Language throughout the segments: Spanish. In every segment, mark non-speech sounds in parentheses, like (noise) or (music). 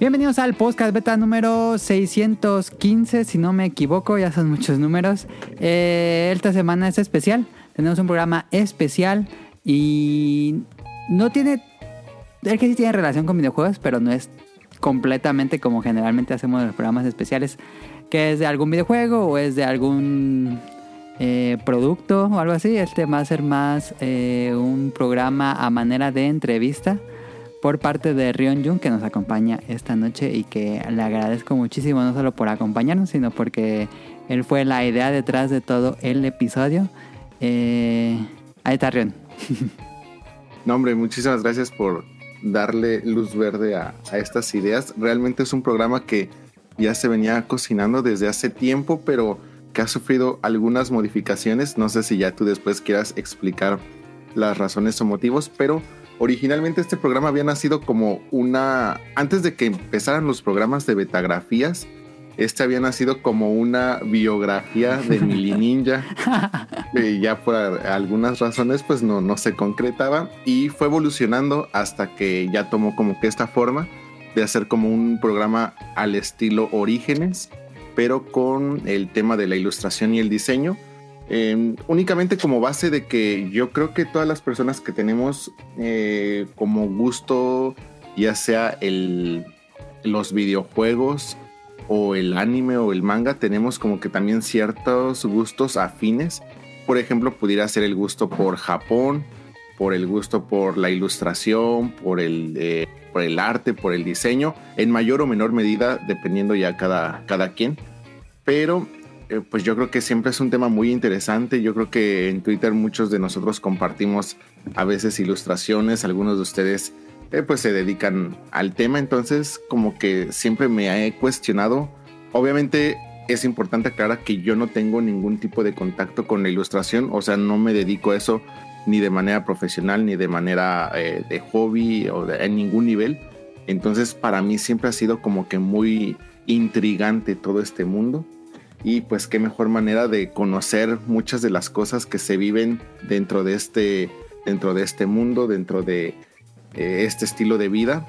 Bienvenidos al podcast beta número 615, si no me equivoco, ya son muchos números. Eh, esta semana es especial, tenemos un programa especial y no tiene, es sí tiene relación con videojuegos, pero no es completamente como generalmente hacemos los programas especiales, que es de algún videojuego o es de algún eh, producto o algo así. Este va a ser más eh, un programa a manera de entrevista por parte de Rion Jun que nos acompaña esta noche y que le agradezco muchísimo no solo por acompañarnos, sino porque él fue la idea detrás de todo el episodio. Eh, ahí está Rion. (laughs) no, hombre, muchísimas gracias por darle luz verde a, a estas ideas. Realmente es un programa que ya se venía cocinando desde hace tiempo, pero que ha sufrido algunas modificaciones. No sé si ya tú después quieras explicar las razones o motivos, pero originalmente este programa había nacido como una... Antes de que empezaran los programas de betagrafías, este había nacido como una biografía de (laughs) Mili Ninja. y ya por algunas razones pues no, no se concretaba y fue evolucionando hasta que ya tomó como que esta forma de hacer como un programa al estilo Orígenes, pero con el tema de la ilustración y el diseño Em, únicamente como base de que yo creo que todas las personas que tenemos eh, como gusto, ya sea el, los videojuegos o el anime o el manga, tenemos como que también ciertos gustos afines. Por ejemplo, pudiera ser el gusto por Japón, por el gusto por la ilustración, por el, eh, por el arte, por el diseño, en mayor o menor medida, dependiendo ya cada, cada quien. Pero eh, pues yo creo que siempre es un tema muy interesante. Yo creo que en Twitter muchos de nosotros compartimos a veces ilustraciones, algunos de ustedes eh, pues se dedican al tema, entonces como que siempre me he cuestionado. Obviamente es importante aclarar que yo no tengo ningún tipo de contacto con la ilustración, o sea, no me dedico a eso ni de manera profesional ni de manera eh, de hobby o en ningún nivel. Entonces para mí siempre ha sido como que muy intrigante todo este mundo y pues qué mejor manera de conocer muchas de las cosas que se viven dentro de este, dentro de este mundo, dentro de eh, este estilo de vida,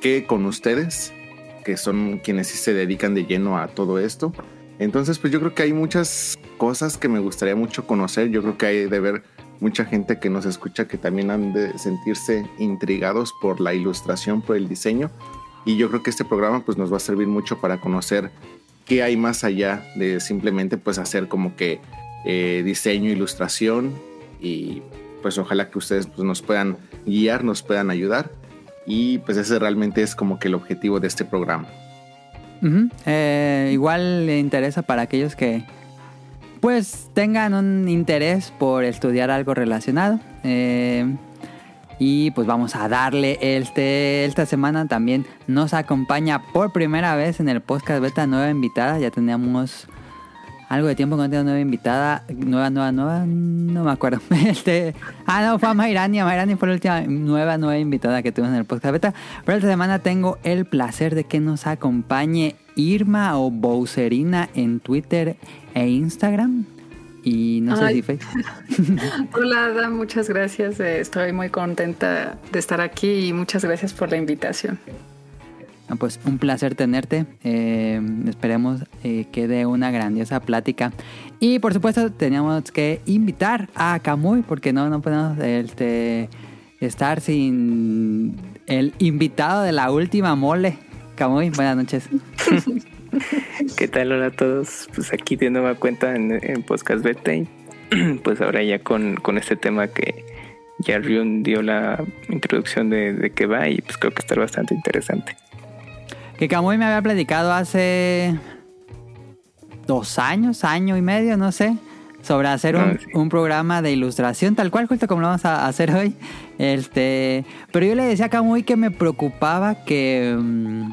que con ustedes, que son quienes sí se dedican de lleno a todo esto. Entonces, pues yo creo que hay muchas cosas que me gustaría mucho conocer. Yo creo que hay de ver mucha gente que nos escucha que también han de sentirse intrigados por la ilustración, por el diseño. Y yo creo que este programa pues nos va a servir mucho para conocer qué hay más allá de simplemente pues hacer como que eh, diseño, ilustración y pues ojalá que ustedes pues, nos puedan guiar, nos puedan ayudar y pues ese realmente es como que el objetivo de este programa. Eh, igual le interesa para aquellos que pues tengan un interés por estudiar algo relacionado. Eh, y pues vamos a darle este, esta semana también nos acompaña por primera vez en el podcast beta nueva invitada. Ya teníamos algo de tiempo con una nueva invitada, nueva, nueva, nueva, no me acuerdo. (laughs) Este, ah, no, fue Mayrani. Mayrani fue la última nueva, nueva invitada que tuvimos en el podcast beta. Pero esta semana tengo el placer de que nos acompañe Irma o Bowserina en Twitter e Instagram. Y no sé si (laughs) Hola, Ada, muchas gracias. Eh, estoy muy contenta de estar aquí y muchas gracias por la invitación. pues un placer tenerte. Eh, esperemos eh, que dé una grandiosa plática. Y por supuesto, teníamos que invitar a Camuy, porque no, no podemos este, estar sin el invitado de la última mole. Camuy, buenas noches. (laughs) (laughs) ¿Qué tal? Hola a todos. Pues aquí de nueva cuenta en, en Podcast Beta (clears throat) pues ahora ya con, este tema que ya Ryun dio la introducción de, de qué va y pues creo que está bastante interesante. Que Kamui me había platicado hace dos años, año y medio, no sé, sobre hacer un, ah, un, programa de ilustración, tal cual, justo como lo vamos a hacer hoy. Este, pero yo le decía a Kamui que me preocupaba que... Mm,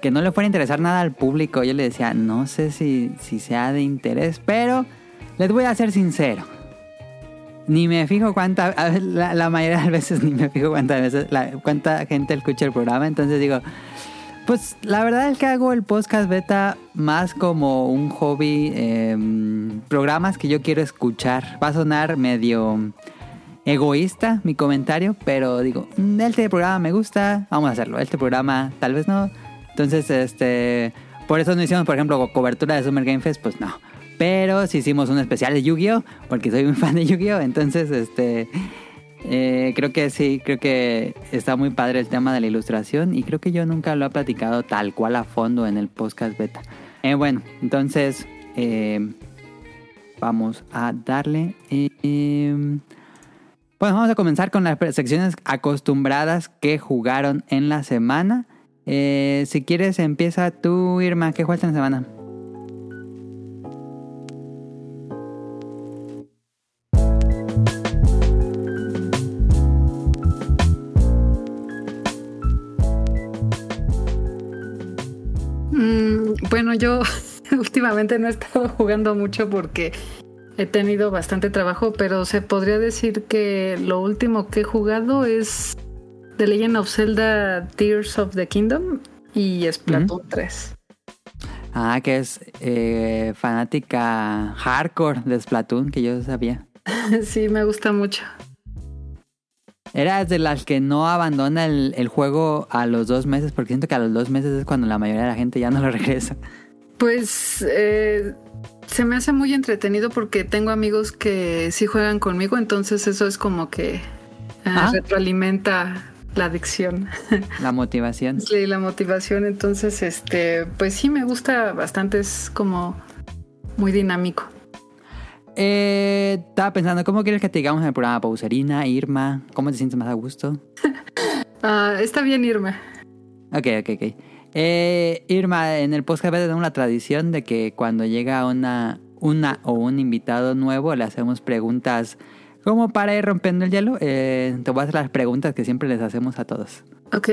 que no le fuera a interesar nada al público. Yo le decía, no sé si, si sea de interés, pero les voy a ser sincero. Ni me fijo cuánta, la, mayoría de las veces ni me fijo cuántas veces, cuánta gente escucha el programa. Entonces digo, pues la verdad es que hago el podcast beta más como un hobby, em, programas que yo quiero escuchar. Va a sonar medio egoísta mi comentario, pero digo, "Mm, este programa me gusta, vamos a hacerlo. Este programa tal vez no. Entonces, este, por eso no hicimos, por ejemplo, co- cobertura de Summer Game Fest, pues no. Pero sí hicimos un especial de Yu-Gi-Oh, porque soy un (laughs) fan de Yu-Gi-Oh, entonces, este, eh, creo que sí, creo que está muy padre el tema de la ilustración y creo que yo nunca lo he platicado tal cual a fondo en el podcast beta. Eh, bueno, entonces eh, vamos a darle. em, bueno, vamos a comenzar con las secciones acostumbradas que jugaron en la semana. Eh, si quieres, empieza tú, Irma. ¿Qué jugaste en semana? Mm, bueno, yo (laughs) últimamente no he estado jugando mucho porque he tenido bastante trabajo, pero se podría decir que lo último que he jugado es The Legend of Zelda Tears of the Kingdom y Splatoon 3. Ah, que es eh, fanática hardcore de Splatoon, que yo sabía. (laughs) Sí, me gusta mucho. Eras de las que no abandona el, el juego a los dos meses, porque siento que a los dos meses es cuando la mayoría de la gente ya no lo (laughs) regresa. Pues eh, se me hace muy entretenido porque tengo amigos que sí juegan conmigo, entonces eso es como que eh, Ah. retroalimenta la adicción. La motivación. Sí, la motivación, entonces, este, pues sí me gusta bastante, es como muy dinámico. Eh, estaba pensando, ¿cómo quieres que te digamos en el programa? Pauserina, Irma, ¿cómo te sientes más a gusto? (laughs) Ah, está bien irme. Ok, ok, ok. Eh, Irma, en el podcast tenemos la tradición de que cuando llega una, una o un invitado nuevo le hacemos preguntas como para ir rompiendo el hielo. Eh, te voy a hacer las preguntas que siempre les hacemos a todos. Ok.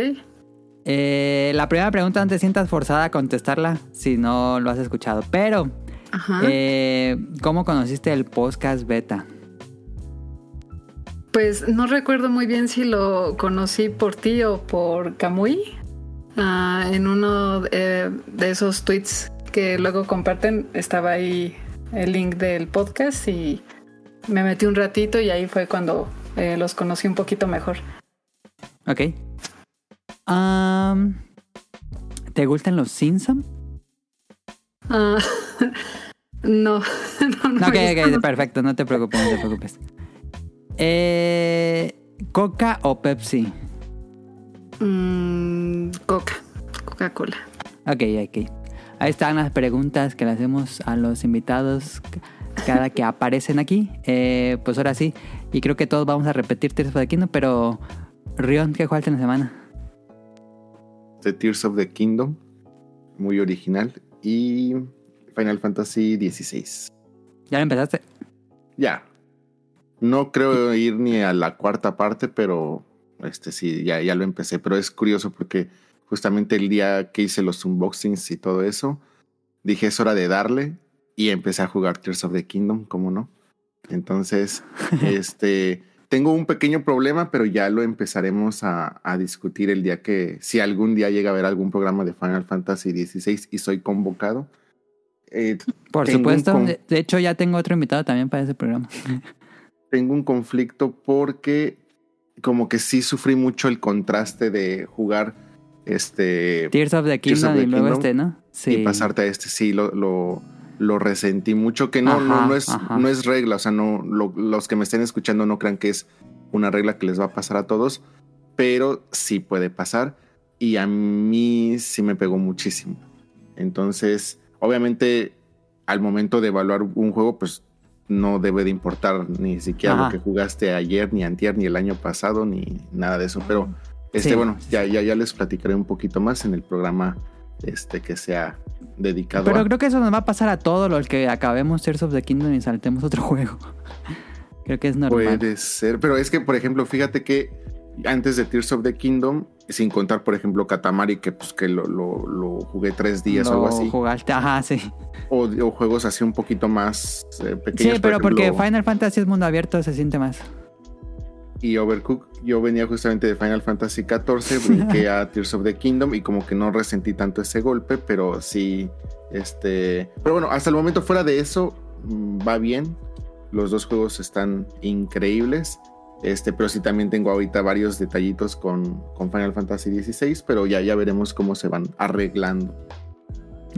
Eh, la primera pregunta no te sientas forzada a contestarla si no lo has escuchado. Pero, Ajá. eh, ¿cómo conociste el podcast beta? Pues no recuerdo muy bien si lo conocí por ti o por Kamui. Ah, en uno de esos tweets que luego comparten estaba ahí el link del podcast y me metí un ratito y ahí fue cuando eh, los conocí un poquito mejor. Ok. Am, ¿Te gustan los Simpsons? Ah, (laughs) no, (laughs) no, no. ok, ok, perfecto, no te preocupes, no te preocupes. Eh, ¿Coca o Pepsi? Mm, Coca, Coca-Cola. Ok, ok. Ahí están las preguntas que le hacemos a los invitados cada que aparecen aquí. Eh, pues ahora sí, y creo que todos vamos a repetir Tears of the Kingdom, pero Rion, ¿qué jugaste en la semana? The Tears of the Kingdom, muy original, y Final Fantasy XVI. ¿Ya lo empezaste? Ya. No creo ir ni a la cuarta parte, pero este sí, ya, ya lo empecé. Pero es curioso porque justamente el día que hice los unboxings y todo eso, dije es hora de darle y empecé a jugar Tears of the Kingdom, ¿cómo no? Entonces, (laughs) este, tengo un pequeño problema, pero ya lo empezaremos a, a discutir el día que, si algún día llega a haber algún programa de Final Fantasy XVI y soy convocado. Eh, Por supuesto. con- De, de hecho, ya tengo otro invitado también para ese programa. (laughs) tengo un conflicto porque como que sí sufrí mucho el contraste de jugar este Tears of the of Kingdom y luego este, ¿no? Sí. y pasarte a este sí lo, lo, lo resentí mucho que no, no, no es ajá. no es regla o sea no lo- los que me estén escuchando no crean que es una regla que les va a pasar a todos pero sí puede pasar y a mí sí me pegó muchísimo entonces obviamente al momento de evaluar un juego pues no debe de importar ni siquiera Ajá. lo que jugaste ayer ni antier ni el año pasado ni nada de eso pero este Sí. bueno ya ya ya les platicaré un poquito más en el programa este que sea dedicado Pero a creo que eso nos va a pasar a todos los que acabemos Tears of the Kingdom y saltemos otro (laughs) juego. creo que es normal. puede ser pero es que por ejemplo fíjate que antes de Tears of the Kingdom sin contar por ejemplo Katamari que pues que lo, lo, lo jugué tres días o algo así jugaste, ajá, sí. o, o juegos así un poquito más eh, Sí, pequeños pero por porque Final Fantasy es mundo abierto, se siente más. Y Overcook yo venía justamente de Final Fantasy XIV brinqué (laughs) a Tears of the Kingdom y como que no resentí tanto ese golpe pero sí este pero bueno hasta el momento fuera de eso mm, va bien los dos juegos están increíbles Este, pero sí también tengo ahorita varios detallitos con, con Final Fantasy XVI, pero ya, ya veremos cómo se van arreglando.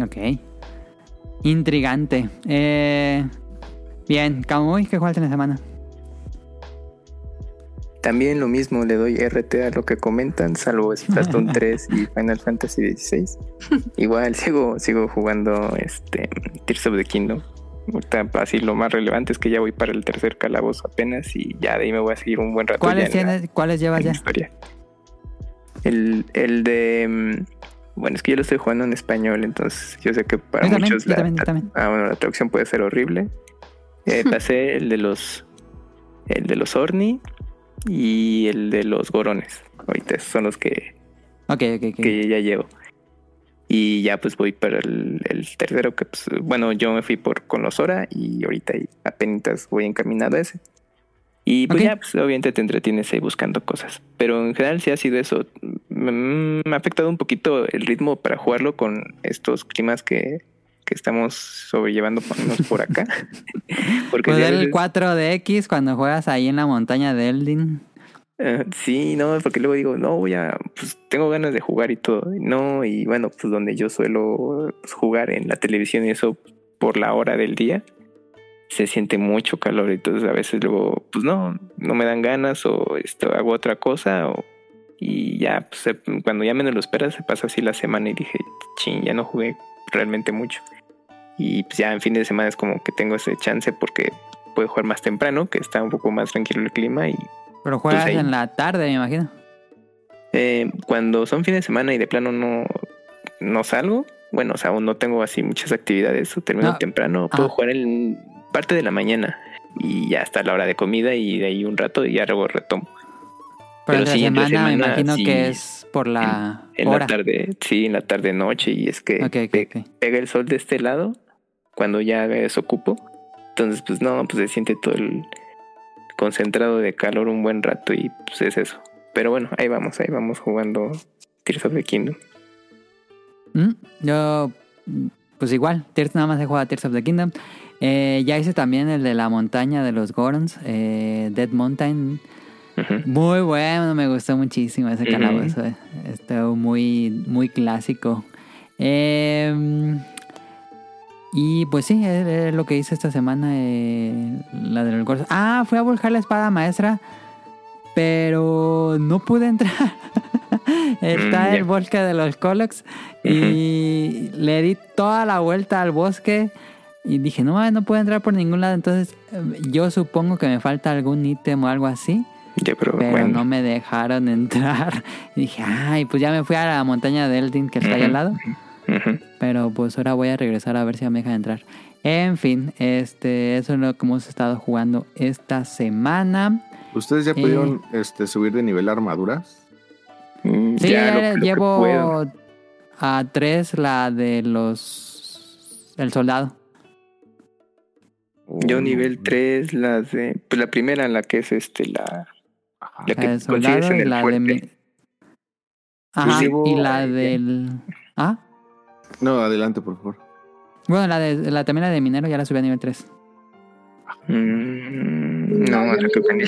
Ok. Intrigante. Eh, bien, Kamui, ¿qué jugaste en la semana? También lo mismo, le doy RT a lo que comentan, salvo Splatoon (laughs) 3 y Final Fantasy XVI. Igual sigo, sigo jugando este Tears of the Kingdom. Ahorita así lo más relevante es que ya voy para el tercer calabozo apenas y ya de ahí me voy a seguir un buen rato. ¿Cuáles, en la- tienes, ¿cuáles llevas ya? historia. El, el de mm, bueno, es que yo lo estoy jugando en español, entonces yo sé que para Yo muchos la, también, ah, bueno, la traducción puede ser horrible. Eh, (laughs) pasé el de los el de los Orni y el de los Gorones. Ahorita esos son los que, Ok, ok, ok. que ya llevo. Y ya pues voy para el, el tercero que pues, bueno, yo me fui por con los Hora y ahorita apenas voy encaminado a ese. Y pues ya, pues obviamente te entretienes ahí buscando cosas. Pero en general sí ha sido eso. Mm, Me ha afectado un poquito el ritmo para jugarlo con estos climas que, que estamos sobrellevando por, acá. (laughs) Porque Pues sí, a el veces- 4DX cuando juegas ahí en la montaña de Eldin. Eh, sí, no, porque luego digo, no, voy a, pues tengo ganas de jugar y todo. No, y bueno, pues donde yo suelo pues, jugar en la televisión y eso por la hora del día, se siente mucho calor. Entonces a veces luego, pues no, no me dan ganas o esto, hago otra cosa o, y ya, pues cuando ya menos lo esperas, se pasa así la semana y dije, ching, ya no jugué realmente mucho. Y pues ya en fin de semana es como que tengo ese chance porque puedo jugar más temprano, que está un poco más tranquilo el clima y Pero juegas Pues ahí. en la tarde, me imagino. Eh, cuando son fines de semana y de plano no, no salgo, bueno, o sea, aún no tengo así muchas actividades o termino No. temprano, puedo jugar en parte de la mañana y ya hasta la hora de comida y de ahí un rato y ya luego retomo. Pero, Pero entre sí, entre semana me imagino sí. que es por la En hora. la tarde, sí, en la tarde noche y es que pe- pega el sol de este lado cuando ya desocupo. Entonces, pues no, pues se siente todo el concentrado de calor un buen rato y pues es eso. Pero bueno, ahí vamos, ahí vamos jugando Tears of the Kingdom. Mm, Yo, pues igual, Tears, nada más he jugado a Tears of the Kingdom. Eh, ya hice también el de la montaña de los Gorons, eh, Dead Mountain. Muy bueno, me gustó muchísimo ese calabozo. eh. Estuvo muy, muy clásico. Eh, y pues sí, es, es lo que hice esta semana. eh, la de los Gorons. Ah, fui a buscar la espada maestra, pero no pude entrar. (laughs) Está Mm, el bosque de los Colox y le di toda la vuelta al bosque. Y dije, no, no puedo entrar por ningún lado. Entonces, eh, yo supongo que me falta algún ítem o algo así. Pero, Pero bueno. no me dejaron (laughs) entrar. Y dije, ay, pues ya me fui a la montaña de Eldin que está ahí al lado. Pero pues ahora voy a regresar a ver si me dejan entrar. En fin, este, eso es lo que hemos estado jugando esta semana. ¿Ustedes ya Eh. pudieron este, subir de nivel armaduras? Mm, Sí, ya, lo llevo a tres la de los... El soldado. Yo nivel 3, las de. Pues la primera, la que es este, la. Ajá. La La que del consigues soldado en y el la de... mi- Ajá, llevo- y la del... Ah, No, adelante, por favor. bueno, la de la, también la de minero ya la subí a nivel 3. Mm, No, no, creo que ni.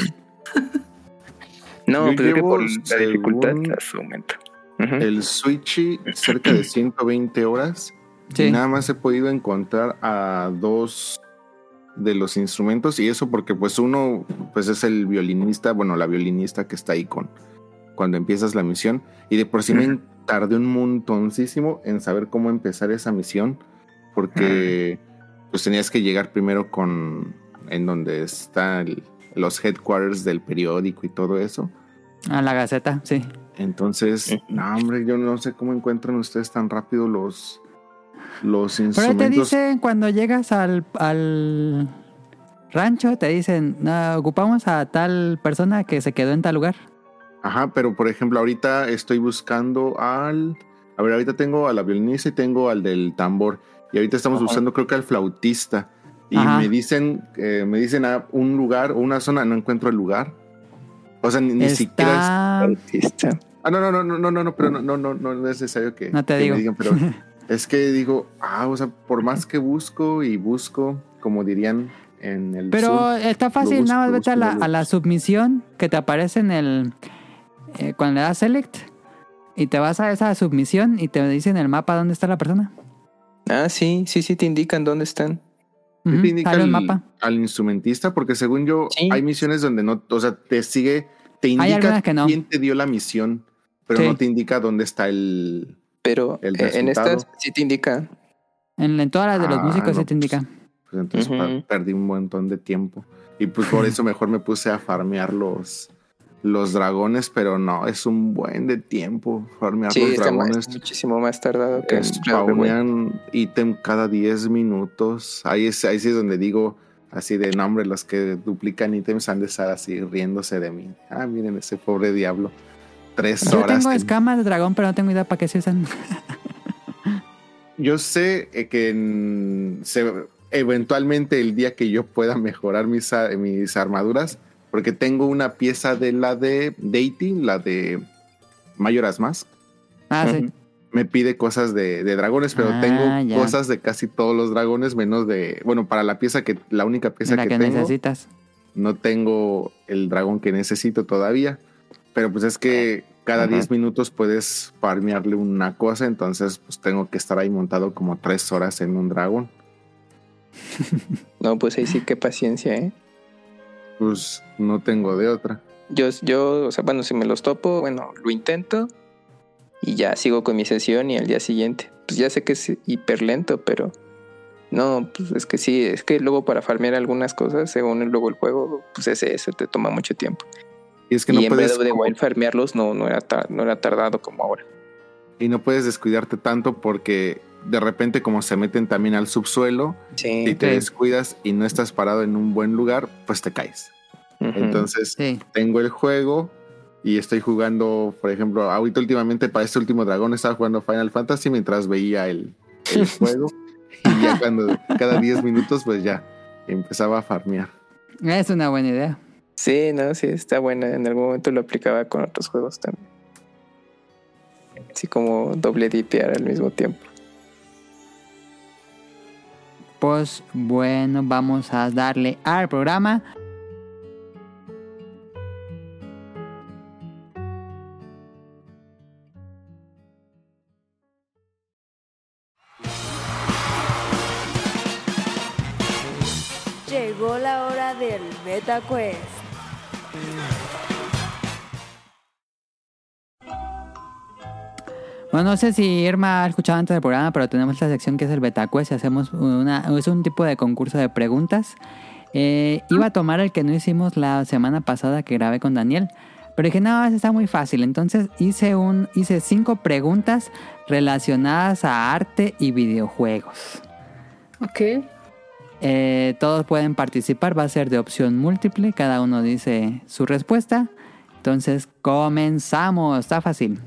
No, Yo pues es que por la dificultad aumenta. Ujú. El Switchy, cerca de 120 horas. Sí. Y nada más he podido encontrar a dos de los instrumentos. Y eso porque pues uno pues es el violinista, bueno, la violinista que está ahí con cuando empiezas la misión. Y de por sí me tardé un montoncísimo en saber cómo empezar esa misión. Porque pues tenías que llegar primero con en donde están los headquarters del periódico y todo eso. A la Gaceta, sí. Entonces, Ujú. no, hombre, yo no sé cómo encuentran ustedes tan rápido los, los Pero te instrumentos. dicen cuando llegas al, al rancho, te dicen, no, ocupamos a tal persona que se quedó en tal lugar. Ajá, pero por ejemplo, ahorita estoy buscando al. A ver, ahorita tengo a la violinista y tengo al del tambor. Y ahorita estamos Ajá. buscando, creo que al flautista. Y Ajá. me dicen, eh, me dicen a un lugar o una zona, no encuentro el lugar. O sea, ni, ni siquiera es. Está... Autista. Ah, no, no, no, no, no, no, no, pero no, no, no, no es necesario que, No te que digo. me digan, pero (laughs) es que digo, ah, o sea, por más que busco y busco, como dirían en el Pero está fácil, busco, nada más vete a la, a la submisión que te aparece en el... eh, cuando le das select y te vas a esa submisión y te dice en el mapa dónde está la persona. Ah, sí, sí, sí te indican dónde están. ¿Qué Ujú, te indica sale al, el mapa. al instrumentista? Porque según yo, Sí. hay misiones donde no, o sea, te sigue, te indica algunas que no. quién te dio la misión, pero Sí. no te indica dónde está el. Pero El eh, en estas sí te indica. En, en todas las de los Ah, músicos no, sí te indica. Pues entonces Ujú. pa- perdí un montón de tiempo. Y pues por (laughs) eso mejor me puse a farmear los, los dragones, pero no, es un buen de tiempo farmear Sí, los está más- dragones. muchísimo más tardado que spawnean ítem cada 10 minutos. Ahí, es, ahí sí es donde digo así de nombre, los que duplican ítems han de estar así riéndose de mí. Ah, miren ese pobre diablo. Tres Yo horas. tengo en- escamas de dragón, pero no tengo idea para qué se usan. Yo sé eh, que en- se- eventualmente el día que yo pueda mejorar mis, mis armaduras, porque tengo una pieza de la de Deity, la de Mayoras Mask, Ah, sí. Me pide cosas de, de dragones, pero Ah, tengo ya. cosas de casi todos los dragones, menos de, bueno, para la pieza que, la única pieza La que, que tengo, necesitas. no tengo el dragón que necesito todavía. Pero pues es que cada Ujú. 10 minutos puedes farmearle una cosa, entonces pues tengo que estar ahí montado como 3 horas en un dragón. (laughs) No, pues ahí sí, qué paciencia, ¿eh? Pues no tengo de otra. Yo, yo, o sea, bueno, si me los topo, bueno, lo intento y ya sigo con mi sesión y al día siguiente. Pues ya sé que es hiper lento, pero no, pues es que sí, es que luego para farmear algunas cosas, según luego el juego, pues ese, ese te toma mucho tiempo. Y es que y no en puedes, the Wild farmearlos no, no, era no era tardado como ahora. y no puedes descuidarte tanto porque de repente como se meten también al subsuelo Sí. y te Sí. descuidas y no estás parado en un buen lugar, pues te caes. Entonces Sí. tengo el juego y estoy jugando, por ejemplo, ahorita últimamente para este último dragón estaba jugando Final Fantasy mientras veía el, el (laughs) juego y ya cuando cada 10 minutos pues ya empezaba a farmear. Es una buena idea. Sí, no, sí, está buena. En algún momento lo aplicaba con otros juegos también. Así como doble dipear al mismo tiempo. Pues bueno, vamos a darle al programa. Llegó la hora del Meta Bueno, no sé si Irma ha escuchado antes del programa, pero tenemos esta sección que es el Beta Quest y hacemos una, es un tipo de concurso de preguntas. Eh, iba a tomar el que no hicimos la semana pasada que grabé con Daniel, pero dije, no, ese está muy fácil. Entonces hice, un, hice cinco preguntas relacionadas a arte y videojuegos. Ok. Eh, todos pueden participar, va a ser de opción múltiple, cada uno dice su respuesta. Entonces comenzamos, está fácil.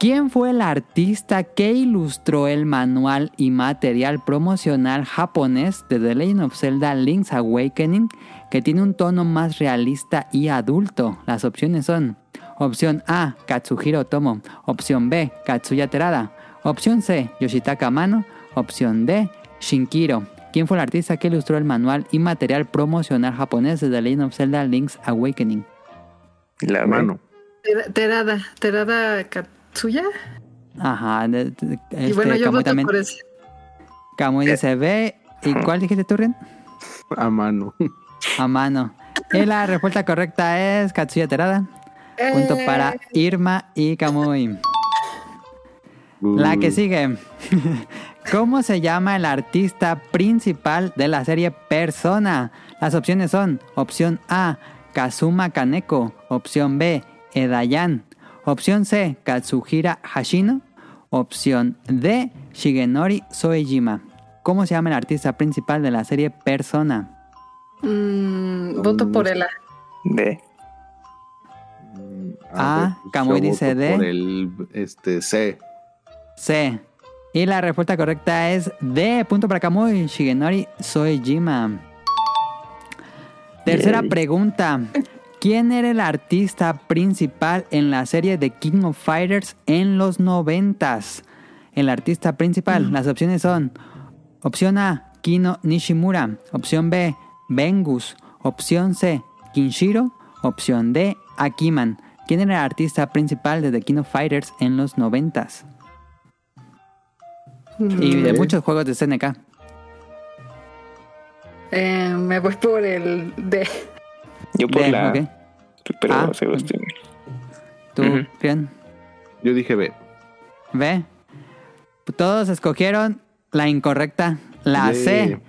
¿Quién fue el artista que ilustró el manual y material promocional japonés de The Legend of Zelda Link's Awakening que tiene un tono más realista y adulto? Las opciones son opción A, Katsuhiro Tomo, opción B, Katsuya Terada, opción C, Yoshitaka Amano, opción D, Shinkiro. ¿Quién fue el artista que ilustró el manual y material promocional japonés de The Legend of Zelda Link's Awakening? La Mano. Ter- Terada, Terada Katsuya. Ajá, de- de- y este, bueno, yo voto también. por ese. Kamui dice B. ¿Y cuál dijiste tú, Ren? A mano. A mano. Y la respuesta correcta es Katsuya Terada. Punto Eh, para Irma y Kamui. La que sigue. (laughs) ¿Cómo se llama el artista principal de la serie Persona? Las opciones son opción A, Kazuma Kaneko, opción B, Edayan, opción C, Katsuhira Hashino, opción D, Shigenori Soejima. ¿Cómo se llama el artista principal de la serie Persona? mm, voto por el A. D. mm, Ah, pues, Kamui yo dice voto D. Por el este, C. C. Y la respuesta correcta es D. Punto para Kamui. Shigenori Soejima. Tercera Yay. pregunta. ¿Quién era el artista principal en la serie The King of Fighters en los noventas? El artista principal. Las opciones son opción A, Kino Nishimura. Opción B, Bengus. Opción C, Kinshiro. Opción D, Akiman. ¿Quién era el artista principal de The King of Fighters en los noventas? Y de muchos juegos de SNK. Eh, me voy por el D. Yo por D, la. ok. Pero Ah. Sebastián. ¿Tú. Rian? Yo dije B. ¿Ve? Todos escogieron la incorrecta. La C.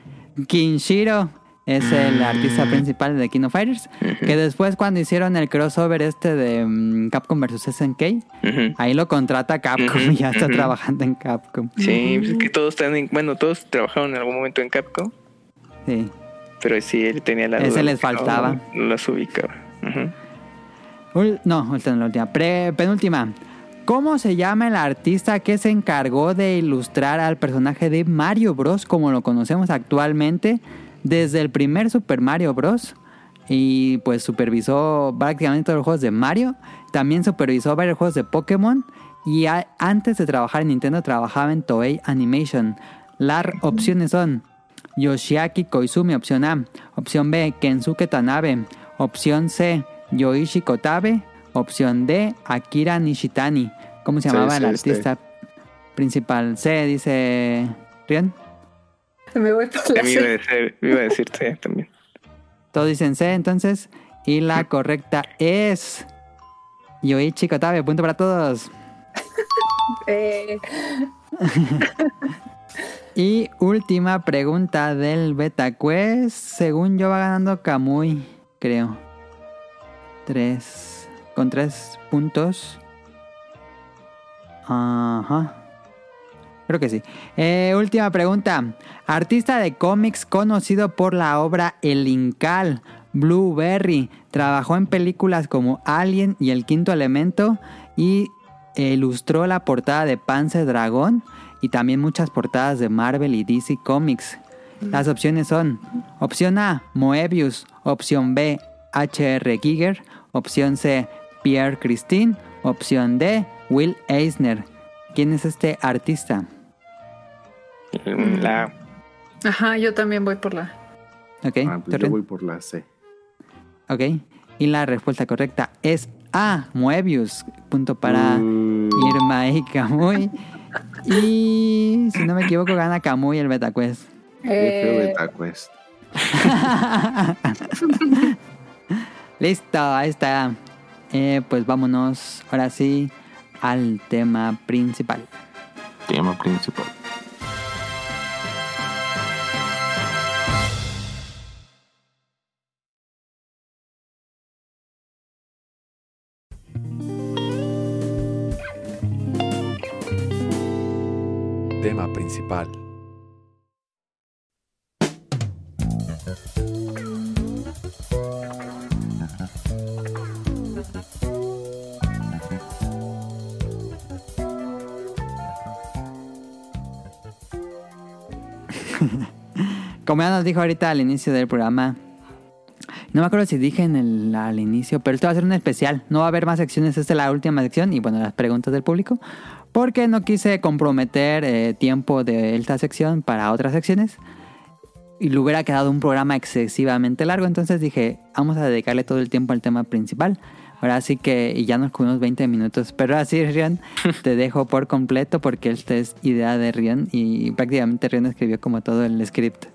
Kinshiro es el artista principal de King of Fighters. Que después cuando hicieron el crossover este de mm, Capcom vs SNK, ahí lo contrata Capcom y ya está trabajando en Capcom. Sí, pues es que todos están en- bueno, todos trabajaron en algún momento en Capcom, Sí. Pero sí él tenía la Ese duda les faltaba. No, los ubicaba. No, esta es la última. Pre- penúltima. ¿Cómo se llama el artista que se encargó de ilustrar al personaje de Mario Bros. como lo conocemos actualmente desde el primer Super Mario Bros. Y pues supervisó prácticamente todos los juegos de Mario. También supervisó varios juegos de Pokémon. Y antes de trabajar en Nintendo trabajaba en Toei Animation. Las opciones son Yoshiaki Koizumi, opción A. Opción B, Kensuke Tanabe. Opción C, Yoichi Kotabe. Opción D, Akira Nishitani. ¿Cómo se llamaba sí, el este. artista principal? C, dice Rian. Me voy por la A mí iba a C. decir, iba a decir C también. Todos dicen C, entonces. Y la (laughs) correcta es Yoichi Kotabe. Punto para todos. Eh, (laughs) Y última pregunta del Beta Quest. Según yo va ganando Kamui, creo. Tres. Con tres puntos. Ajá. Creo que sí. Eh, última pregunta. Artista de cómics conocido por la obra El Incal, Blueberry. Trabajó en películas como Alien y El Quinto Elemento. Y ilustró la portada de Panzer Dragón. Y también muchas portadas de Marvel y DC Comics. Las opciones son: opción A, Moebius. Opción B, H.R. Giger. Opción C, Pierre Christine. Opción D, Will Eisner. ¿Quién es este artista? La ajá, yo también voy por la. Ok, Ah, pues yo voy por la C. ok. Y la respuesta correcta es A, Moebius. Punto para Mm, Irma y Kamui. (laughs) Y si no me equivoco, gana Kamui el feo Eh, Beta Quest. (laughs) Listo, ahí está. Eh, pues vámonos ahora sí al tema principal. Tema principal. Tema principal. (laughs) Como ya nos dijo ahorita al inicio del programa, no me acuerdo si dije en el, al inicio, pero esto va a ser un especial. No va a haber más secciones, esta es la última sección y bueno, las preguntas del público. Porque no quise comprometer eh, tiempo de esta sección para otras secciones. Y le hubiera quedado un programa excesivamente largo. Entonces dije, vamos a dedicarle todo el tiempo al tema principal. Ahora sí que, y ya nos comimos 20 minutos. Pero así, Rion, (laughs) te dejo por completo porque esta es idea de Rion. Y prácticamente Rion escribió como todo el script.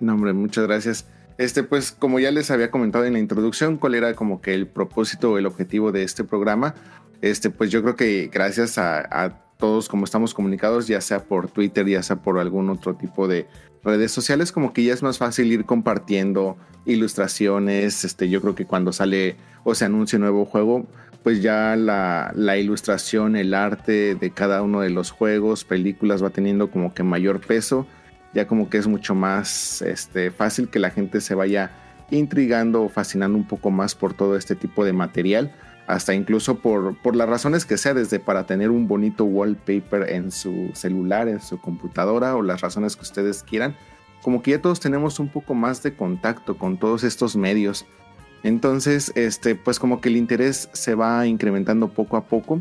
No, hombre, muchas gracias. Este, pues, como ya les había comentado en la introducción, cuál era como que el propósito o el objetivo de este programa. Este, pues yo creo que gracias a, todos como estamos comunicados, ya sea por Twitter, ya sea por algún otro tipo de redes sociales, como que ya es más fácil ir compartiendo ilustraciones. Este, yo creo que cuando sale o se anuncia un nuevo juego, pues ya la, la ilustración, el arte de cada uno de los juegos, películas va teniendo como que mayor peso ya como que es mucho más este, fácil que la gente se vaya intrigando o fascinando un poco más por todo este tipo de material, hasta incluso por, por las razones que sea, desde para tener un bonito wallpaper en su celular, en su computadora o las razones que ustedes quieran, como que ya todos tenemos un poco más de contacto con todos estos medios. Entonces, este, pues como que el interés se va incrementando poco a poco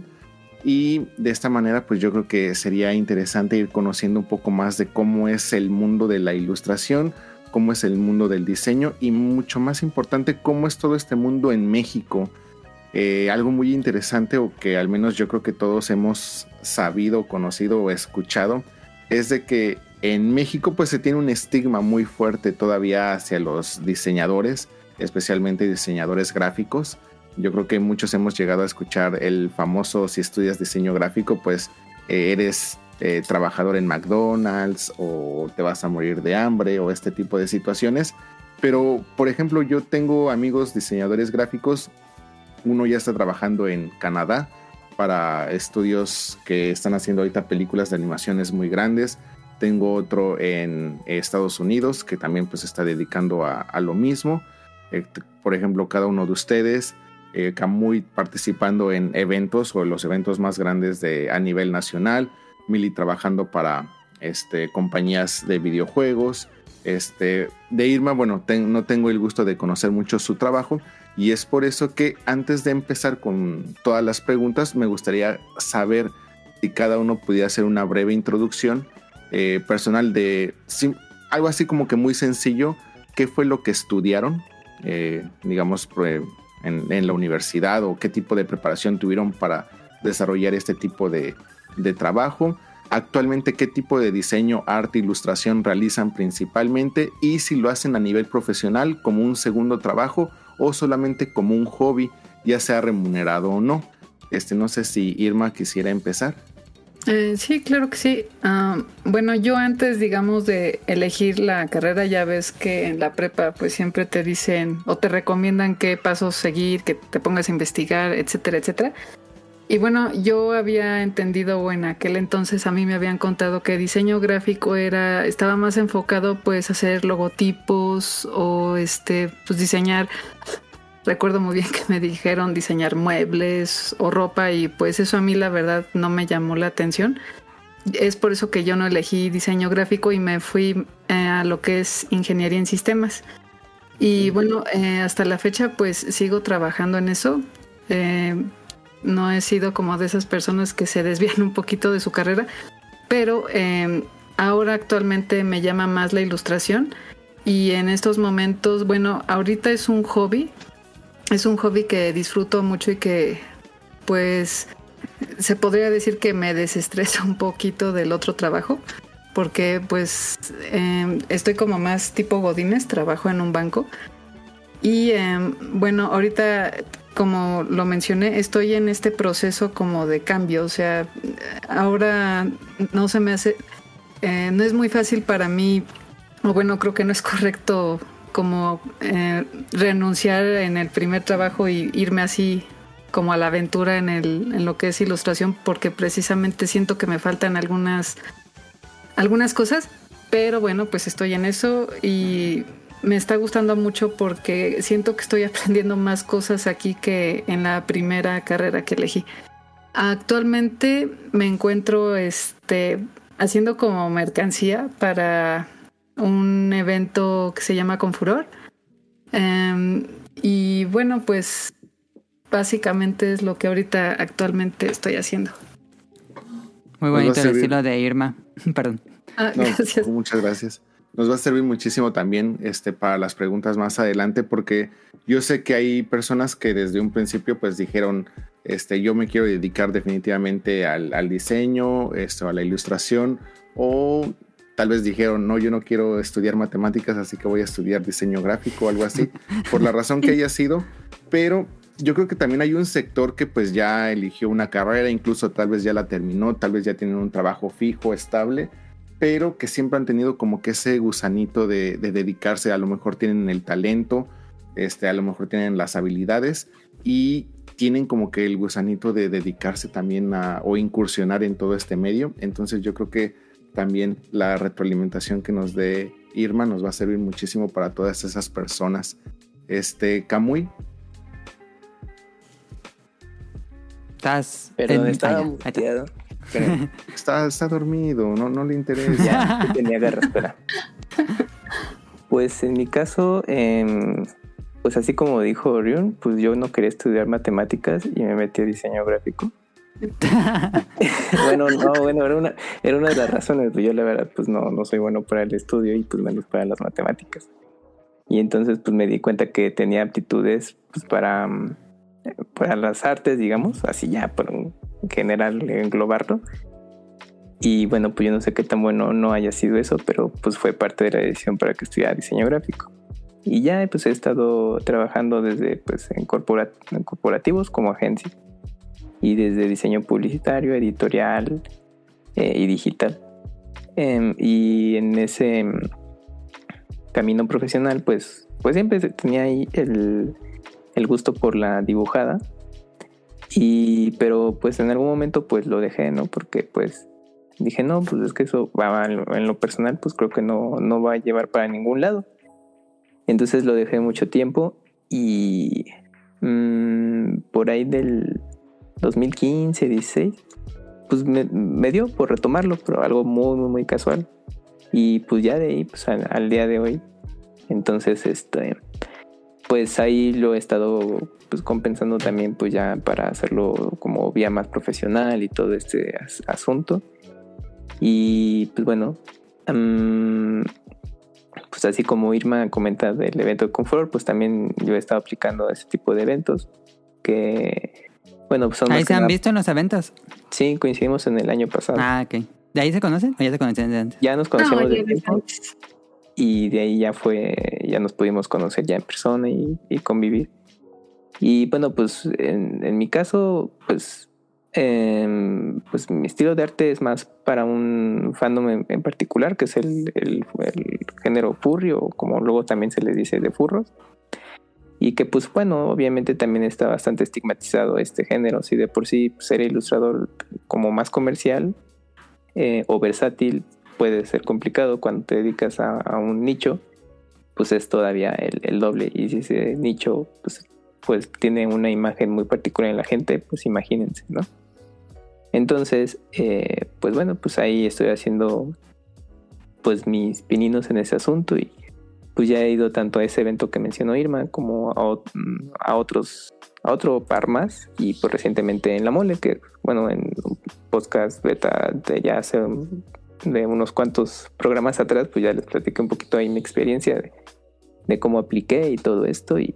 Y de esta manera, pues yo creo que sería interesante ir conociendo un poco más de cómo es el mundo de la ilustración, cómo es el mundo del diseño y mucho más importante, cómo es todo este mundo en México. Eh, algo muy interesante o que al menos yo creo que todos hemos sabido, conocido o escuchado es de que en México pues se tiene un estigma muy fuerte todavía hacia los diseñadores, especialmente diseñadores gráficos. Yo creo que muchos hemos llegado a escuchar el famoso si estudias diseño gráfico pues eh, eres eh, trabajador en McDonald's o te vas a morir de hambre o este tipo de situaciones. Pero por ejemplo yo tengo amigos diseñadores gráficos, uno ya está trabajando en Canadá para estudios que están haciendo ahorita películas de animaciones muy grandes. Tengo otro en Estados Unidos que también pues está dedicando a, lo mismo. Eh, por ejemplo, cada uno de ustedes, eh, muy participando en eventos o los eventos más grandes de, a nivel nacional. Mili trabajando para este, compañías de videojuegos. Este, de Irma, bueno, no tengo el gusto de conocer mucho su trabajo, y es por eso que antes de empezar con todas las preguntas, me gustaría saber si cada uno pudiera hacer una breve introducción eh, personal de algo así como que muy sencillo, qué fue lo que estudiaron, eh, digamos, en, la universidad o qué tipo de preparación tuvieron para desarrollar este tipo de, de trabajo. Actualmente, qué tipo de diseño, arte, ilustración realizan principalmente y si lo hacen a nivel profesional como un segundo trabajo o solamente como un hobby, ya sea remunerado o no. Este, no sé si Irma quisiera empezar. Eh, sí, claro que sí. Ah, bueno, yo antes, digamos, de elegir la carrera, ya ves que en la prepa, pues siempre te dicen o te recomiendan qué pasos seguir, que te pongas a investigar, etcétera, etcétera. Y bueno, yo había entendido, en aquel entonces a mí me habían contado que diseño gráfico era, estaba más enfocado pues a hacer logotipos o este, pues diseñar. Recuerdo muy bien (laughs) que me dijeron diseñar muebles o ropa y pues eso a mí la verdad no me llamó la atención. Es por eso que yo no elegí diseño gráfico y me fui eh, a lo que es ingeniería en sistemas. Y bueno, eh, hasta la fecha pues sigo trabajando en eso. Eh, no he sido como de esas personas que se desvían (laughs) un poquito de su carrera, pero em, ahora actualmente me llama más la ilustración y en estos momentos, bueno, ahorita es un hobby, es un hobby que disfruto mucho y que pues se podría decir que me desestresa (laughs) un poquito del otro trabajo porque pues em, estoy como más tipo Godines, trabajo en un banco y em, bueno, ahorita como lo mencioné, estoy en este proceso como de cambio, o sea, ahora no se me hace, eh, no es muy fácil para mí, o bueno, creo que no es correcto como eh, renunciar en el primer trabajo y irme así como a la aventura en, el, en lo que es ilustración, porque precisamente siento que me faltan algunas, algunas cosas, pero bueno, pues estoy en eso y me está gustando mucho porque siento que estoy (laughs) aprendiendo más cosas aquí que en la primera carrera que elegí. Actualmente me encuentro este, haciendo como mercancía para un evento que se llama Confuror. Em, y bueno, pues básicamente es lo que ahorita actualmente estoy haciendo. Muy bonito el estilo de Irma. (laughs) Perdón. Ah, (laughs) gracias. Muchas gracias nos va a servir muchísimo también este, para las preguntas más adelante, porque yo sé que hay personas que desde un principio pues dijeron, este, yo me quiero dedicar definitivamente al, diseño, esto, a la ilustración, o tal vez dijeron, no, yo no quiero estudiar matemáticas, así que voy a estudiar diseño gráfico o algo así, (laughs) por la razón que haya sido, pero yo creo que también hay un sector que pues ya eligió una carrera, incluso tal vez ya la terminó, tal vez ya tienen un trabajo fijo, estable, pero que siempre han tenido como que ese gusanito de, dedicarse, a lo mejor tienen el talento, este, a lo mejor tienen las habilidades y tienen como que el gusanito de dedicarse también a, o incursionar en todo este medio. Entonces yo creo que también la retroalimentación que nos dé Irma nos va a servir muchísimo para todas esas personas. Este, Camuy. Estás. Perdón, estaba (laughs) está, está dormido, no, no le interesa. (laughs) Ya, tenía garra, espera. Pues en mi caso, em, pues así como dijo Orion, pues yo no quería estudiar matemáticas y me metí a diseño gráfico. (laughs) bueno, no, bueno, era una, era una de las razones. Yo la verdad, pues no, no soy bueno para el estudio y pues menos para las matemáticas. Y entonces pues me di cuenta que tenía aptitudes pues para, mm, para las artes, digamos, así ya por general englobarlo. Y bueno, pues yo no sé qué tan bueno no haya sido eso, pero pues fue parte de la decisión para que estudiara diseño gráfico. Y ya pues he estado trabajando desde pues en, en corporativos como agencia y desde diseño publicitario, editorial eh, y digital. Em, y en ese em, camino profesional, pues, pues siempre tenía ahí el, el, gusto por la dibujada. Y, pero pues en algún momento pues lo dejé, ¿no? Porque pues dije, no, pues es que eso va en lo personal, pues creo que no, no va a llevar para ningún lado. Entonces lo dejé mucho tiempo y mmm, por ahí del 2015, 16, pues me, dio por retomarlo, pero algo muy, muy, muy casual. Y pues ya de ahí, pues al, día de hoy. Entonces, este, pues ahí lo he estado pues compensando también, pues ya para hacerlo como vía más profesional y todo este asunto. Y pues bueno, pues así como Irma comenta del evento de Confort, pues también yo he estado aplicando ese tipo de eventos que bueno, pues son Ahí se han visto en los eventos. Sí, coincidimos en el año pasado. Ah, ok. ¿De ahí se conocen o ya se conocían de antes? Ya nos conocemos de tiempo. Y de ahí ya fue, ya nos pudimos conocer ya en persona y, convivir. Y bueno, pues en, mi caso, pues, em, pues mi estilo de arte es más para un fandom en, particular, que es el, el, el, género furry o como luego también se le dice de furros. Y que pues bueno, obviamente también está bastante estigmatizado este género, si de por sí ser ilustrador como más comercial eh, o versátil puede ser complicado. Cuando te dedicas a, un nicho, pues es todavía el, doble. Y si ese nicho pues, pues tiene una imagen muy particular en la gente, pues imagínense, ¿no? Entonces, eh, pues bueno, pues ahí estoy haciendo pues mis pininos en ese asunto y pues ya he ido tanto a ese evento que mencionó Irma como a, otros a otro par más y pues recientemente en la mole que bueno en un podcast beta de ya hace de unos cuantos programas atrás pues ya les platiqué un poquito ahí mi experiencia de, cómo apliqué y todo esto y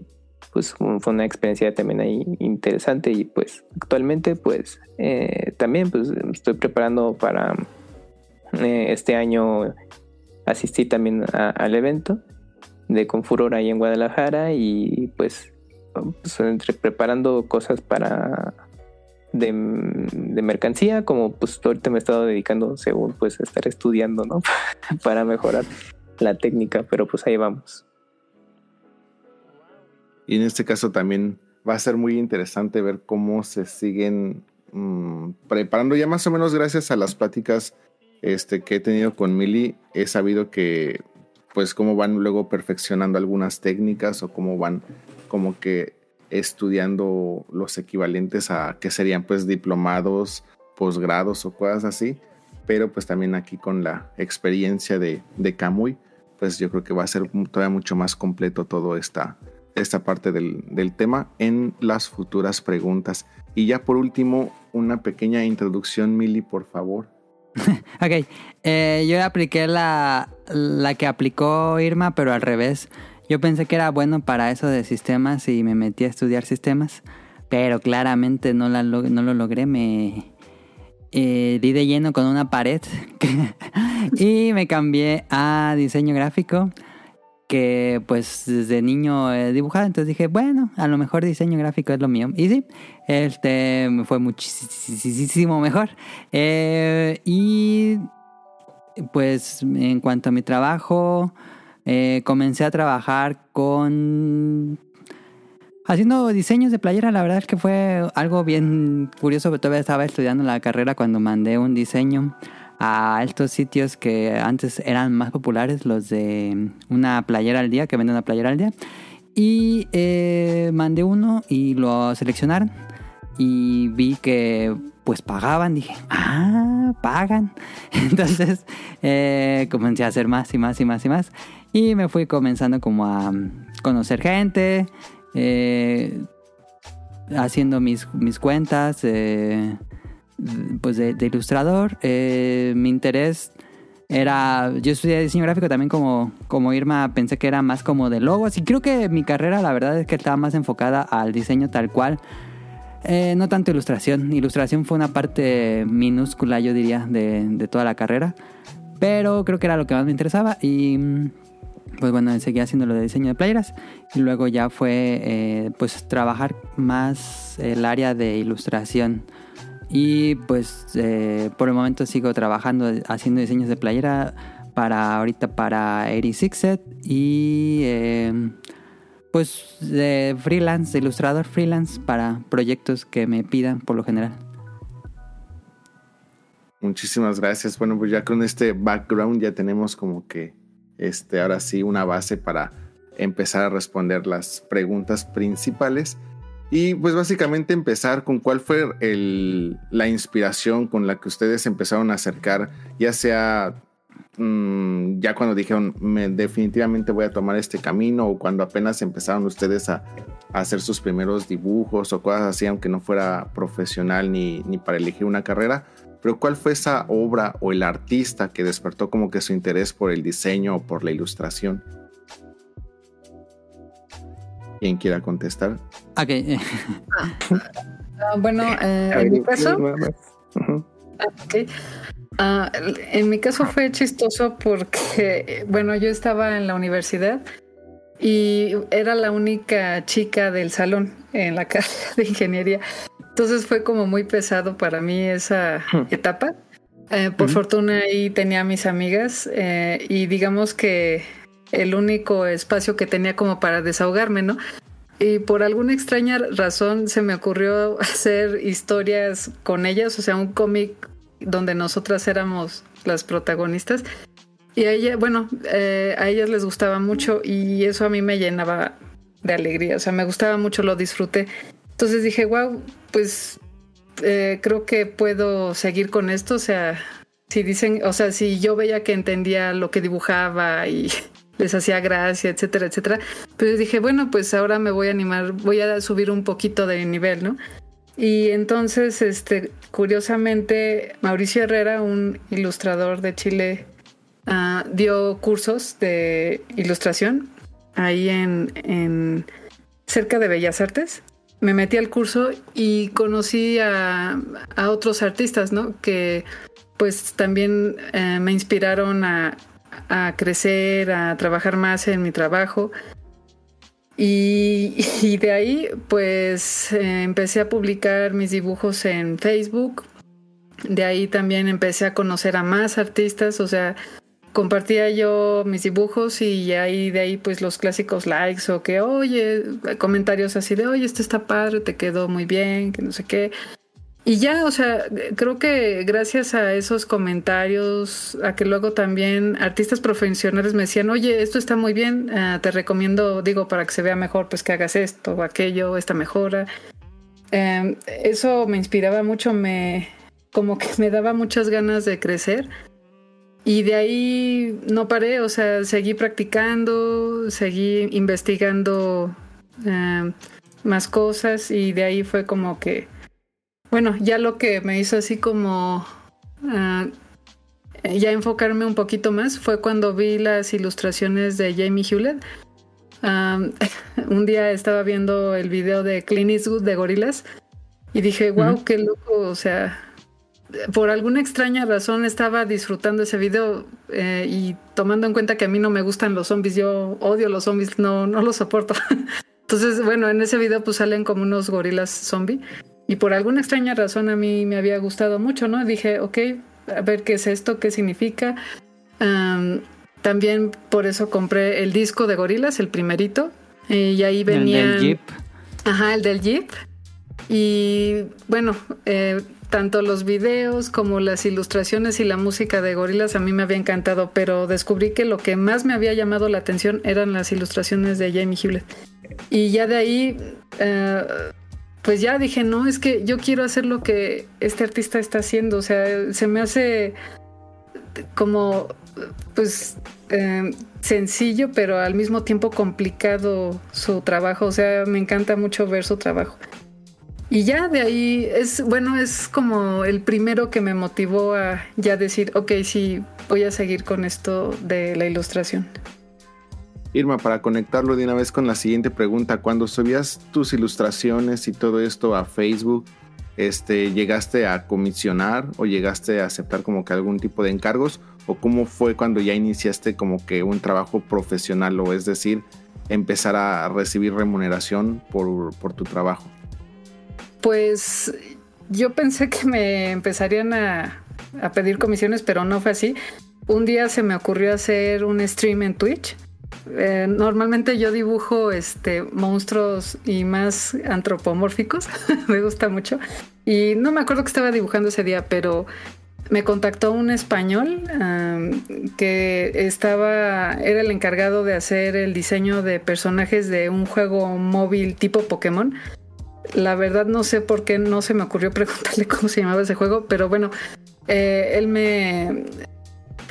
pues fue una experiencia también ahí interesante y pues actualmente pues eh, también pues estoy preparando para eh, este año asistir también al evento de Confuror ahí en Guadalajara y pues, pues, entre preparando cosas para de, mercancía como pues ahorita me he estado dedicando según pues estar estudiando no (laughs) para mejorar la técnica pero pues ahí vamos y en este caso también va a ser muy interesante ver cómo se siguen mm, preparando. Ya más o menos gracias a las pláticas este, que he tenido con Mili he sabido que pues cómo van luego perfeccionando algunas técnicas o cómo van como que estudiando los equivalentes a que serían pues diplomados, posgrados o cosas así, pero pues también aquí con la experiencia de, de Camuy, pues yo creo que va a ser todavía mucho más completo todo esta, esta parte del, del tema en las futuras preguntas. Y ya por último, una pequeña introducción, Mili, por favor. (laughs) ok, eh, yo apliqué la, la que aplicó Irma, pero al revés. Yo pensé que era bueno para eso de sistemas y me metí a estudiar sistemas, pero claramente no, la, no lo logré. Me eh, di de lleno con una pared (laughs) y me cambié a diseño gráfico que pues desde niño he dibujado, entonces dije, bueno, a lo mejor diseño gráfico es lo mío. Y sí, este me fue muchísimo mejor. Eh, y pues en cuanto a mi trabajo, eh, comencé a trabajar con... Haciendo diseños de playera, la verdad es que fue algo bien curioso, pero todavía estaba estudiando la carrera cuando mandé un diseño a estos sitios que antes eran más populares, los de una playera al día, que venden una playera al día. Y eh, mandé uno y lo seleccionaron. Y vi que pues pagaban. Dije, ah, pagan. (laughs) Entonces eh, comencé a hacer más y más y más y más. Y me fui comenzando como a conocer gente. Eh, haciendo mis, mis cuentas pues de, de ilustrador. Eh, mi interés era, yo estudié diseño gráfico también como, como Irma, pensé que era más como de logos y creo que mi carrera la verdad es que estaba más enfocada al diseño tal cual. Eh, no tanto ilustración, ilustración fue una parte minúscula yo diría de, de toda la carrera, pero creo que era lo que más me interesaba y pues bueno, seguí haciendo lo de diseño de playeras y luego ya fue eh, pues trabajar más el área de ilustración y pues eh, por el momento sigo trabajando haciendo diseños de playera para ahorita para 86set y eh, pues freelance, ilustrador freelance para proyectos que me pidan por lo general. Muchísimas gracias. Bueno, pues ya con este background ya tenemos como que este ahora sí una base para empezar a responder las preguntas principales. Y pues básicamente empezar con cuál fue el, la inspiración con la que ustedes empezaron a acercar, ya sea mmm, ya cuando dijeron me, definitivamente voy a tomar este camino o cuando apenas empezaron ustedes a, a, hacer sus primeros dibujos o cosas así, aunque no fuera profesional ni, ni para elegir una carrera. Pero ¿cuál fue esa obra o el artista que despertó como que su interés por el diseño o por la ilustración? ¿Quién quiera contestar? Ok. uh, bueno, (laughs) eh, en mi caso. Uh, okay. Uh, en mi caso fue chistoso porque, bueno, yo estaba en la universidad y era la única chica del salón en la (laughs) carrera de ingeniería. Entonces fue como muy pesado para mí esa etapa. Eh, por uh -huh. fortuna ahí tenía a mis amigas eh, y digamos que el único espacio que tenía como para desahogarme, ¿no? Y por alguna extraña razón se me ocurrió (laughs) hacer historias con ellas, o sea, un cómic donde nosotras éramos las protagonistas. Y a ella, bueno, eh, a ellas les gustaba mucho y eso a mí me llenaba de alegría, o sea, me gustaba mucho, lo disfruté. Entonces dije, wow, pues eh, creo que puedo seguir con esto, o sea, si dicen, o sea, si yo veía que entendía lo que dibujaba y (laughs) les hacía gracia, etcétera, etcétera. Pues dije, bueno, pues ahora me voy a animar, voy a subir un poquito de nivel, ¿no? Y entonces, este, curiosamente, Mauricio Herrera, un ilustrador de Chile, uh, dio cursos de ilustración ahí en, en cerca de Bellas Artes. Me metí al curso y conocí a, a otros artistas, ¿no? Que pues también eh, me inspiraron a, a crecer, a trabajar más en mi trabajo. (laughs) Y, de ahí, pues eh, empecé a publicar mis dibujos en Facebook. De ahí también empecé a conocer a más artistas, o sea, compartía yo mis dibujos y ahí de ahí pues los clásicos likes o que oye, comentarios así de oye, esto está padre, te quedó muy bien, que no sé qué. Y ya, o sea, creo que gracias a esos comentarios, a que luego también artistas profesionales me decían, oye, esto está muy bien, uh, te recomiendo, digo, para que se vea mejor, pues que hagas esto o aquello, esta mejora. Um, eso me inspiraba mucho, me como que me daba muchas ganas de crecer. Y de ahí no paré, o sea, seguí practicando, seguí investigando uh, más cosas y de ahí fue como que bueno, ya lo que me hizo así como uh, ya enfocarme un poquito más fue cuando vi las ilustraciones de Jamie Hewlett. Um, (laughs) un día estaba viendo el video de Clint Eastwood de Gorilas y dije, wow, uh -huh. qué loco, o sea, por alguna extraña razón estaba disfrutando ese video eh, y tomando en cuenta que a mí no me gustan los zombies, yo odio los zombies, no, no los soporto. (laughs) Entonces, bueno, en ese video pues salen como unos gorilas zombie y por alguna extraña razón a mí me había gustado mucho, ¿no? Dije, ok, a ver qué es esto, qué significa. Um, también por eso compré el disco de Gorilas, el primerito. y ahí venía. El del Jeep. Ajá, el del Jeep. Y bueno, eh, tanto los videos como las ilustraciones y la música de Gorilas a mí me había encantado, pero descubrí que lo que más me había llamado la atención eran las ilustraciones de Jamie Hewlett. Y ya de ahí. Uh, pues ya dije, no, es que yo quiero hacer lo que este artista está haciendo. O sea, se me hace como, pues, eh, sencillo, pero al mismo tiempo complicado su trabajo. O sea, me encanta mucho ver su trabajo. Y ya de ahí es, bueno, es como el primero que me motivó a ya decir, ok, sí, voy a seguir con esto de la ilustración. Irma, para conectarlo de una vez con la siguiente pregunta, cuando subías tus ilustraciones y todo esto a Facebook, este, ¿llegaste a comisionar o llegaste a aceptar como que algún tipo de encargos? ¿O cómo fue cuando ya iniciaste como que un trabajo profesional o es decir, empezar a recibir remuneración por, por tu trabajo? Pues yo pensé que me empezarían a, a pedir comisiones, pero no fue así. Un día se me ocurrió hacer un stream en Twitch eh, normalmente yo dibujo este monstruos y más antropomórficos, (laughs) me gusta mucho. Y no me acuerdo que estaba dibujando ese día, pero me contactó un español que estaba, era el encargado de hacer el diseño de personajes de un juego móvil tipo Pokémon. La verdad no sé por qué no se me ocurrió preguntarle (laughs) cómo se llamaba ese juego, pero bueno, eh, él me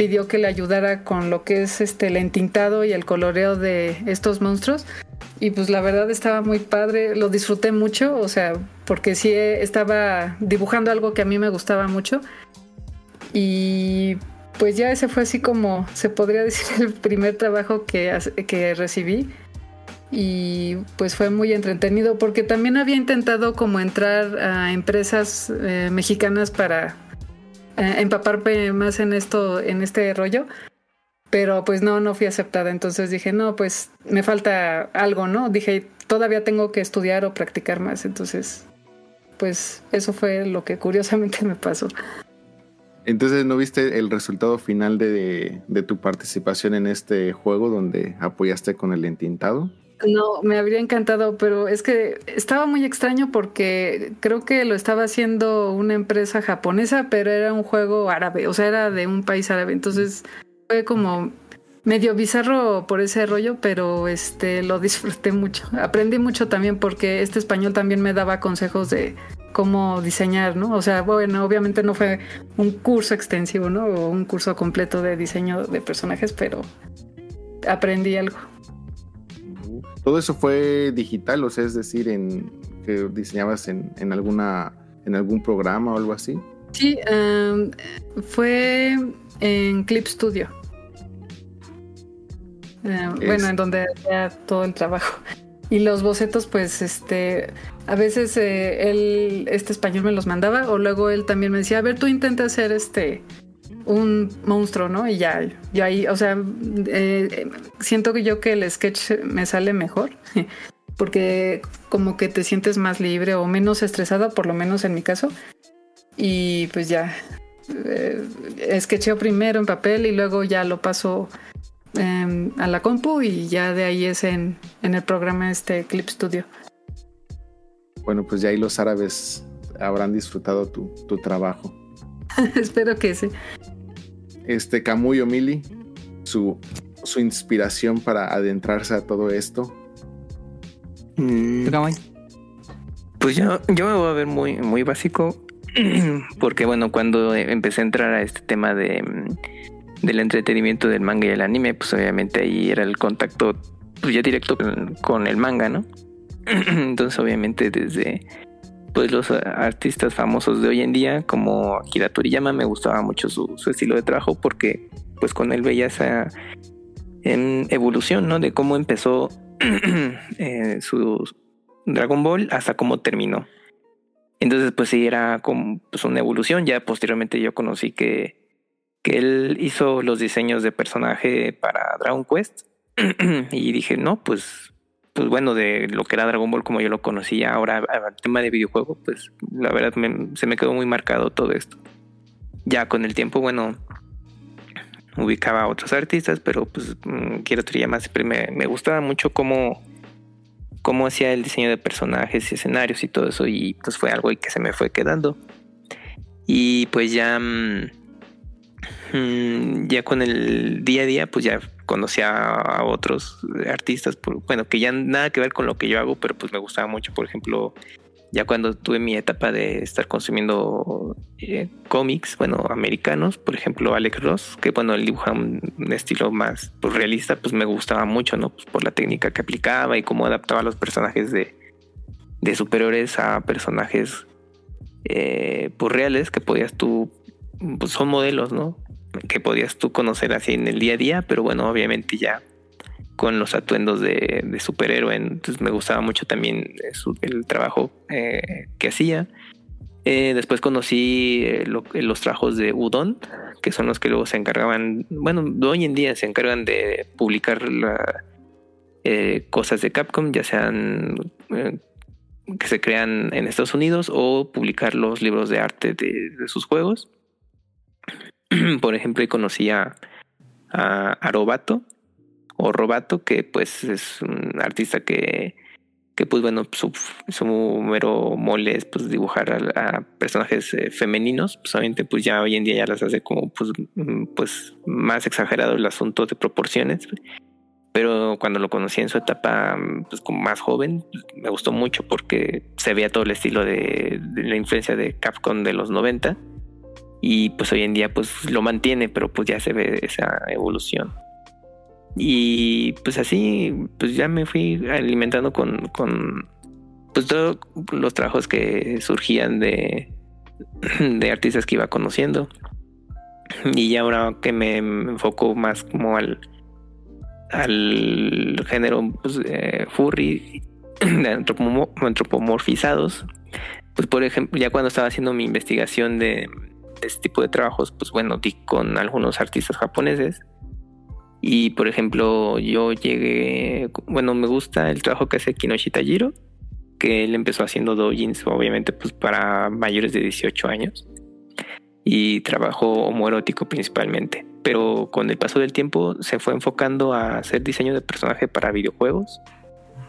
pidió que le ayudara con lo que es este el entintado y el coloreo de estos monstruos. Y pues la verdad estaba muy padre, lo disfruté mucho, o sea, porque sí estaba dibujando algo que a mí me gustaba mucho. Y pues ya ese fue así como se podría (laughs) decir el primer trabajo que, que recibí. Y pues fue muy entretenido porque también había intentado como entrar a empresas eh, mexicanas para eh, empaparme más en esto, en este rollo. Pero pues no, no fui aceptada. Entonces dije, no, pues me falta algo, ¿no? Dije, todavía tengo que estudiar o practicar más. Entonces, pues eso fue lo que curiosamente (laughs) me pasó. Entonces, ¿no viste el resultado final de, de tu participación en este juego donde apoyaste con el entintado? No, me habría encantado, pero es que estaba muy extraño porque creo que lo estaba haciendo una empresa japonesa, pero era un juego árabe, o sea, era de un país árabe. Entonces fue como medio bizarro por ese rollo, pero este lo disfruté mucho. Aprendí mucho también porque este español también me daba consejos de cómo diseñar, ¿no? O sea, bueno, obviamente no fue un curso extensivo, ¿no? O un curso completo de diseño de personajes, pero aprendí algo. Todo eso fue digital, o sea, es decir, en que diseñabas en, alguna en algún programa o algo así. Sí, em, fue en Clip Studio. Em, bueno, en donde hacía todo el trabajo. Y los bocetos, pues, este, a veces eh, él, este español me los mandaba, o luego él también me decía, a ver, tú intenta hacer este, un monstruo, ¿no? Y ya, yo ahí, o sea, eh, siento que yo que el sketch me sale mejor, (laughs) porque como que te sientes más libre o menos estresado, por lo menos en mi caso. Y pues ya, eh, primero en papel y luego ya lo paso em, a la compu y ya de ahí es en, en el programa este Clip Studio. Bueno, pues ya ahí los árabes habrán disfrutado tu, tu trabajo. (laughs) Espero que sí este Camuy Mili, su, su inspiración para adentrarse a todo esto? Mm. Pues yo, yo me voy a ver muy, muy básico, (clears throat) porque bueno, cuando empecé a entrar a este tema de mm, del entretenimiento del manga y el anime, pues obviamente ahí era el contacto pues ya directo con el manga, ¿no? (clears throat) Entonces obviamente desde pues los artistas famosos de hoy en día como Akira Toriyama me gustaba mucho su, estilo de trabajo porque pues con él veía esa en evolución no de cómo empezó (clears throat) eh, su Dragon Ball hasta cómo terminó. Entonces pues sí era como pues, una evolución. Ya posteriormente yo conocí que que él hizo los diseños de personaje para Dragon Quest (clears throat) y dije no pues pues bueno, de lo que era Dragon Ball como yo lo conocía, ahora el tema de videojuego, pues la verdad se me quedó muy marcado todo esto. Ya con el tiempo, bueno, ubicaba a otros artistas, pero pues mm, quiero más siempre me, me, gustaba mucho cómo, cómo hacía el diseño de personajes y escenarios y todo eso, y pues fue algo que se me fue quedando. Y pues ya, mm, mm, ya con el día a día, pues ya conocí a, otros artistas, bueno, que ya nada que ver con lo que yo hago, pero pues me gustaba mucho, por ejemplo, ya cuando tuve mi etapa de estar consumiendo eh, cómics, bueno, americanos, por ejemplo, Alex Ross, que bueno, él dibuja un, estilo más pues, realista, pues me gustaba mucho, ¿no? Pues por la técnica que aplicaba y cómo adaptaba a los personajes de, de superiores a personajes eh, pues reales que podías tú, pues son modelos, ¿no? Que podías tú conocer así en el día a día, pero bueno, obviamente ya con los atuendos de, superhéroe, entonces me gustaba mucho también el trabajo eh, que hacía. Eh, después conocí los trabajos de Udon, que son los que luego se encargaban, bueno, hoy en día se encargan de publicar cosas de Capcom, ya sean que se crean en Estados Unidos o publicar los libros de arte de, sus juegos. (clears throat) Por ejemplo, conocí a, a, o Robato, que pues es un artista que, que pues bueno, su, su mero mole es pues dibujar a, personajes eh, femeninos. Pues obviamente pues ya hoy en día ya las hace como pues, mm, pues más exagerado el asunto de proporciones pero cuando lo conocí en su etapa pues, como más joven, pues, me gustó mucho porque se veía todo el estilo de, la influencia de Capcom de los 90 y pues hoy en día pues lo mantiene, pero pues ya se ve esa evolución. Y pues así, pues ya me fui alimentando con, con pues todos los trabajos que surgían de, de artistas que iba conociendo. Y ya ahora que me enfoco más como al, al género pues, eh, furry (clears throat) antropomorfizados, pues por ejemplo, ya cuando estaba haciendo mi investigación de, este tipo de trabajos, pues bueno, di con algunos artistas japoneses. Y por ejemplo, yo llegué, bueno, me gusta el trabajo que hace Kinoshi Tajiro, que él empezó haciendo doujins, obviamente, pues para mayores de 18 años. Y trabajó homoerótico principalmente pero con el paso del tiempo se fue enfocando a hacer diseño de personaje para videojuegos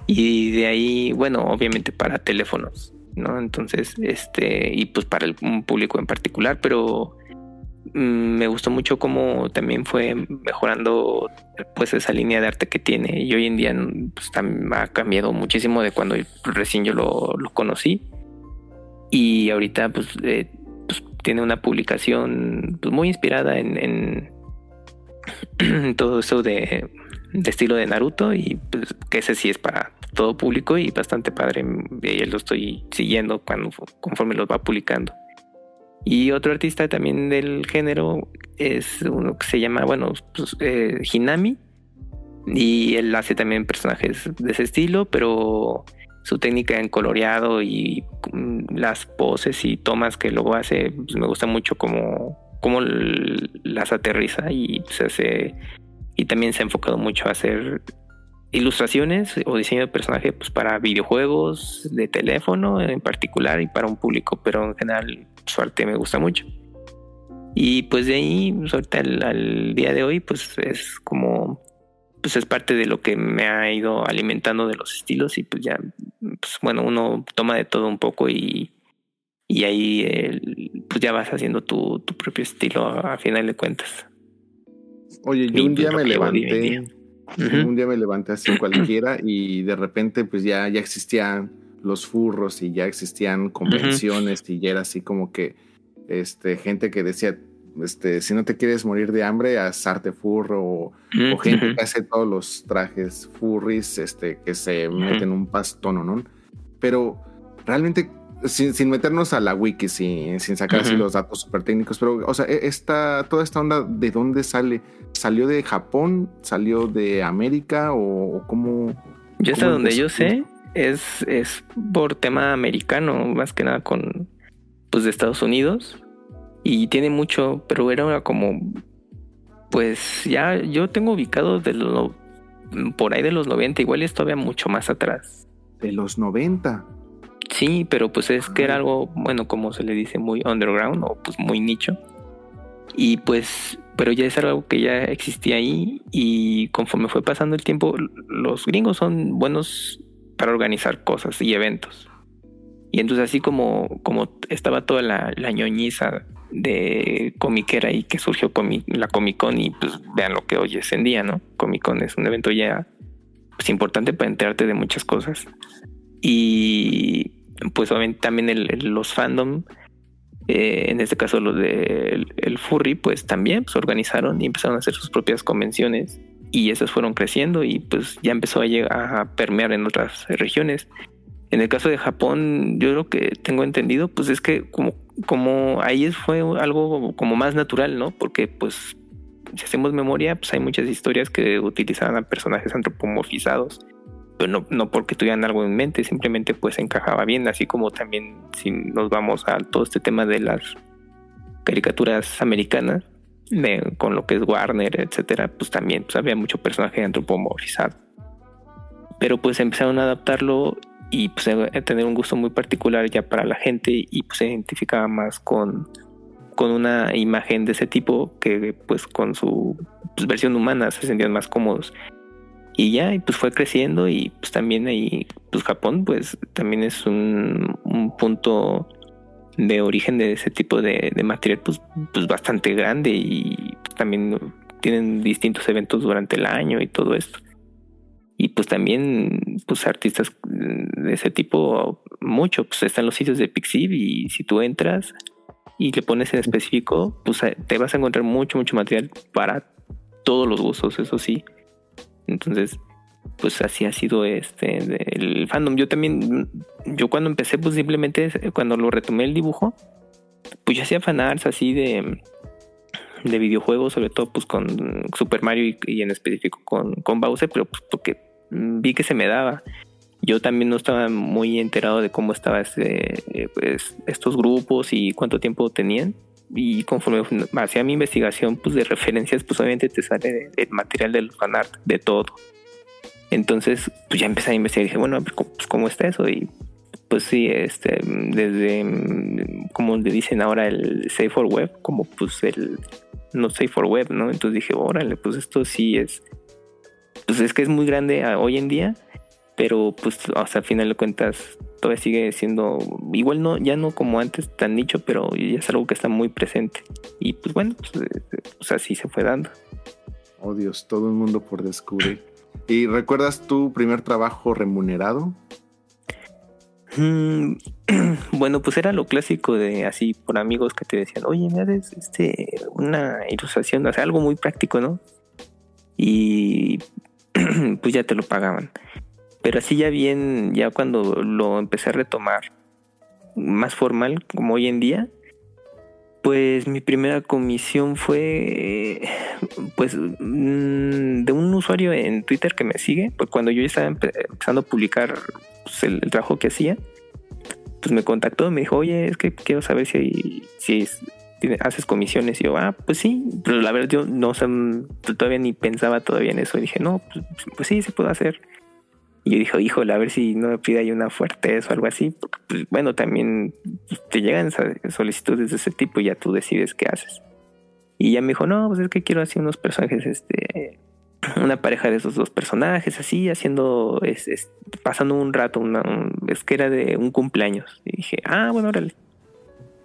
y de ahí, bueno, obviamente para teléfonos, ¿no? Entonces, este, y pues para el, un público en particular, pero mm, me gustó mucho cómo también fue mejorando pues esa línea de arte que tiene. Y hoy en día pues, ha cambiado muchísimo de cuando recién yo lo, conocí. Y ahorita pues, eh, pues, tiene una publicación pues, muy inspirada en (clears throat) todo eso de, estilo de Naruto. Y pues, que ese sí es para todo público y bastante padre. Y lo estoy siguiendo cuando, conforme los va publicando. Y otro artista también del género es uno que se llama, bueno, pues, eh, Hinami. Y él hace también personajes de ese estilo, pero su técnica en coloreado y mm, las poses y tomas que luego hace, pues, me gusta mucho como cómo las aterriza y se hace y también se ha enfocado mucho a hacer ilustraciones o diseño de personaje pues para videojuegos de teléfono en particular y para un público pero en general su arte me gusta mucho y pues de ahí pues, ahorita al, día de hoy pues es como pues es parte de lo que me ha ido alimentando de los estilos y pues ya pues bueno uno toma de todo un poco y y ahí pues ya vas haciendo tu, propio estilo a, final de cuentas. Oye, yo un día me levanté, un día me levanté así cualquiera y de repente pues ya, ya existían los furros y ya existían convenciones y ya era así como que este gente que decía este si no te quieres morir de hambre haz arte furro o, gente que hace todos los trajes furries este que se meten un pastón no pero realmente sin, meternos a la wiki, sin, sin sacar así los datos súper técnicos, pero, o sea, esta, toda esta onda, ¿de dónde sale? ¿Salió de Japón? ¿Salió de América? ¿O, cómo? Yo hasta donde yo sé, es, es por tema americano, más que nada con, pues, de Estados Unidos. Y tiene mucho, pero era como, pues, ya yo tengo ubicado de lo, por ahí de los 90, igual es todavía mucho más atrás. De los 90. Sí, pero pues es que era algo, bueno, como se le dice, muy underground o pues muy nicho. Y pues, pero ya es algo que ya existía ahí y conforme fue pasando el tiempo, los gringos son buenos para organizar cosas y eventos. Y entonces así como, como estaba toda la, la ñoñiza de comiquera y que surgió la Comic Con y pues vean lo que hoy es en día, ¿no? Comic Con es un evento ya pues importante para enterarte de muchas cosas. Y pues también los fandom, eh, en este caso los de el, furry, pues también se organizaron y empezaron a hacer sus propias convenciones y esas fueron creciendo y pues ya empezó a, llegar a permear en otras regiones. En el caso de Japón, yo lo que tengo entendido, pues es que como, como ahí fue algo como más natural, ¿no? Porque pues si hacemos memoria, pues hay muchas historias que utilizaban a personajes antropomorfizados, pero no, no porque tuvieran algo en mente, simplemente pues encajaba bien, así como también si nos vamos a todo este tema de las caricaturas americanas, con lo que es Warner, etcétera, pues también pues, había mucho personaje antropomorfizado. Pero pues empezaron a adaptarlo y pues a tener un gusto muy particular ya para la gente y pues se identificaba más con, con una imagen de ese tipo que pues con su pues, versión humana se sentían más cómodos. Y ya, y pues fue creciendo y pues también ahí, pues Japón pues también es un, un punto de origen de ese tipo de, de material pues, pues bastante grande y también tienen distintos eventos durante el año y todo esto. Y pues también, pues artistas de ese tipo, mucho, pues están los sitios de Pixiv y si tú entras y le pones en específico, pues te vas a encontrar mucho, mucho material para todos los gustos, eso sí. Entonces, pues así ha sido este el fandom. Yo también, yo cuando empecé, pues simplemente cuando lo retomé el dibujo, pues yo hacía fanarts así de de videojuegos, sobre todo pues con Super Mario y, y en específico con, con Bowser, pero pues porque vi que se me daba. Yo también no estaba muy enterado de cómo estaban este, eh, pues, estos grupos y cuánto tiempo tenían. Y conforme hacía mi investigación pues, de referencias, pues obviamente te sale el material del fanart, de todo. Entonces, pues ya empecé a investigar y dije, bueno, pues, ¿cómo, pues, ¿cómo está eso? Y pues sí, este, desde, como le dicen ahora, el Safe for Web, como pues el no Safe for Web, ¿no? Entonces dije, órale, pues esto sí es, pues es que es muy grande a- hoy en día, pero pues hasta al final de cuentas todavía sigue siendo, igual no, ya no como antes tan nicho, pero ya es algo que está muy presente. Y pues bueno, pues, eh, pues así se fue dando. Oh Dios, todo un mundo por descubrir. ¿Y recuerdas tu primer trabajo remunerado? Mm, (clears throat) bueno, pues era lo clásico de así por amigos que te decían, oye, me haces este, una ilustración, o sea, algo muy práctico, ¿no? Y (clears throat) pues ya te lo pagaban. Pero así ya bien, ya cuando lo empecé a retomar más formal, como hoy en día, pues mi primera comisión fue pues mm, de un usuario en Twitter que me sigue, pues cuando yo ya estaba empe- empezando a publicar pues, el, trabajo que hacía, pues me contactó, me dijo, oye, es que quiero saber si, si haces comisiones. Y yo, ah, pues sí, pero la verdad yo no sé, mm, todavía ni pensaba todavía en eso. Y dije, no, pues, pues sí, se puede hacer. Y yo dije, híjole, a ver si no me pide ahí una fuertes o algo así. Pues, bueno, también te llegan solicitudes de ese tipo y ya tú decides qué haces. Y ya me dijo, no, pues es que quiero así unos personajes, este, (clears throat) una pareja de esos dos personajes, así, haciendo, es, es- pasando un rato, una, un- es que era de un cumpleaños. Y dije, ah, bueno, órale.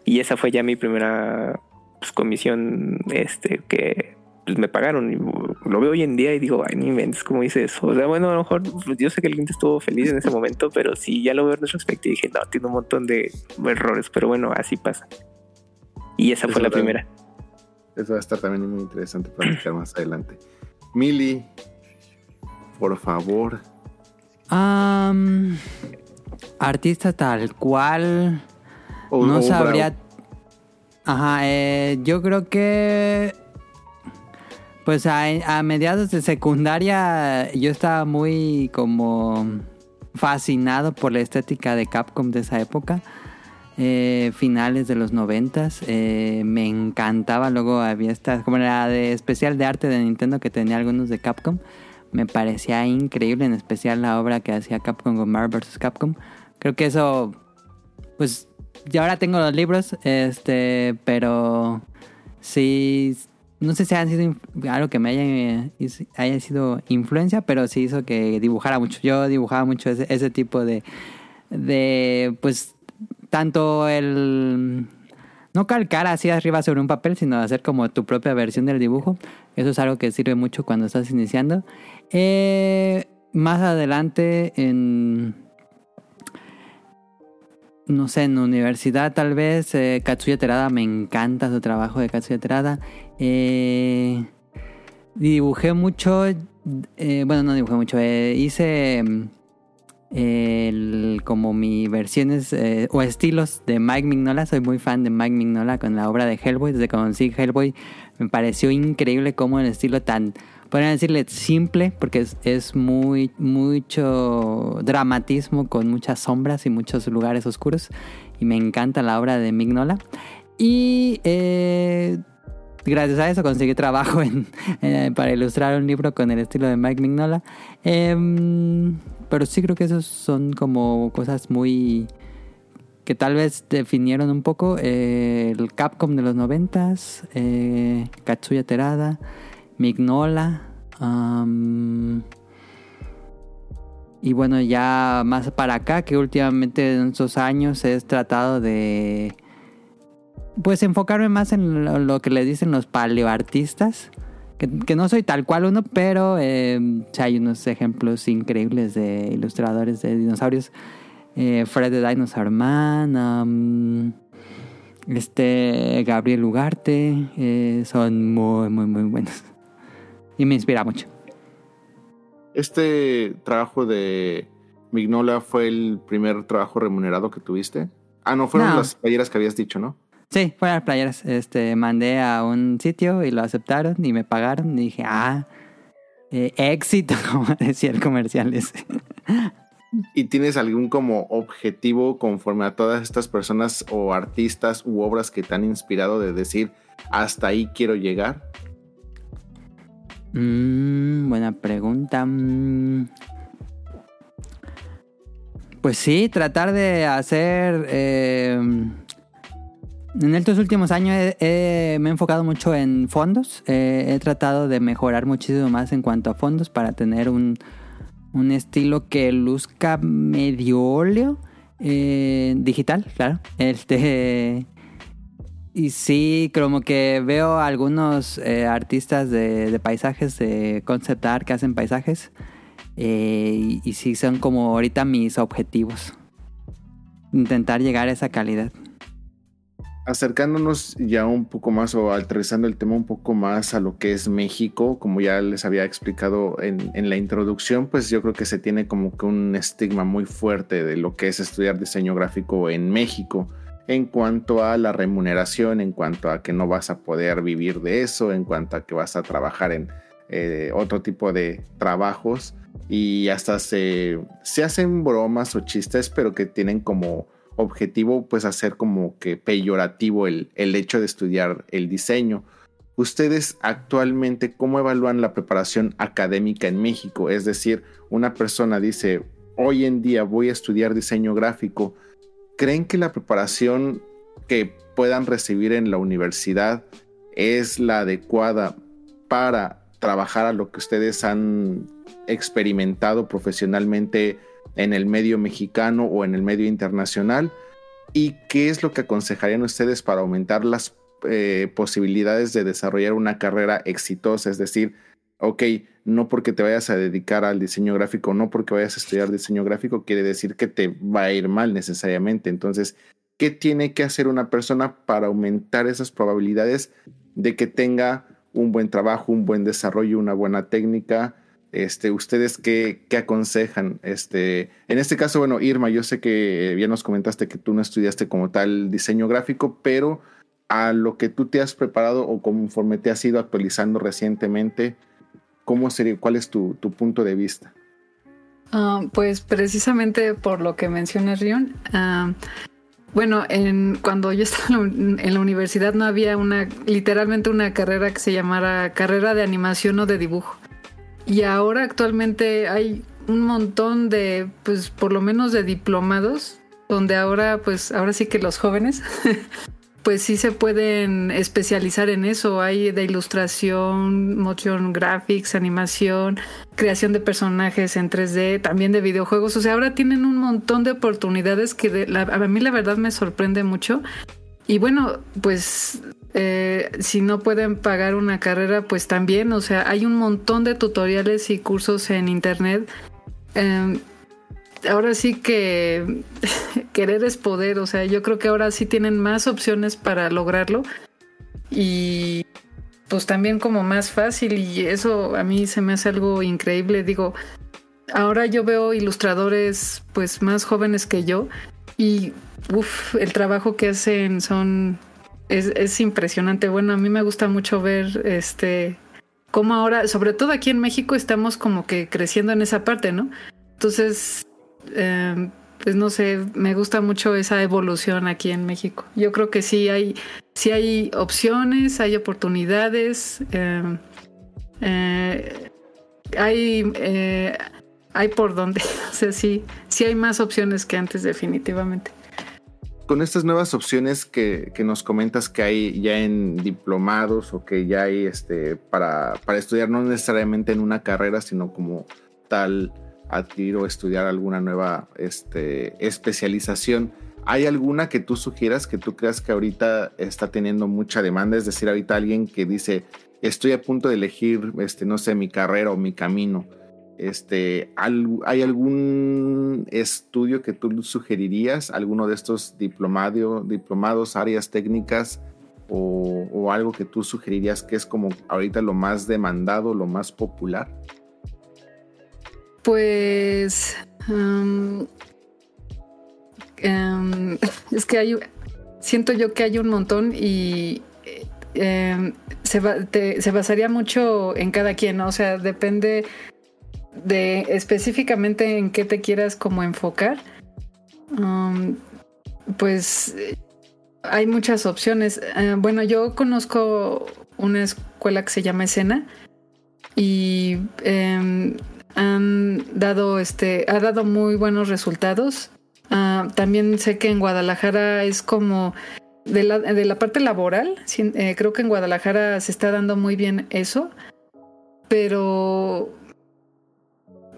Y esa fue ya mi primera pues, comisión, este, que pues, me pagaron. Y lo veo hoy en día y digo, ay, ni inventes, ¿cómo hice eso? O sea, bueno, a lo mejor pues, yo sé que el cliente estuvo feliz en ese momento, pero sí, ya lo veo en retrospectiva y dije, no, tiene un montón de errores, pero bueno, así pasa. Y esa Eso fue la también. primera. Eso va a estar también muy interesante para platicar más adelante. Mili, por favor. Am, artista tal cual. O- no sabría. bravo. Ajá, eh, yo creo que. Pues a, mediados de secundaria yo estaba muy como fascinado por la estética de Capcom de esa época. eh, finales de los noventas. eh, me encantaba. Luego había esta, como la de especial de arte de Nintendo que tenía algunos de Capcom. Me parecía increíble, en especial la obra que hacía Capcom con Marvel vs. Capcom. Creo que eso, pues, ya ahora tengo los libros, este, pero sí, no sé si han sido algo que me haya, haya sido influencia, pero sí hizo que dibujara mucho. Yo dibujaba mucho ese, ese tipo de, de, pues, tanto el no calcar así arriba sobre un papel, sino hacer como tu propia versión del dibujo. Eso es algo que sirve mucho cuando estás iniciando. Eh, más adelante en no sé, en universidad tal vez, eh, Katsuya Terada, me encanta su trabajo de Katsuya Terada. Eh, dibujé mucho, eh, bueno, no dibujé mucho, eh, hice mm, como mi versiones eh, o estilos de Mike Mignola. Soy muy fan de Mike Mignola con la obra de Hellboy. Desde que conocí Hellboy me pareció increíble como el estilo tan, podrían decirle simple, porque es, es muy, mucho dramatismo con muchas sombras y muchos lugares oscuros. Y me encanta la obra de Mignola. Y eh, gracias a eso conseguí trabajo eh, para ilustrar un libro con el estilo de Mike Mignola. Em, pero sí creo que esos son como cosas muy que tal vez definieron un poco eh, el Capcom de los noventas, Katsuya Terada, Mignola, y bueno ya más para acá que últimamente en estos años he tratado de pues enfocarme más en lo, que le dicen los paleoartistas. Que, no soy tal cual uno, pero sí hay unos ejemplos increíbles de ilustradores de dinosaurios. Eh, Fred the Dinosaur Man, este Gabriel Ugarte, eh, son muy, muy, muy buenos. Y me inspira mucho. Este trabajo de Mignola fue el primer trabajo remunerado que tuviste. Ah, no, fueron No. las playeras que habías dicho, ¿no? Sí, fueron las playeras. Este, mandé a un sitio y lo aceptaron y me pagaron. Y dije, ah, eh, éxito, (laughs) como decía el comercial ese. ¿Y tienes algún como objetivo conforme a todas estas personas o artistas u obras que te han inspirado de decir hasta ahí quiero llegar? Mm, buena pregunta. Mm. Pues sí, tratar de hacer... eh, en estos últimos años me he enfocado mucho en fondos. Eh, he tratado de mejorar muchísimo más en cuanto a fondos para tener un, un estilo que luzca medio óleo. eh, digital, claro. Este... Y sí, como que veo algunos eh, artistas de, paisajes, de concept art que hacen paisajes. eh, y, y sí son como ahorita mis objetivos. Intentar llegar a esa calidad. Acercándonos ya un poco más o aterrizando el tema un poco más a lo que es México, como ya les había explicado en, en la introducción, pues yo creo que se tiene como que un estigma muy fuerte de lo que es estudiar diseño gráfico en México en cuanto a la remuneración, en cuanto a que no vas a poder vivir de eso, en cuanto a que vas a trabajar en eh, otro tipo de trabajos y hasta se, se hacen bromas o chistes, pero que tienen como objetivo pues hacer como que peyorativo el, el hecho de estudiar el diseño. Ustedes actualmente, ¿cómo evalúan la preparación académica en México? Es decir, una persona dice, hoy en día voy a estudiar diseño gráfico. ¿Creen que la preparación que puedan recibir en la universidad es la adecuada para trabajar a lo que ustedes han experimentado profesionalmente en el medio mexicano o en el medio internacional? ¿Y qué es lo que aconsejarían ustedes para aumentar las eh, posibilidades de desarrollar una carrera exitosa? Es decir, ok, no porque te vayas a dedicar al diseño gráfico, no porque vayas a estudiar diseño gráfico, quiere decir que te va a ir mal necesariamente. Entonces, ¿qué tiene que hacer una persona para aumentar esas probabilidades de que tenga un buen trabajo, un buen desarrollo, una buena técnica? Este, ¿Ustedes qué, qué aconsejan? Este, en este caso, bueno, Irma, yo sé que ya nos comentaste que tú no estudiaste como tal diseño gráfico, pero a lo que tú te has preparado o conforme te has ido actualizando recientemente, ¿cómo sería, cuál es tu, tu punto de vista? Ah, pues precisamente por lo que menciona Rion. ah, bueno, en, cuando yo estaba en la universidad no había una, literalmente una carrera que se llamara carrera de animación o de dibujo. Y ahora actualmente hay un montón de, pues por lo menos de diplomados, donde ahora, pues ahora sí que los jóvenes, (laughs) pues sí se pueden especializar en eso. Hay de ilustración, motion graphics, animación, creación de personajes en 3D, también de videojuegos. O sea, ahora tienen un montón de oportunidades que la- a mí la verdad me sorprende mucho. Y bueno, pues eh, si no pueden pagar una carrera, pues también, o sea, hay un montón de tutoriales y cursos en internet. Eh, ahora sí que (laughs) querer es poder, o sea, yo creo que ahora sí tienen más opciones para lograrlo y pues también como más fácil y eso a mí se me hace algo increíble, digo, ahora yo veo ilustradores pues más jóvenes que yo y uf, el trabajo que hacen son es, es impresionante. Bueno, a mí me gusta mucho ver este cómo ahora, sobre todo aquí en México, estamos como que creciendo en esa parte, ¿no? Entonces, eh, pues no sé, me gusta mucho esa evolución aquí en México. Yo creo que sí hay, sí hay opciones, hay oportunidades, eh, eh, hay, eh, hay por donde. (laughs) O sea, sí, sí hay más opciones que antes, definitivamente. Con estas nuevas opciones que, que nos comentas que hay ya en diplomados o que ya hay este, para, para estudiar, no necesariamente en una carrera, sino como tal adquirir o estudiar alguna nueva este, especialización. ¿Hay alguna que tú sugieras que tú creas que ahorita está teniendo mucha demanda? Es decir, ahorita alguien que dice, estoy a punto de elegir, este, no sé, mi carrera o mi camino. Este, ¿Hay algún estudio que tú sugerirías? ¿Alguno de estos diplomado, diplomados, áreas técnicas o, o algo que tú sugerirías que es como ahorita lo más demandado, lo más popular? Pues um, es que hay, siento yo que hay un montón y eh, se, se, basaría mucho en cada quien, ¿no? o sea, depende de específicamente en qué te quieras como enfocar. Pues hay muchas opciones. Uh, bueno, yo conozco una escuela que se llama Escena y eh, han dado este, ha dado muy buenos resultados. Uh, también sé que en Guadalajara es como de la, de la parte laboral, eh, creo que en Guadalajara se está dando muy bien eso, pero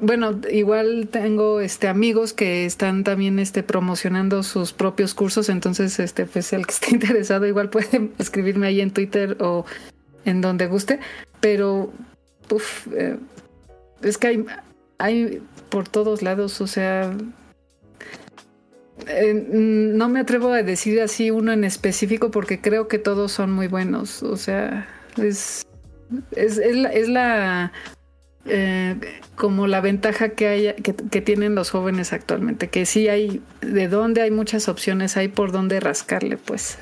bueno, igual tengo este amigos que están también este promocionando sus propios cursos, entonces este pues el que esté (laughs) interesado igual puede escribirme ahí en Twitter o en donde guste, pero uf, eh, es que hay, hay por todos lados, o sea, eh, no me atrevo a decir así uno en específico porque creo que todos son muy buenos, o sea, es, es, es la, eh, como la ventaja que, hay, que, que, tienen los jóvenes actualmente, que sí hay, de dónde hay muchas opciones, hay por dónde rascarle, pues.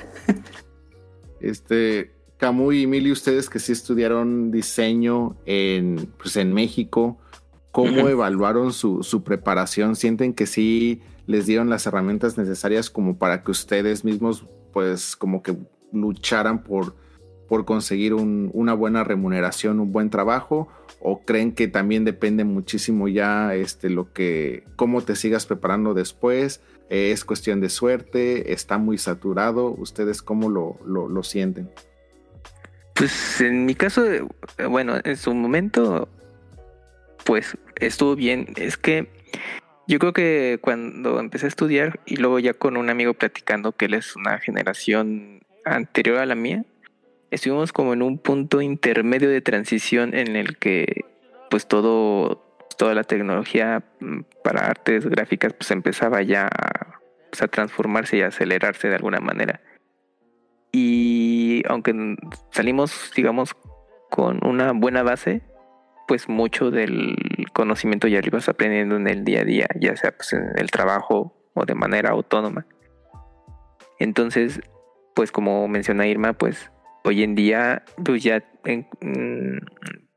Este, Camu y Mili, ustedes que sí estudiaron diseño en, pues en México, ¿cómo uh -huh. evaluaron su, su, preparación? ¿Sienten que sí les dieron las herramientas necesarias como para que ustedes mismos, pues, como que lucharan por, por conseguir un, una buena remuneración, un buen trabajo? ¿O creen que también depende muchísimo ya este, lo que, cómo te sigas preparando después? ¿Es cuestión de suerte? ¿Está muy saturado? ¿Ustedes cómo lo, lo, lo sienten? Pues en mi caso, bueno, en su momento, pues estuvo bien. Es que yo creo que cuando empecé a estudiar y luego ya con un amigo platicando que él es una generación anterior a la mía, estuvimos como en un punto intermedio de transición en el que pues todo, toda la tecnología para artes gráficas pues empezaba ya a, pues, a transformarse y a acelerarse de alguna manera. Y aunque salimos, digamos, con una buena base, pues mucho del conocimiento ya lo ibas aprendiendo en el día a día, ya sea pues en el trabajo o de manera autónoma. Entonces, pues como menciona Irma, pues hoy en día pues ya, en,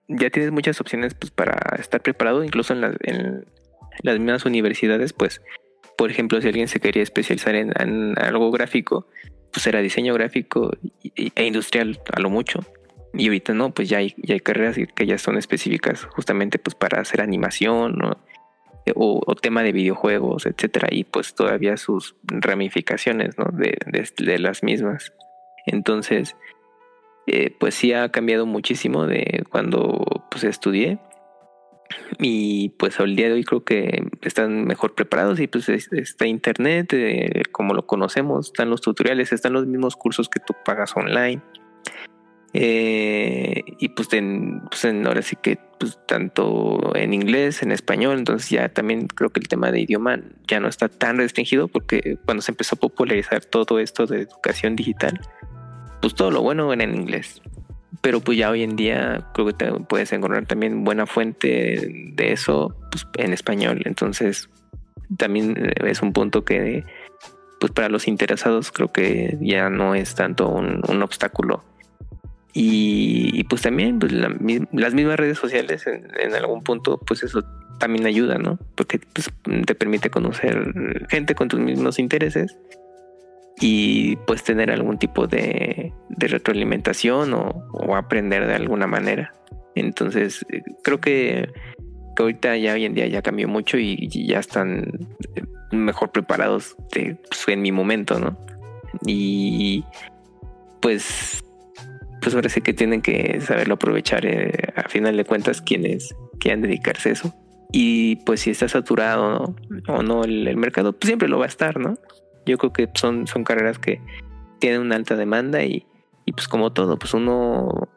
ya tienes muchas opciones pues para estar preparado, incluso en, la, en las mismas universidades, pues por ejemplo, si alguien se quería especializar en algo gráfico, pues era diseño gráfico e industrial a lo mucho. Y ahorita no, pues ya hay, ya hay carreras que ya son específicas justamente pues para hacer animación o, o, tema de videojuegos, etcétera, y pues todavía sus ramificaciones ¿no? de, de, de, las mismas. Entonces, eh, pues sí ha cambiado muchísimo de cuando pues estudié. Y pues al día de hoy creo que están mejor preparados y pues está internet, eh, como lo conocemos, están los tutoriales, están los mismos cursos que tú pagas online. Eh, y pues, en, pues en, ahora sí que pues, tanto en inglés, en español, entonces ya también creo que el tema de idioma ya no está tan restringido porque cuando se empezó a popularizar todo esto de educación digital, pues todo lo bueno era en inglés. Pero pues ya hoy en día creo que te puedes encontrar también buena fuente de eso pues, en español. Entonces, también es un punto que, pues para los interesados creo que ya no es tanto un, obstáculo. Y, pues también pues, las mismas redes sociales en, algún punto, pues eso también ayuda, ¿no? Porque pues, te permite conocer gente con tus mismos intereses y pues tener algún tipo de, retroalimentación o, aprender de alguna manera. Entonces, eh, creo que, que, ahorita ya hoy en día ya cambió mucho y, ya están eh, mejor preparados de, pues, en mi momento, ¿no? Y pues, pues sí que tienen que saberlo aprovechar eh, a final de cuentas quienes quieran dedicarse a eso. Y pues si está saturado o no el, el mercado, pues siempre lo va a estar, ¿no? Yo creo que son, son carreras que tienen una alta demanda y, y pues como todo, pues uno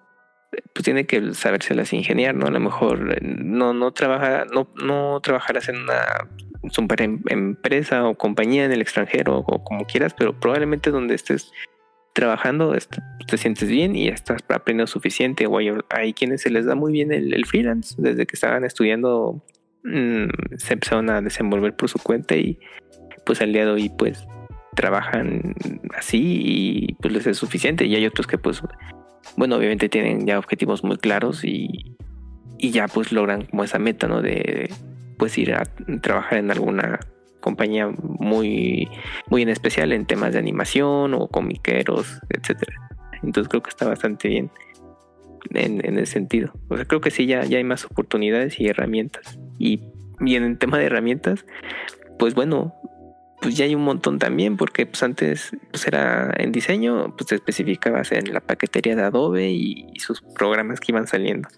pues tiene que sabérselas ingeniar, ¿no? A lo mejor no, no trabaja, no, no trabajarás en una super em, empresa o compañía en el extranjero o como quieras, pero probablemente donde estés trabajando te sientes bien y estás aprendiendo suficiente. O hay, quienes se les da muy bien el, freelance, desde que estaban estudiando mm, se empezaron a desenvolver por su cuenta y pues al día de hoy pues trabajan así y pues les es suficiente. Y hay otros que pues, bueno, obviamente tienen ya objetivos muy claros y, y ya pues logran como esa meta, ¿no? De pues ir a trabajar en alguna compañía muy, muy en especial en temas de animación o comiqueros, etcétera. Entonces creo que está bastante bien en, en ese sentido. O sea, creo que sí, ya, ya hay más oportunidades y herramientas. Y, y en el tema de herramientas, pues bueno, pues ya hay un montón también, porque pues antes pues era en diseño, pues te especificabas en la paquetería de Adobe y, sus programas que iban saliendo.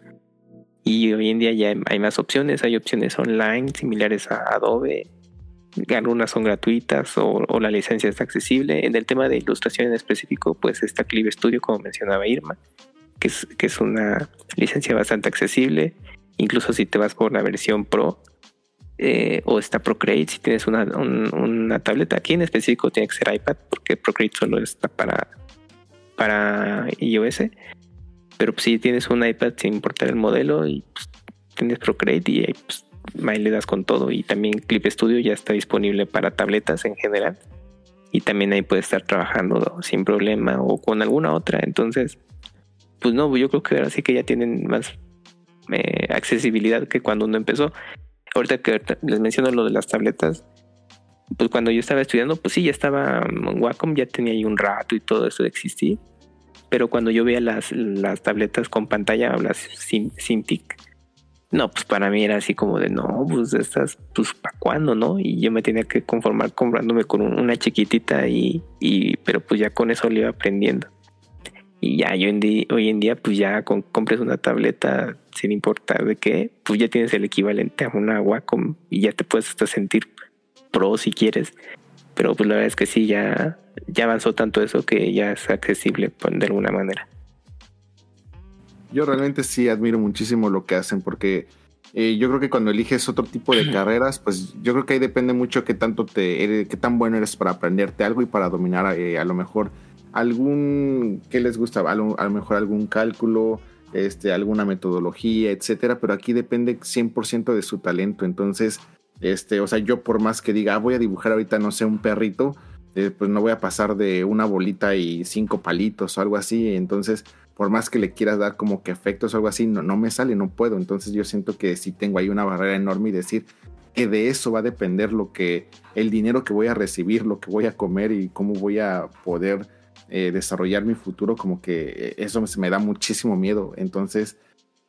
Y hoy en día ya hay más opciones, hay opciones online similares a Adobe, algunas son gratuitas o, la licencia está accesible. En el tema de ilustración en específico, pues está Clip Studio, como mencionaba Irma, que es, que es una licencia bastante accesible. Incluso si te vas por la versión Pro, eh, o está Procreate si tienes una, una, tableta. Aquí en específico tiene que ser iPad porque Procreate solo está para, para iOS. Pero pues, si tienes un iPad sin importar el modelo y pues, tienes Procreate y pues, ahí le das con todo. Y también Clip Studio ya está disponible para tabletas en general. Y también ahí puedes estar trabajando sin problema o con alguna otra. Entonces, pues no, yo creo que ahora sí que ya tienen más eh, accesibilidad que cuando uno empezó ahorita que les menciono lo de las tabletas, pues cuando yo estaba estudiando, pues sí, ya estaba en Wacom, ya tenía ahí un rato y todo eso de existir. Pero cuando yo veía las, las tabletas con pantalla, las Cintiq, no, pues para mí era así como de, no, pues estas, pues para cuándo, ¿no? Y yo me tenía que conformar comprándome con una chiquitita y, y, pero pues ya con eso le iba aprendiendo. Y ya yo en hoy en día, pues ya compres una tableta sin importar de qué, pues ya tienes el equivalente a una Wacom y ya te puedes hasta sentir pro si quieres. Pero pues la verdad es que sí, ya, ya avanzó tanto eso que ya es accesible pues, de alguna manera. Yo realmente sí admiro muchísimo lo que hacen porque eh, yo creo que cuando eliges otro tipo de carreras, pues yo creo que ahí depende mucho qué tanto te, qué tan bueno eres para aprenderte algo y para dominar eh, a lo mejor algún, ¿qué les gusta? A lo, mejor algún cálculo, este, alguna metodología, etcétera, pero aquí depende 100% de su talento. Entonces, este, o sea, yo por más que diga, ah, voy a dibujar ahorita, no sé, un perrito, eh, pues no voy a pasar de una bolita y cinco palitos o algo así. Entonces, por más que le quieras dar como que efectos o algo así, no, no me sale, no puedo. Entonces, yo siento que sí tengo ahí una barrera enorme y decir que de eso va a depender lo que, el dinero que voy a recibir, lo que voy a comer y cómo voy a poder eh, desarrollar mi futuro, como que eh, eso me, da muchísimo miedo. Entonces,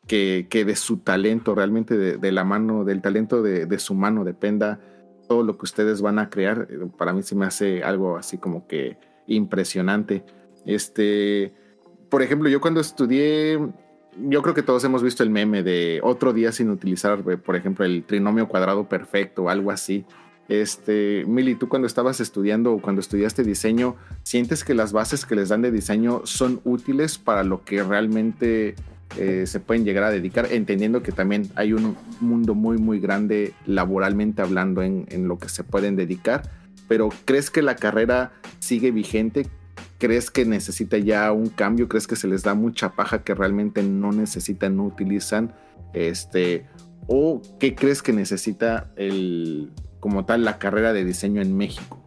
que, que de su talento, realmente de, la mano, del talento de, su mano dependa todo lo que ustedes van a crear, eh, para mí se me hace algo así como que impresionante. Este, por ejemplo, yo cuando estudié, yo creo que todos hemos visto el meme de otro día sin utilizar, por ejemplo, el trinomio cuadrado perfecto o algo así. Este, Mili, tú cuando estabas estudiando o cuando estudiaste diseño, ¿sientes que las bases que les dan de diseño son útiles para lo que realmente eh, se pueden llegar a dedicar? Entendiendo que también hay un mundo muy, muy grande laboralmente hablando en, en lo que se pueden dedicar, pero ¿crees que la carrera sigue vigente? ¿Crees que necesita ya un cambio? ¿Crees que se les da mucha paja que realmente no necesitan, no utilizan? Este, o qué crees que necesita el, como tal la carrera de diseño en México?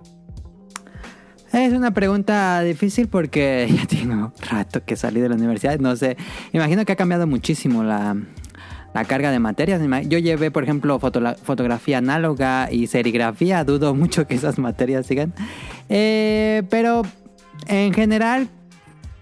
Es una pregunta difícil porque (laughs) ya tengo rato que salí de la universidad. No sé, imagino que ha cambiado muchísimo la, la carga de materias. Yo llevé, por ejemplo, foto- fotografía análoga y serigrafía. Dudo mucho que esas materias sigan. Eh, pero en general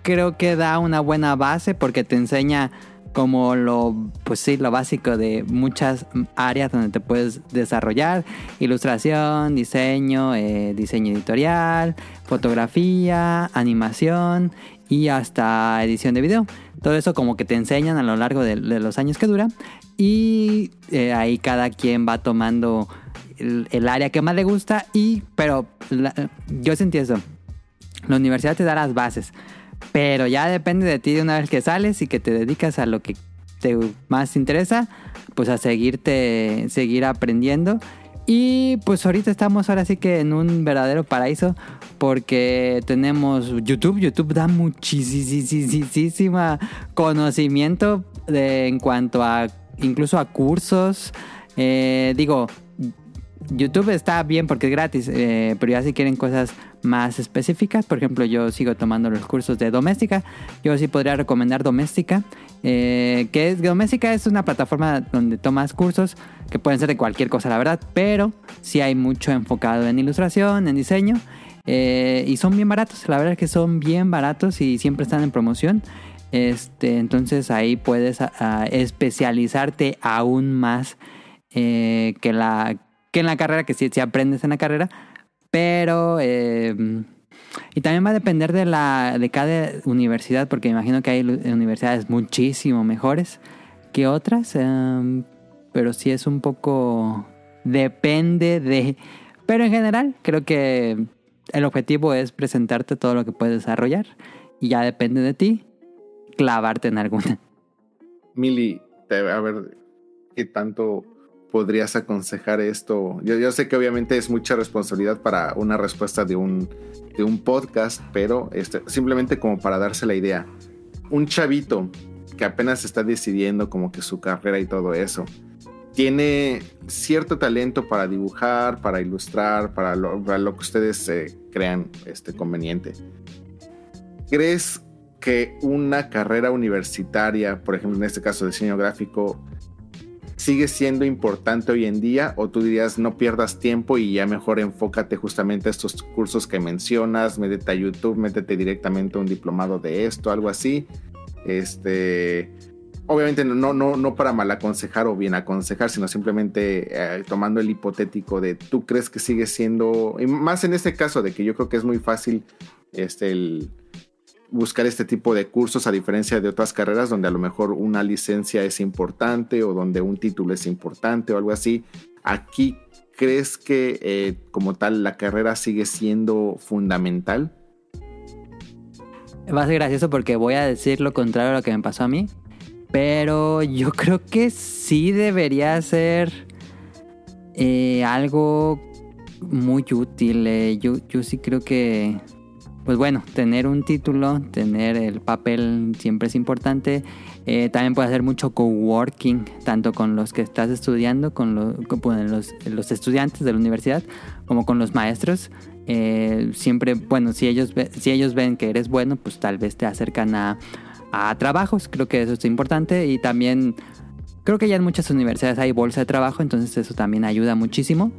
creo que da una buena base porque te enseña como lo, pues sí, lo básico de muchas áreas donde te puedes desarrollar. Ilustración, diseño, eh, diseño editorial, fotografía, animación y hasta edición de video. Todo eso como que te enseñan a lo largo de, los años que dura. Y eh, ahí cada quien va tomando el, área que más le gusta. Y, pero yo sentí eso. La universidad te da las bases. Pero ya depende de ti de una vez que sales y que te dedicas a lo que te más interesa, pues a seguirte, seguir aprendiendo. Y pues ahorita estamos ahora sí que en un verdadero paraíso porque tenemos YouTube. YouTube da muchísimo conocimiento de, en cuanto a incluso a cursos. Eh, digo, YouTube está bien porque es gratis, eh, pero ya si quieren cosas más específicas, por ejemplo, yo sigo tomando los cursos de Doméstica. Yo sí podría recomendar Doméstica, eh, que es es una plataforma donde tomas cursos que pueden ser de cualquier cosa, la verdad, pero sí hay mucho enfocado en ilustración, en diseño. Eh, y son bien baratos, la verdad es que son bien baratos y siempre están en promoción. Este, entonces ahí puedes a, a especializarte aún más eh, que, la, que en la carrera, que si, si aprendes en la carrera. Pero... Eh, y también va a depender de, la, de cada universidad, porque imagino que hay universidades muchísimo mejores que otras. Um, pero sí es un poco... Depende de... Pero en general creo que el objetivo es presentarte todo lo que puedes desarrollar. Y ya depende de ti clavarte en alguna. Mili, a ver, ¿qué tanto podrías aconsejar esto? Yo, sé que obviamente es mucha responsabilidad para una respuesta de un, de un podcast, pero este, simplemente como para darse la idea. Un chavito que apenas está decidiendo como que su carrera y todo eso, tiene cierto talento para dibujar, para ilustrar, para lo, lo que ustedes eh, crean este, conveniente. ¿Crees que una carrera universitaria, por ejemplo en este caso diseño gráfico, sigue siendo importante hoy en día o tú dirías no pierdas tiempo y ya mejor enfócate justamente a estos cursos que mencionas, métete a YouTube, métete directamente a un diplomado de esto, algo así. Este, obviamente no, no, no para mal aconsejar o bien aconsejar, sino simplemente eh, tomando el hipotético de tú crees que sigue siendo, y más en este caso de que yo creo que es muy fácil este, el buscar este tipo de cursos a diferencia de otras carreras donde a lo mejor una licencia es importante o donde un título es importante o algo así. Aquí, ¿crees que eh, como tal la carrera sigue siendo fundamental? Va a ser gracioso porque voy a decir lo contrario a lo que me pasó a mí. Pero yo creo que sí debería ser eh, algo muy útil. Eh. Yo, yo sí creo que pues bueno, tener un título, tener el papel siempre es importante. Eh, también puede hacer mucho coworking, tanto con los que estás estudiando, con, lo, con los, los, estudiantes de la universidad, como con los maestros. Eh, siempre, bueno, si ellos, si ellos ven que eres bueno, pues tal vez te acercan a, a trabajos. Creo que eso es importante. Y también creo que ya en muchas universidades hay bolsa de trabajo, entonces eso también ayuda muchísimo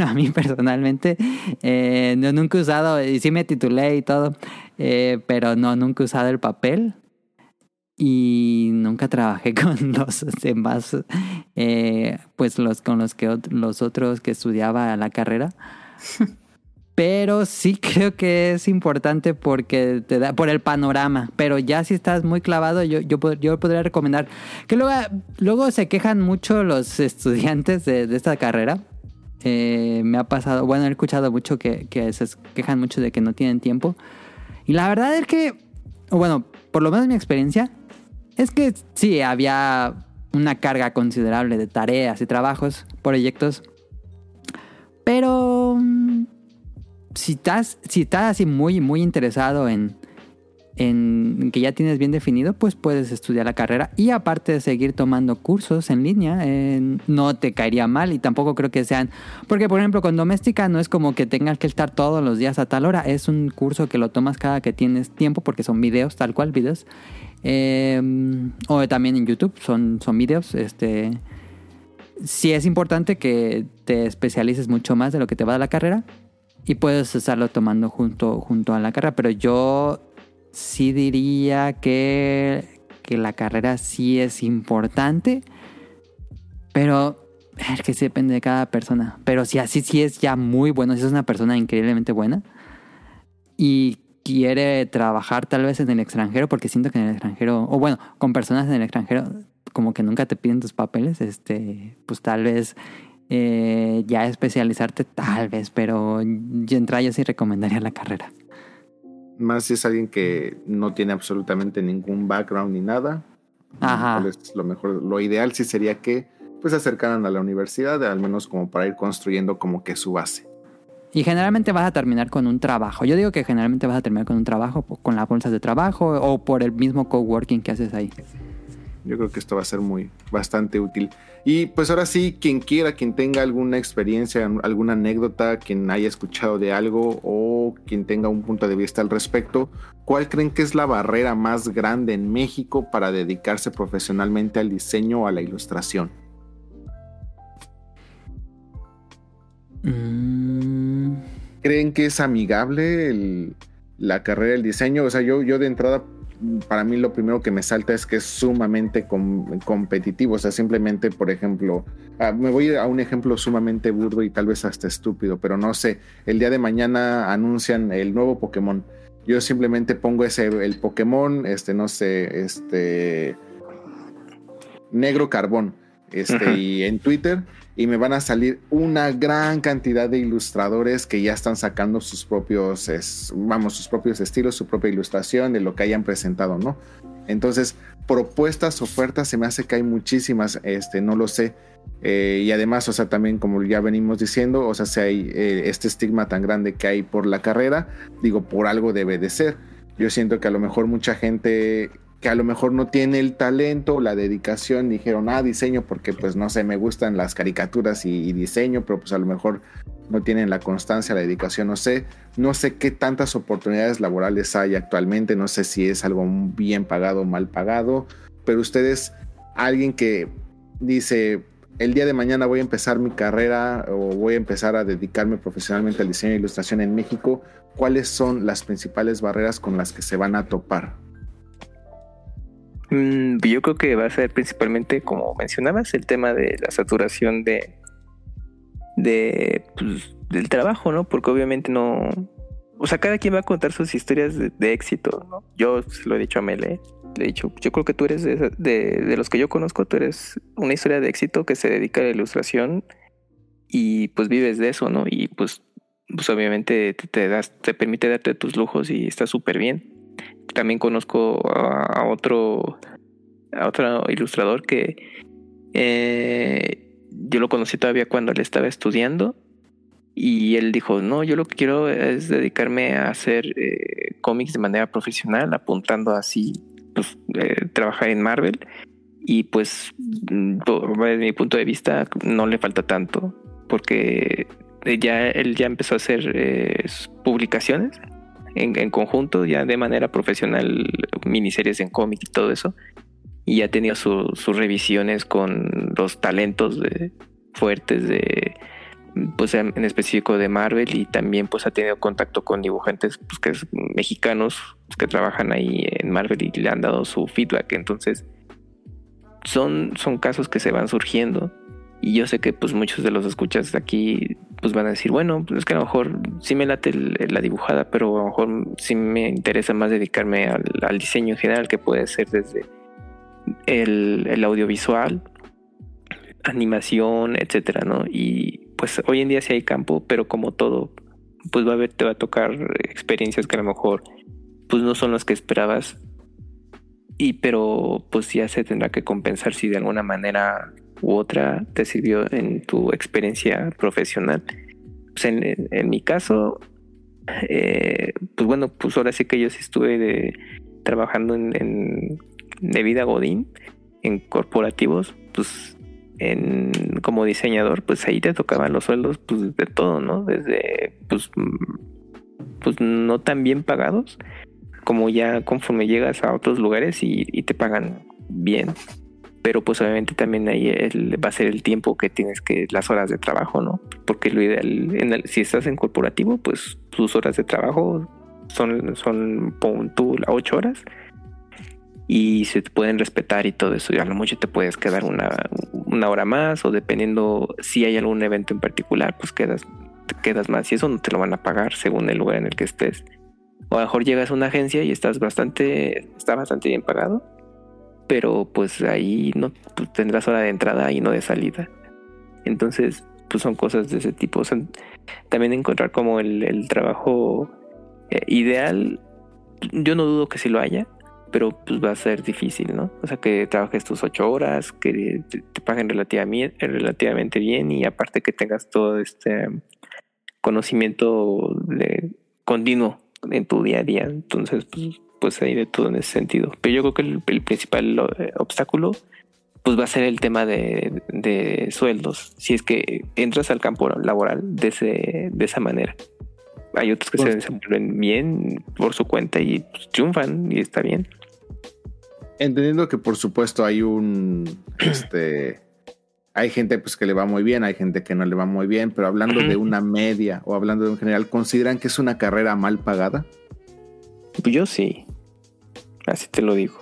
a mí personalmente eh, no, nunca he usado, y sí me titulé y todo, eh, pero no, nunca he usado el papel y nunca trabajé (laughs) con los demás, eh, pues los con los que los otros que estudiaba la carrera. Pero sí creo que es importante porque te da por el panorama. Pero ya si estás muy clavado, yo, yo, yo podría recomendar que luego, luego se quejan mucho los estudiantes de, de esta carrera eh, me ha pasado, bueno, he escuchado mucho que, que, se quejan mucho de que no tienen tiempo. Y la verdad es que, bueno, por lo menos mi experiencia, es que sí, había una carga considerable de tareas y trabajos, proyectos. Pero si estás, si estás así muy, muy interesado en, en que ya tienes bien definido, pues puedes estudiar la carrera y aparte de seguir tomando cursos en línea, no te caería mal y tampoco creo que sean, porque por ejemplo con doméstica no es como que tengas que estar todos los días a tal hora, es un curso que lo tomas cada que tienes tiempo porque son videos, tal cual, videos. Eh, o también en YouTube son, son videos, este... Sí es importante que te especialices mucho más de lo que te va a la carrera y puedes estarlo tomando junto, junto a la carrera, pero yo sí diría que, que la carrera sí es importante, pero es que sí depende de cada persona. Pero si así sí es ya muy bueno, si es una persona increíblemente buena y quiere trabajar tal vez en el extranjero, porque siento que en el extranjero, o bueno, con personas en el extranjero, como que nunca te piden tus papeles, este, pues tal vez eh, ya especializarte, tal vez, pero yo entra yo sí recomendaría la carrera. Más si es alguien que no tiene absolutamente ningún background ni nada. Ajá. Es lo mejor, lo ideal sí sería que pues se acercaran a la universidad, al menos como para ir construyendo como que su base. Y generalmente vas a terminar con un trabajo. Yo digo que generalmente vas a terminar con un trabajo, con las bolsas de trabajo o por el mismo coworking que haces ahí. Yo creo que esto va a ser muy bastante útil. Y pues ahora sí, quien quiera, quien tenga alguna experiencia, alguna anécdota, quien haya escuchado de algo o quien tenga un punto de vista al respecto, ¿cuál creen que es la barrera más grande en México para dedicarse profesionalmente al diseño o a la ilustración? Mm, ¿Creen que es amigable el- la carrera del diseño? O sea, yo, yo de entrada, para mí lo primero que me salta es que es sumamente com- competitivo. O sea, simplemente, por ejemplo, ah, me voy a un ejemplo sumamente burdo y tal vez hasta estúpido, pero no sé, el día de mañana anuncian el nuevo Pokémon. Yo simplemente pongo ese, el Pokémon, este, no sé, este, negro carbón, este, y en Twitter y me van a salir una gran cantidad de ilustradores que ya están sacando sus propios, es- vamos, sus propios estilos, su propia ilustración de lo que hayan presentado, ¿no? Entonces, propuestas, ofertas, se me hace que hay muchísimas, este, no lo sé. Eh, y además, o sea, también como ya venimos diciendo, o sea, si hay eh, este estigma tan grande que hay por la carrera, digo, por algo debe de ser. Yo siento que a lo mejor mucha gente que a lo mejor no tiene el talento, la dedicación, dijeron, ah, diseño, porque pues no sé, me gustan las caricaturas y, y diseño, pero pues a lo mejor no tienen la constancia, la dedicación, no sé, no sé qué tantas oportunidades laborales hay actualmente, no sé si es algo bien pagado o mal pagado, pero ustedes, alguien que dice, el día de mañana voy a empezar mi carrera o voy a empezar a dedicarme profesionalmente al diseño e ilustración en México, ¿cuáles son las principales barreras con las que se van a topar? Mm, yo creo que va a ser principalmente, como mencionabas, el tema de la saturación de, de pues, del trabajo, ¿no? Porque obviamente no. O sea, cada quien va a contar sus historias de, éxito, ¿no? Yo se lo he dicho a Mele. Le he dicho, yo creo que tú eres de, de, de los que yo conozco, tú eres una historia de éxito que se dedica a la ilustración y pues vives de eso, ¿no? Y pues, pues obviamente te, te das, te permite darte tus lujos y está súper bien. También conozco a, otro a otro ilustrador que eh, yo lo conocí todavía cuando él estaba estudiando y él dijo, no, yo lo que quiero es dedicarme a hacer eh, cómics de manera profesional, apuntando así, pues, eh, trabajar en Marvel. Y pues, mm, desde mi punto de vista, no le falta tanto, porque ya él ya empezó a hacer publicaciones en, en conjunto, ya de manera profesional, miniseries en cómic y todo eso. Y ya tenido su- sus revisiones con los talentos de, fuertes de, pues en en específico de Marvel y también pues ha tenido contacto con dibujantes pues, que es- mexicanos pues, que trabajan ahí en Marvel y le han dado su feedback. Entonces son, son casos que se van surgiendo y yo sé que pues muchos de los escuchas aquí pues van a decir, bueno, pues es que a lo mejor sí me late la dibujada, pero a lo mejor sí me interesa más dedicarme al, al diseño en general, que puede ser desde el, el audiovisual, animación, etcétera, ¿no? Y pues hoy en día sí hay campo, pero como todo, pues va a haber, te va a tocar experiencias que a lo mejor pues no son las que esperabas. Y pero pues ya se tendrá que compensar si de alguna manera u otra te sirvió en tu experiencia profesional. Pues en, mi caso, eh, pues bueno, pues ahora sí que yo sí estuve trabajando en, en de vida Godín, en corporativos, pues en, como diseñador, pues ahí te tocaban los sueldos pues, de todo, ¿no? Desde, pues, pues no tan bien pagados, como ya conforme llegas a otros lugares y, te pagan bien. Pero pues obviamente también ahí va a ser el tiempo que tienes que, las horas de trabajo, ¿no? Porque lo ideal, en si estás en corporativo, pues tus horas de trabajo son, son pon tú, ocho horas y se te pueden respetar y todo eso. Y a lo mucho te puedes quedar una, una hora más o dependiendo si hay algún evento en particular, pues quedas, te quedas más y eso no te lo van a pagar según el lugar en el que estés. O a lo mejor llegas a una agencia y estás bastante, está bastante bien pagado, pero pues ahí no pues, tendrás hora de entrada y no de salida. Entonces, pues son cosas de ese tipo. también encontrar como el, trabajo eh, ideal, yo no dudo que sí lo haya, pero pues va a ser difícil, ¿no? O sea, que trabajes tus ocho horas, que te, paguen relativamente, relativamente bien y aparte que tengas todo este conocimiento continuo en tu día a día. Entonces, pues, pues hay de todo en ese sentido. Pero yo creo que el, principal eh, obstáculo pues va a ser el tema de, de, sueldos, si es que entras al campo laboral de, ese, de esa manera. Hay otros que se desenvuelven bien por su cuenta y pues, triunfan y está bien. Entendiendo que por supuesto hay un (clears throat) este hay gente pues que le va muy bien, hay gente que no le va muy bien, pero hablando de (clears throat) una media o hablando de un general, ¿consideran que es una carrera mal pagada? Yo sí. Así te lo digo.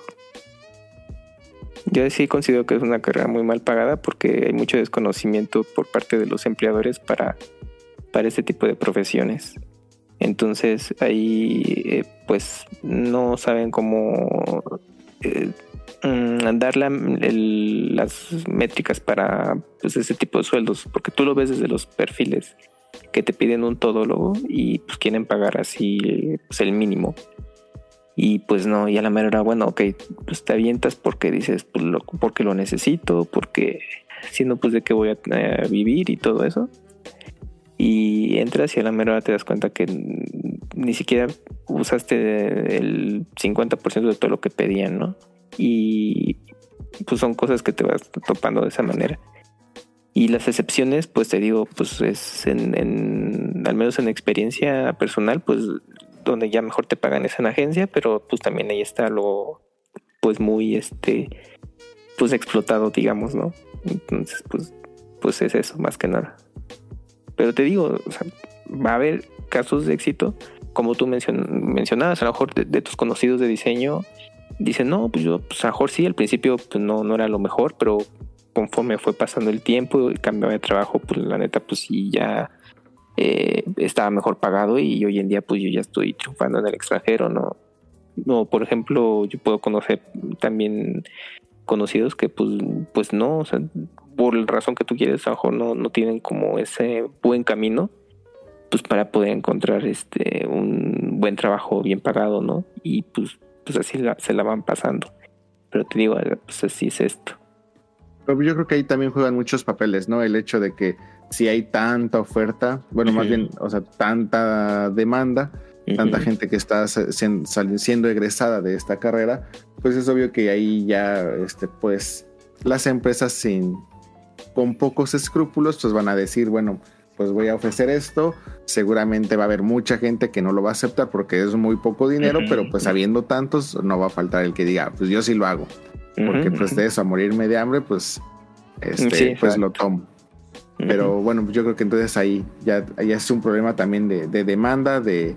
Yo sí considero que es una carrera muy mal pagada porque hay mucho desconocimiento por parte de los empleadores para, para este tipo de profesiones. Entonces ahí eh, pues no saben cómo eh, mm, dar las métricas para pues, ese tipo de sueldos, porque tú lo ves desde los perfiles que te piden un todólogo y pues quieren pagar así pues, el mínimo. Y pues no, y a la mera bueno, ok, pues te avientas porque dices, pues lo, porque lo necesito, porque si no, pues de qué voy a eh, vivir y todo eso. Y entras y a la mera hora te das cuenta que ni siquiera usaste el 50% de todo lo que pedían, ¿no? Y pues son cosas que te vas topando de esa manera. Y las excepciones, pues te digo, pues es en, al menos en experiencia personal, pues donde ya mejor te pagan es en agencia, pero pues también ahí está lo, pues muy, este, pues explotado, digamos, ¿no? Entonces, pues, pues es eso, más que nada. Pero te digo, o sea, va a haber casos de éxito, como tú mencionabas, a lo mejor de, tus conocidos de diseño, dicen, no, pues yo, pues a lo mejor sí, al principio pues no, no era lo mejor, pero conforme fue pasando el tiempo y cambiaba de trabajo, pues la neta, pues sí, ya eh, estaba mejor pagado y hoy en día pues yo ya estoy triunfando en el extranjero, ¿no? No, por ejemplo, yo puedo conocer también conocidos que pues, pues no, o sea, por la razón que tú quieres, a mejor no, no tienen como ese buen camino pues para poder encontrar este un buen trabajo bien pagado, ¿no? Y pues, pues así se la van pasando. Pero te digo, pues así es esto. Yo creo que ahí también juegan muchos papeles, ¿no? El hecho de que si hay tanta oferta, bueno, más bien, o sea, tanta demanda, tanta gente que está siendo, egresada de esta carrera, pues es obvio que ahí ya, este, pues, las empresas sin, con pocos escrúpulos, pues van a decir, bueno, pues voy a ofrecer esto, seguramente va a haber mucha gente que no lo va a aceptar porque es muy poco dinero, pero pues habiendo tantos, no va a faltar el que diga, pues yo sí lo hago, porque pues de eso, a morirme de hambre, pues, este, pues lo tomo. Pero bueno, yo creo que entonces ahí ya, es un problema también de, demanda, de,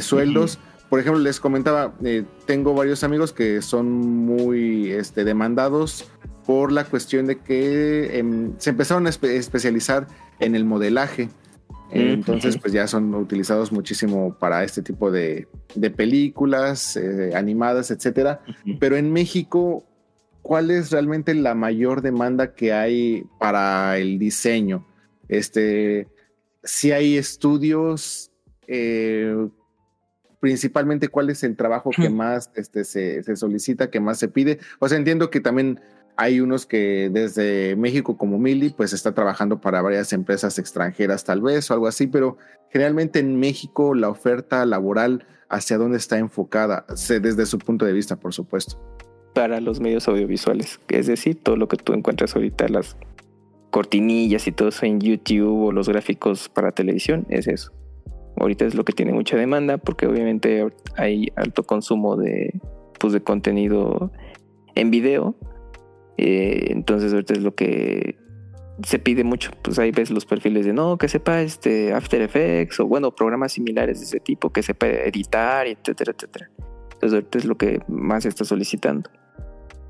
sueldos. Por ejemplo, les comentaba, eh, tengo varios amigos que son muy este, demandados por la cuestión de que em, se empezaron a especializar en el modelaje. Entonces, pues ya son utilizados muchísimo para este tipo de, películas eh, animadas, etcétera. Pero en México, ¿cuál es realmente la mayor demanda que hay para el diseño? Este, si hay estudios, eh, principalmente cuál es el trabajo que más este, se, se, solicita, que más se pide. O sea, entiendo que también hay unos que desde México como Mili, pues está trabajando para varias empresas extranjeras tal vez o algo así, pero generalmente en México la oferta laboral hacia dónde está enfocada, desde su punto de vista, por supuesto. Para los medios audiovisuales. Es decir, todo lo que tú encuentras ahorita, las cortinillas y todo eso en YouTube o los gráficos para televisión, es eso. Ahorita es lo que tiene mucha demanda porque obviamente hay alto consumo de, pues, de contenido en video. Eh, entonces ahorita es lo que se pide mucho. Pues ahí ves los perfiles de no, que sepa este After Effects o bueno, programas similares de ese tipo, que sepa editar, etcétera, etcétera. Entonces ahorita es lo que más se está solicitando.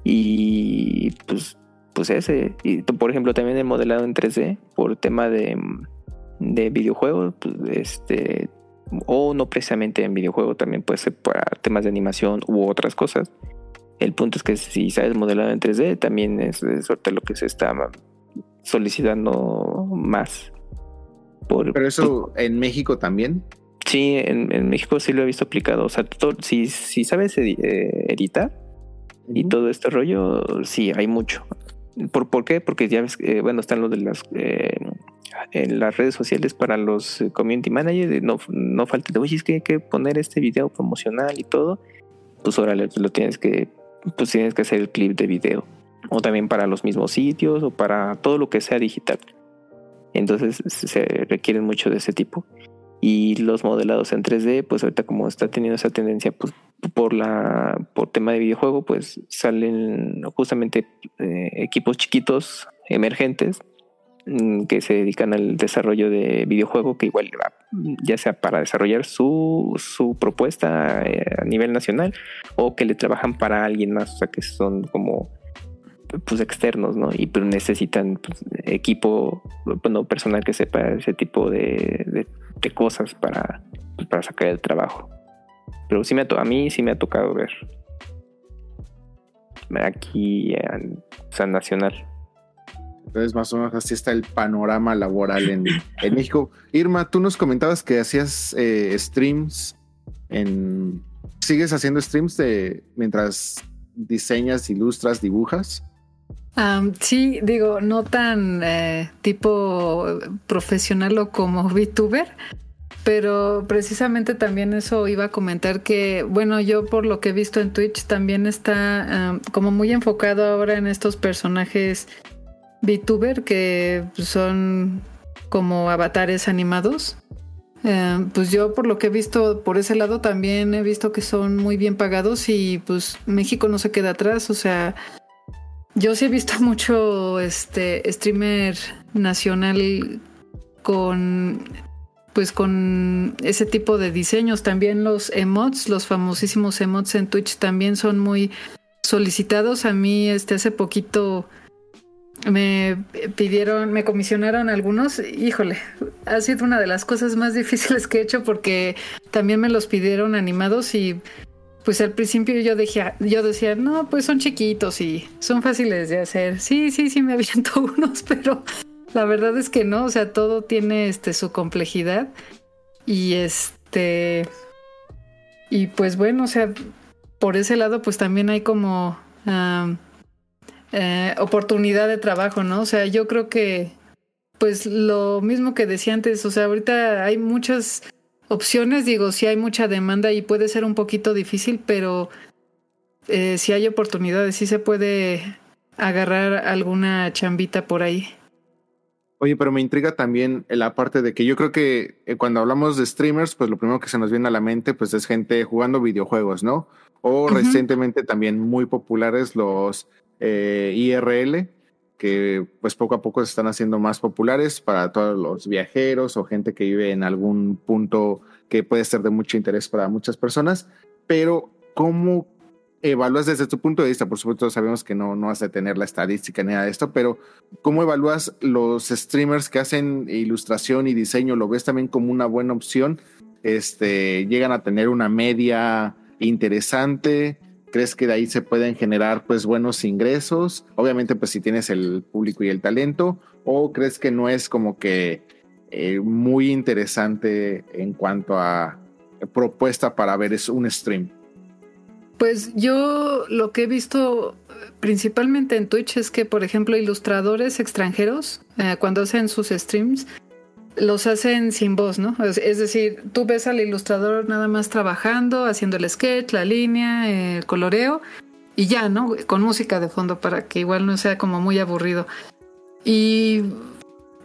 Y pues, pues ese. Y por ejemplo, también el modelado en 3D por tema de, de videojuegos, pues, este, o no precisamente en videojuego, también puede ser para temas de animación u otras cosas. El punto es que si sabes modelado en 3D, también es, es ahorita lo que se está solicitando más. Por, Pero eso en México también. Sí, en, en México sí lo he visto aplicado. O sea, todo- si, si sabes eh, editar y todo este rollo, sí, hay mucho. ¿Por, por qué? Porque ya ves, que, bueno, están los de las eh, en las redes sociales para los eh, community managers. No, no falta de, oye, es que hay que poner este video promocional y todo. Pues órale, pues lo tienes que, pues tienes que hacer el clip de video. O también para los mismos sitios o para todo lo que sea digital. Entonces se requieren mucho de ese tipo. Y los modelados en 3D, pues ahorita como está teniendo esa tendencia, pues por la por tema de videojuego, pues salen justamente eh, equipos chiquitos, emergentes, mm, que se dedican al desarrollo de videojuego, que igual ya sea para desarrollar su, su propuesta eh, a nivel nacional o que le trabajan para alguien más, o sea que son como pues externos, ¿no? Y pero necesitan pues, equipo, bueno, personal que sepa ese tipo de, de- cosas para, pues, para sacar el trabajo. Pero sí me a mí sí me ha tocado ver aquí en San Nacional. Entonces, más o menos así está el panorama laboral en, en México. Irma, tú nos comentabas que hacías eh, streams en. ¿Sigues haciendo streams de mientras diseñas, ilustras, dibujas? Am, sí, digo, no tan eh, tipo profesional o como VTuber, pero precisamente también eso iba a comentar que, bueno, yo por lo que he visto en Twitch también está como muy enfocado ahora en estos personajes VTuber que son como avatares animados. Eh, pues yo por lo que he visto por ese lado también he visto que son muy bien pagados y pues México no se queda atrás, o sea, yo sí he visto mucho este streamer nacional con pues con ese tipo de diseños. También los emotes, los famosísimos emotes en Twitch también son muy solicitados. A mí este hace poquito me pidieron, me comisionaron algunos. Híjole, ha sido una de las cosas más difíciles que he hecho porque también me los pidieron animados y pues al principio yo decía, yo decía, no, pues son chiquitos y son fáciles de hacer. Sí, sí, sí, me (laughs) aviento unos, pero la verdad es que no, o sea, todo tiene este su complejidad y este y pues bueno, o sea, por ese lado pues también hay como eh, oportunidad de trabajo, ¿no? O sea, yo creo que pues lo mismo que decía antes, o sea, ahorita hay muchas opciones, digo, sí hay mucha demanda y puede ser un poquito difícil, pero eh, si hay oportunidades, sí se puede agarrar alguna chambita por ahí. Oye, pero me intriga también la parte de que yo creo que eh, cuando hablamos de streamers, pues lo primero que se nos viene a la mente, pues es gente jugando videojuegos, ¿no? O recientemente también muy populares los eh, IRL, que pues poco a poco se están haciendo más populares para todos los viajeros o gente que vive en algún punto que puede ser de mucho interés para muchas personas. Pero, ¿cómo evalúas desde tu punto de vista? Por supuesto, sabemos que no, no has de tener la estadística ni nada de esto, pero ¿cómo evalúas los streamers que hacen ilustración y diseño? ¿Lo ves también como una buena opción? Este, ¿Llegan a tener una media interesante? ¿Crees que de ahí se pueden generar pues buenos ingresos? Obviamente pues si tienes el público y el talento, o crees que no es como que eh, muy interesante en cuanto a propuesta para ver es un stream. Pues yo lo que he visto eh, principalmente en Twitch es que, por ejemplo, ilustradores extranjeros, eh, cuando hacen sus streams, los hacen sin voz, ¿no? Es, decir, tú ves al ilustrador nada más trabajando, haciendo el sketch, la línea, el coloreo y ya, ¿no? Con música de fondo para que igual no sea como muy aburrido. Y,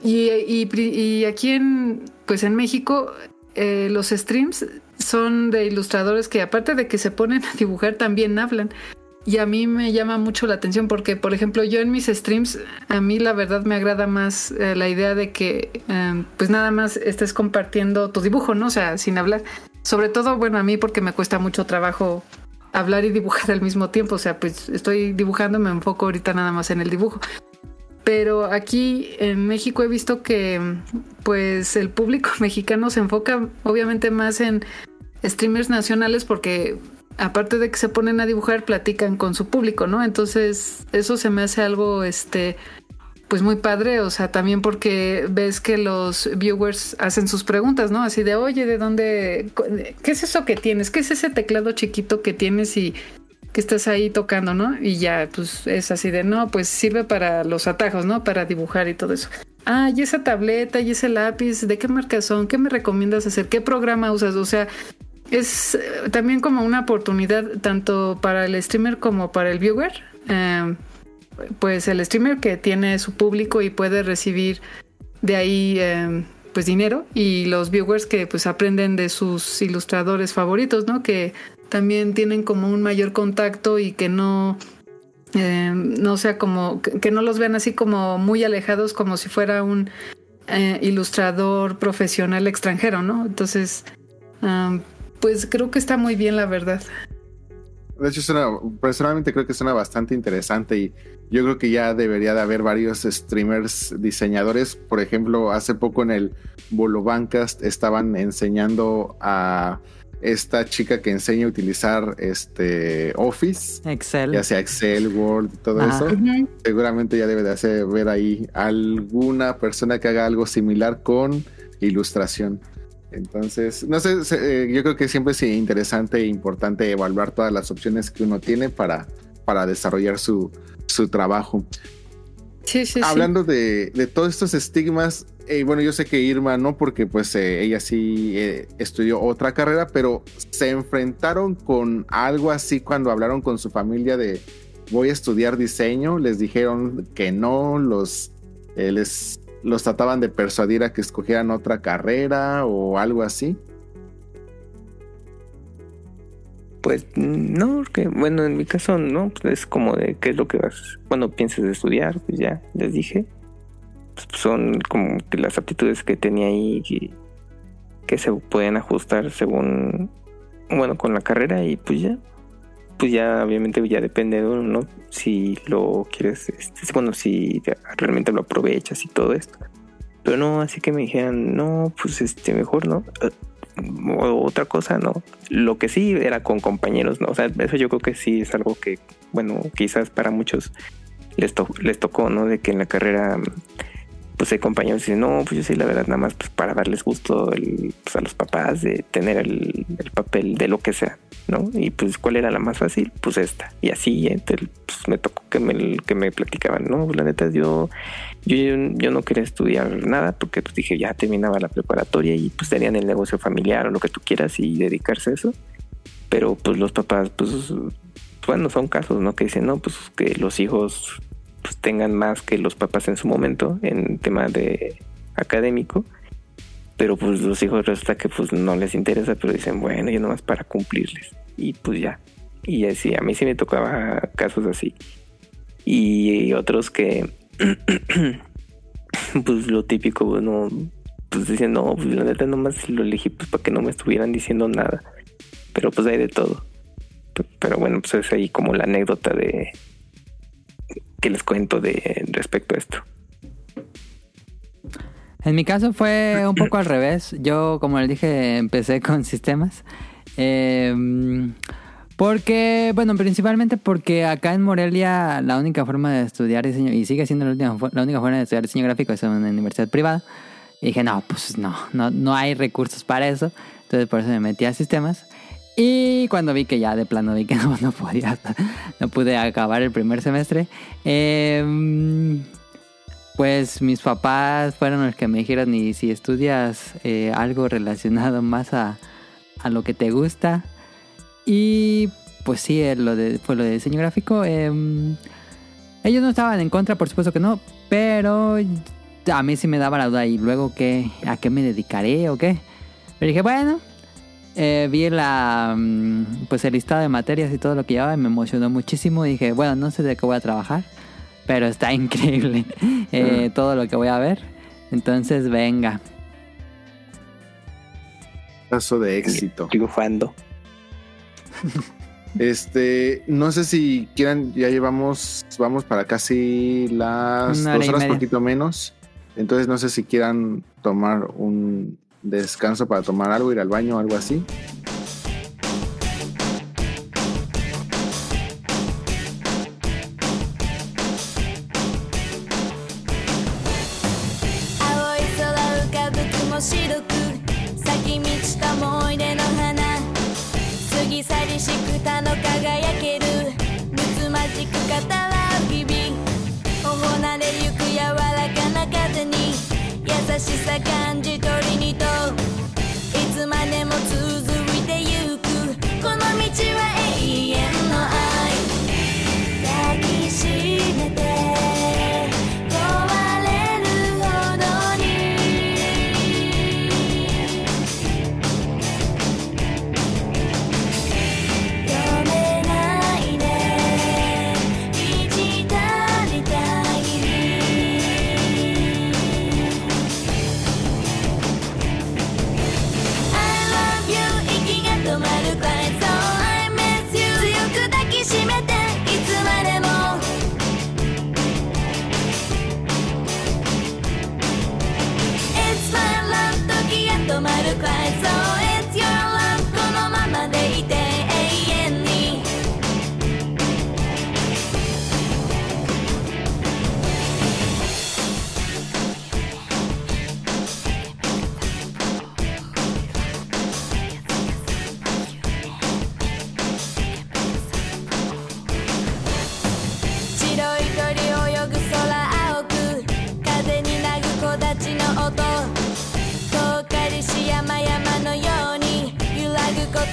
y, y- y aquí en, pues en México, eh, los streams son de ilustradores que aparte de que se ponen a dibujar, también hablan. Y a mí me llama mucho la atención porque, por ejemplo, yo en mis streams, a mí la verdad me agrada más eh, la idea de que, eh, pues nada más estés compartiendo tu dibujo, ¿no? O sea, sin hablar. Sobre todo, bueno, a mí porque me cuesta mucho trabajo hablar y dibujar al mismo tiempo. O sea, pues estoy dibujando, me enfoco ahorita nada más en el dibujo. Pero aquí en México he visto que, pues, el público (laughs) mexicano se enfoca obviamente más en streamers nacionales porque aparte de que se ponen a dibujar, platican con su público, ¿no? Entonces, eso se me hace algo, este, pues muy padre, o sea, también porque ves que los viewers hacen sus preguntas, ¿no? Así de, oye, ¿de dónde? ¿Qué es eso que tienes? ¿Qué es ese teclado chiquito que tienes y que estás ahí tocando, ¿no? Y ya, pues es así de, no, pues sirve para los atajos, ¿no? Para dibujar y todo eso. Ah, y esa tableta y ese lápiz, ¿de qué marca son? ¿Qué me recomiendas hacer? ¿Qué programa usas? O sea, es eh, también como una oportunidad tanto para el streamer como para el viewer. Eh, pues el streamer que tiene su público y puede recibir de ahí eh, pues dinero y los viewers que pues aprenden de sus ilustradores favoritos, ¿no? Que también tienen como un mayor contacto y que no eh, no sea como que no los vean así como muy alejados como si fuera un eh, ilustrador profesional extranjero, ¿no? Entonces, um, pues creo que está muy bien la verdad. De hecho, suena, personalmente creo que suena bastante interesante y yo creo que ya debería de haber varios streamers diseñadores. Por ejemplo, hace poco en el Bolo Bancast estaban enseñando a esta chica que enseña a utilizar este Office, Excel. ya sea Excel, Word y todo Ajá. eso. Seguramente ya debe de hacer ver ahí alguna persona que haga algo similar con ilustración. Entonces, no sé, eh, yo creo que siempre es interesante e importante evaluar todas las opciones que uno tiene para, para desarrollar su, su trabajo. Sí, sí, sí. Hablando de, de todos estos estigmas, eh, bueno, yo sé que Irma no, porque pues eh, ella sí eh, estudió otra carrera, pero se enfrentaron con algo así cuando hablaron con su familia de voy a estudiar diseño, les dijeron que no, los eh, les los trataban de persuadir a que escogieran otra carrera o algo así. Pues no, porque bueno, en mi caso no, pues es como de qué es lo que vas, cuando pienses de estudiar, pues ya les dije. Pues son como que las aptitudes que tenía ahí que, que se pueden ajustar según, bueno, con la carrera y pues ya. Pues ya obviamente ya depende de uno, ¿no? Si lo quieres, este, bueno, si realmente lo aprovechas y todo esto. Pero no, así que me dijeran, no, pues este, mejor no. O otra cosa, no. Lo que sí era con compañeros, ¿no? O sea, eso yo creo que sí es algo que, bueno, quizás para muchos les, to- les tocó, ¿no? De que en la carrera, pues hay compañeros que dicen, no, pues yo sí, la verdad, nada más pues, para darles gusto el- pues, a los papás de tener el, el papel de lo que sea, ¿no? Y pues, ¿cuál era la más fácil? Pues esta. Y así, entonces, pues me tocó que me, que me platicaban, ¿no? La neta, yo yo, yo no quería estudiar nada porque pues dije ya terminaba la preparatoria y pues tenían el negocio familiar o lo que tú quieras y dedicarse a eso. Pero pues los papás, pues bueno, son casos, ¿no? Que dicen, no, pues que los hijos pues tengan más que los papás en su momento en tema de académico. Pero pues los hijos resulta que pues no les interesa, pero dicen, bueno, yo nomás para cumplirles. Y pues ya. Y así, a mí sí me tocaba casos así. Y otros que (clears throat) pues lo típico, bueno, pues dicen, no, pues la neta nomás lo elegí pues para que no me estuvieran diciendo nada. Pero pues hay de todo. Pero bueno, pues es ahí como la anécdota de que les cuento de respecto a esto. En mi caso fue un poco al revés. Yo, como les dije, empecé con sistemas. Eh, porque, bueno, principalmente porque acá en Morelia la única forma de estudiar diseño, y sigue siendo la, la única forma de estudiar diseño gráfico es en una universidad privada. Y dije, no, pues no, no, no hay recursos para eso. Entonces por eso me metí a sistemas. Y cuando vi que ya de plano vi que (laughs) no, no podía, no pude acabar el primer semestre, eh, pues mis papás fueron los que me dijeron, y si estudias eh, algo relacionado más a, a lo que te gusta. Y pues sí, eh, lo de, fue lo de diseño gráfico. em, ellos no estaban en contra, por supuesto que no, pero a mí sí me daba la duda. ¿Y luego qué? ¿A qué me dedicaré o qué? Pero dije, bueno, eh, vi la, mm, pues el listado de materias y todo lo que llevaba y me emocionó muchísimo. Y dije, bueno, no sé de qué voy a trabajar, pero está (laughs) increíble eh, todo lo que voy a ver. Entonces, venga. Caso de éxito. Triunfando. (laughs) Este, no sé si quieran, ya llevamos, vamos para casi las dos horas, poquito menos. Entonces no sé si quieran tomar un descanso para tomar algo, ir al baño o algo así.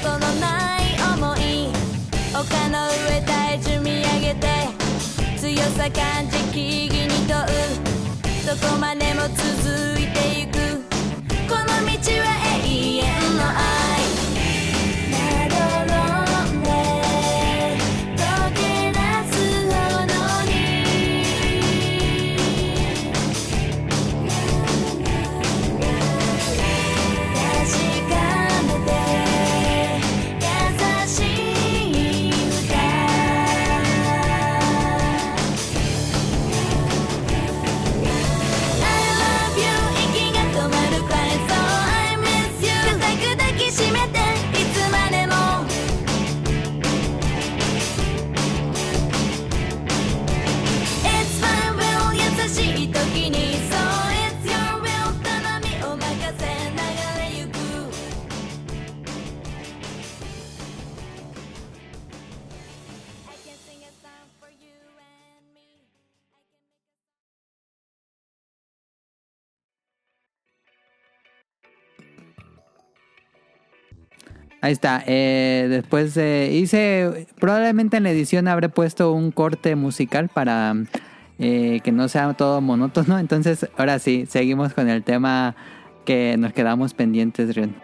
ことのない想い丘の上体重見上げて強さ感じ木々に問うどこまでも続いてゆく。この道は永遠の愛 Ahí está. eh, después eh, hice, probablemente en la edición habré puesto un corte musical para eh, que no sea todo monótono. (laughs) Entonces, ahora sí, seguimos con el tema que nos quedamos pendientes, Rion.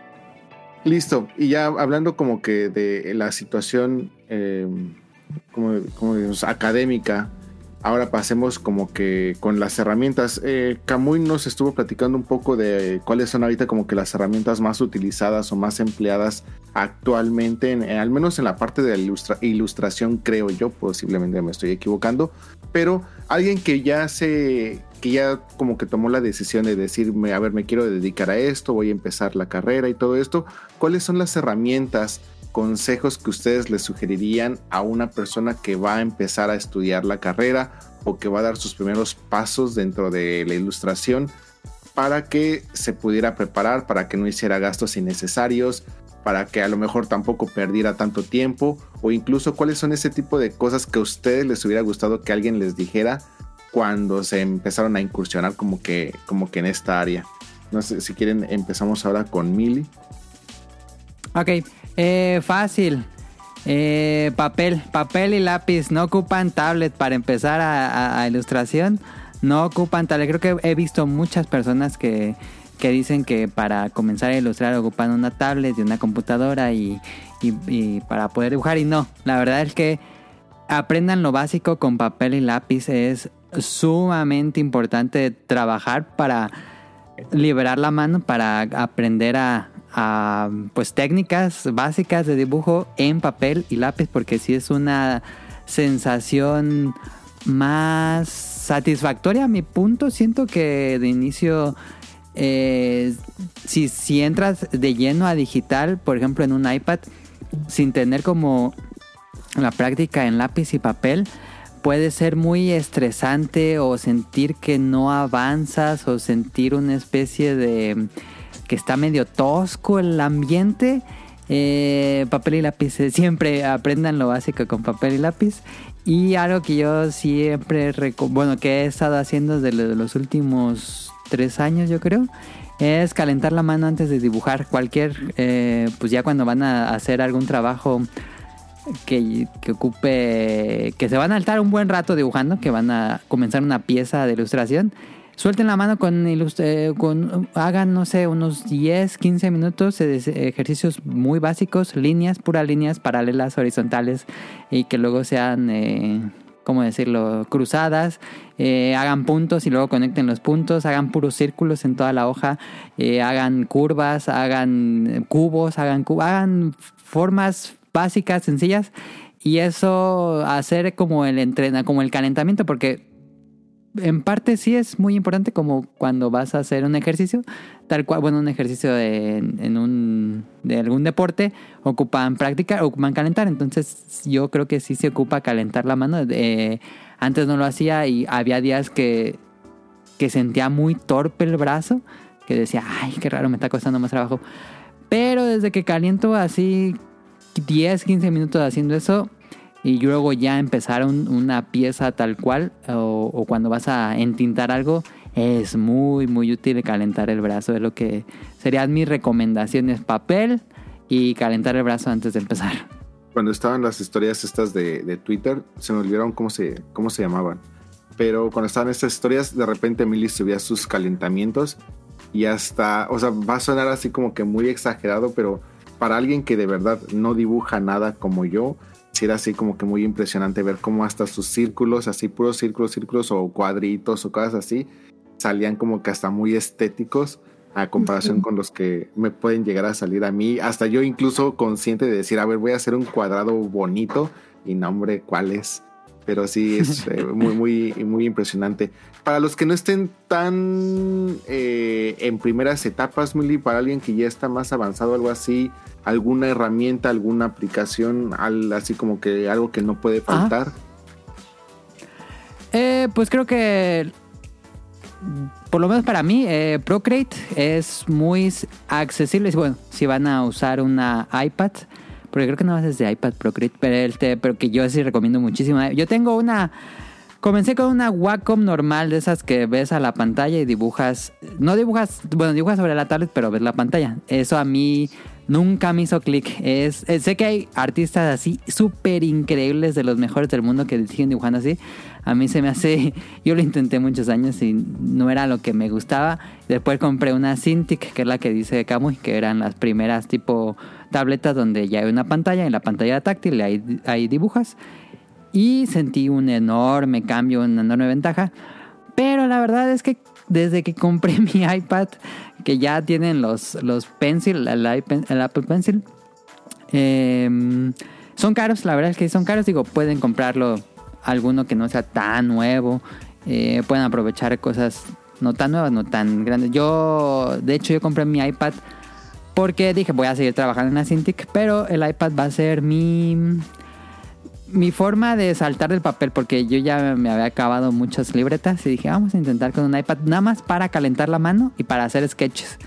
Listo. Y ya hablando como que de la situación eh, como, como académica, ahora pasemos como que con las herramientas. Eh, Camuy nos estuvo platicando un poco de cuáles son ahorita como que las herramientas más utilizadas o más empleadas actualmente, en- en- al menos en la parte de la ilustra- ilustración, creo yo, posiblemente me estoy equivocando, pero alguien que ya se, que ya como que tomó la decisión de decirme, a ver, me quiero dedicar a esto, voy a empezar la carrera y todo esto, ¿cuáles son las herramientas, consejos que ustedes le sugerirían a una persona que va a empezar a estudiar la carrera o que va a dar sus primeros pasos dentro de la ilustración para que se pudiera preparar, para que no hiciera gastos innecesarios, para que a lo mejor tampoco perdiera tanto tiempo o incluso cuáles son ese tipo de cosas que a ustedes les hubiera gustado que alguien les dijera cuando se empezaron a incursionar como que, como que en esta área. No sé si quieren, empezamos ahora con Mili. Ok, eh, fácil. Eh, papel, papel y lápiz. No ocupan tablet para empezar a, ilustración. No ocupan tablet. Creo que he visto muchas personas que, que dicen que para comenzar a ilustrar ocupan una tablet y una computadora y- y para poder dibujar. Y no, la verdad es que aprendan lo básico con papel y lápiz. Es sumamente importante trabajar para liberar la mano para aprender a, a, pues técnicas básicas de dibujo en papel y lápiz porque sí es una sensación más satisfactoria a mi punto. Siento que de inicio eh, si, si entras de lleno a digital por ejemplo en un iPad sin tener como la práctica en lápiz y papel puede ser muy estresante o sentir que no avanzas o sentir una especie de que está medio tosco el ambiente. Eh, papel y lápiz, eh, siempre aprendan lo básico con papel y lápiz. Y algo que yo siempre, bueno, que he estado haciendo desde lo- los últimos tres años, yo creo, es calentar la mano antes de dibujar cualquier, eh, pues ya cuando van a hacer algún trabajo que, que ocupe, que se van a altar un buen rato dibujando, que van a comenzar una pieza de ilustración, suelten la mano con, eh, con hagan, no sé, unos 10, 15 minutos de ejercicios muy básicos, líneas, puras líneas paralelas, horizontales, y que luego sean, eh, ¿cómo decirlo?, cruzadas, eh, hagan puntos y luego conecten los puntos, hagan puros círculos en toda la hoja, eh, hagan curvas, hagan cubos, hagan, hagan formas básicas, sencillas, y eso hacer como el entrena, como el calentamiento, porque en parte sí es muy importante como cuando vas a hacer un ejercicio, tal cual, bueno, un ejercicio de- en un, de algún deporte, ocupan práctica, ocupan calentar, entonces yo creo que sí se ocupa calentar la mano. Eh, antes no lo hacía y había días que, que sentía muy torpe el brazo, que decía, ay, qué raro, me está costando más trabajo. Pero desde que caliento así 10, 15 minutos haciendo eso y luego ya empezar un- una pieza tal cual o, o cuando vas a entintar algo es muy muy útil calentar el brazo es lo que serían mis recomendaciones papel y calentar el brazo antes de empezar Cuando estaban las historias estas de, de Twitter, se me olvidaron cómo se, cómo se llamaban. Pero cuando estaban estas historias, de repente Milly subía sus calentamientos y hasta, o sea, va a sonar así como que muy exagerado, pero para alguien que de verdad no dibuja nada como yo, sí era así como que muy impresionante ver cómo hasta sus círculos, así puros círculos, círculos o cuadritos o cosas así, salían como que hasta muy estéticos a comparación con los que me pueden llegar a salir a mí. Hasta yo incluso consciente de decir, a ver, voy a hacer un cuadrado bonito y no, hombre, ¿cuál es? Pero sí, es (laughs) eh, muy, muy, muy impresionante. Para los que no estén tan eh, en primeras etapas, Mili, para alguien que ya está más avanzado, algo así, alguna herramienta, alguna aplicación, al- así como que algo que no puede Ajá. faltar. Eh, pues creo que por lo menos para mí eh, Procreate es muy accesible bueno si van a usar una iPad porque creo que no es de iPad Procreate pero, el te- pero que yo sí recomiendo muchísimo yo tengo una comencé con una Wacom normal de esas que ves a la pantalla y dibujas no dibujas bueno dibujas sobre la tablet pero ves la pantalla eso a mí nunca me hizo clic. Es, eh, sé que hay artistas así súper increíbles de los mejores del mundo que siguen dibujando así. A mí se me hace (laughs) yo lo intenté muchos años y no era lo que me gustaba. Después compré una Cintiq que es la que dice Kamui que eran las primeras tipo tabletas donde ya hay una pantalla y la pantalla táctil ahí, ahí dibujas. Y sentí un enorme cambio, una enorme ventaja. Pero la verdad es que desde que compré (laughs) mi iPad, que ya tienen los, los Pencil, el, el Apple Pencil, eh, son caros, la verdad es que son caros. Digo, pueden comprarlo alguno que no sea tan nuevo. eh, pueden aprovechar cosas no tan nuevas, no tan grandes. Yo, de hecho, yo compré mi iPad porque dije, voy a seguir trabajando en la Cintiq, pero el iPad va a ser mi mi forma de saltar del papel, porque yo ya me había acabado muchas libretas y dije, vamos a intentar con un iPad nada más para calentar la mano y para hacer sketches.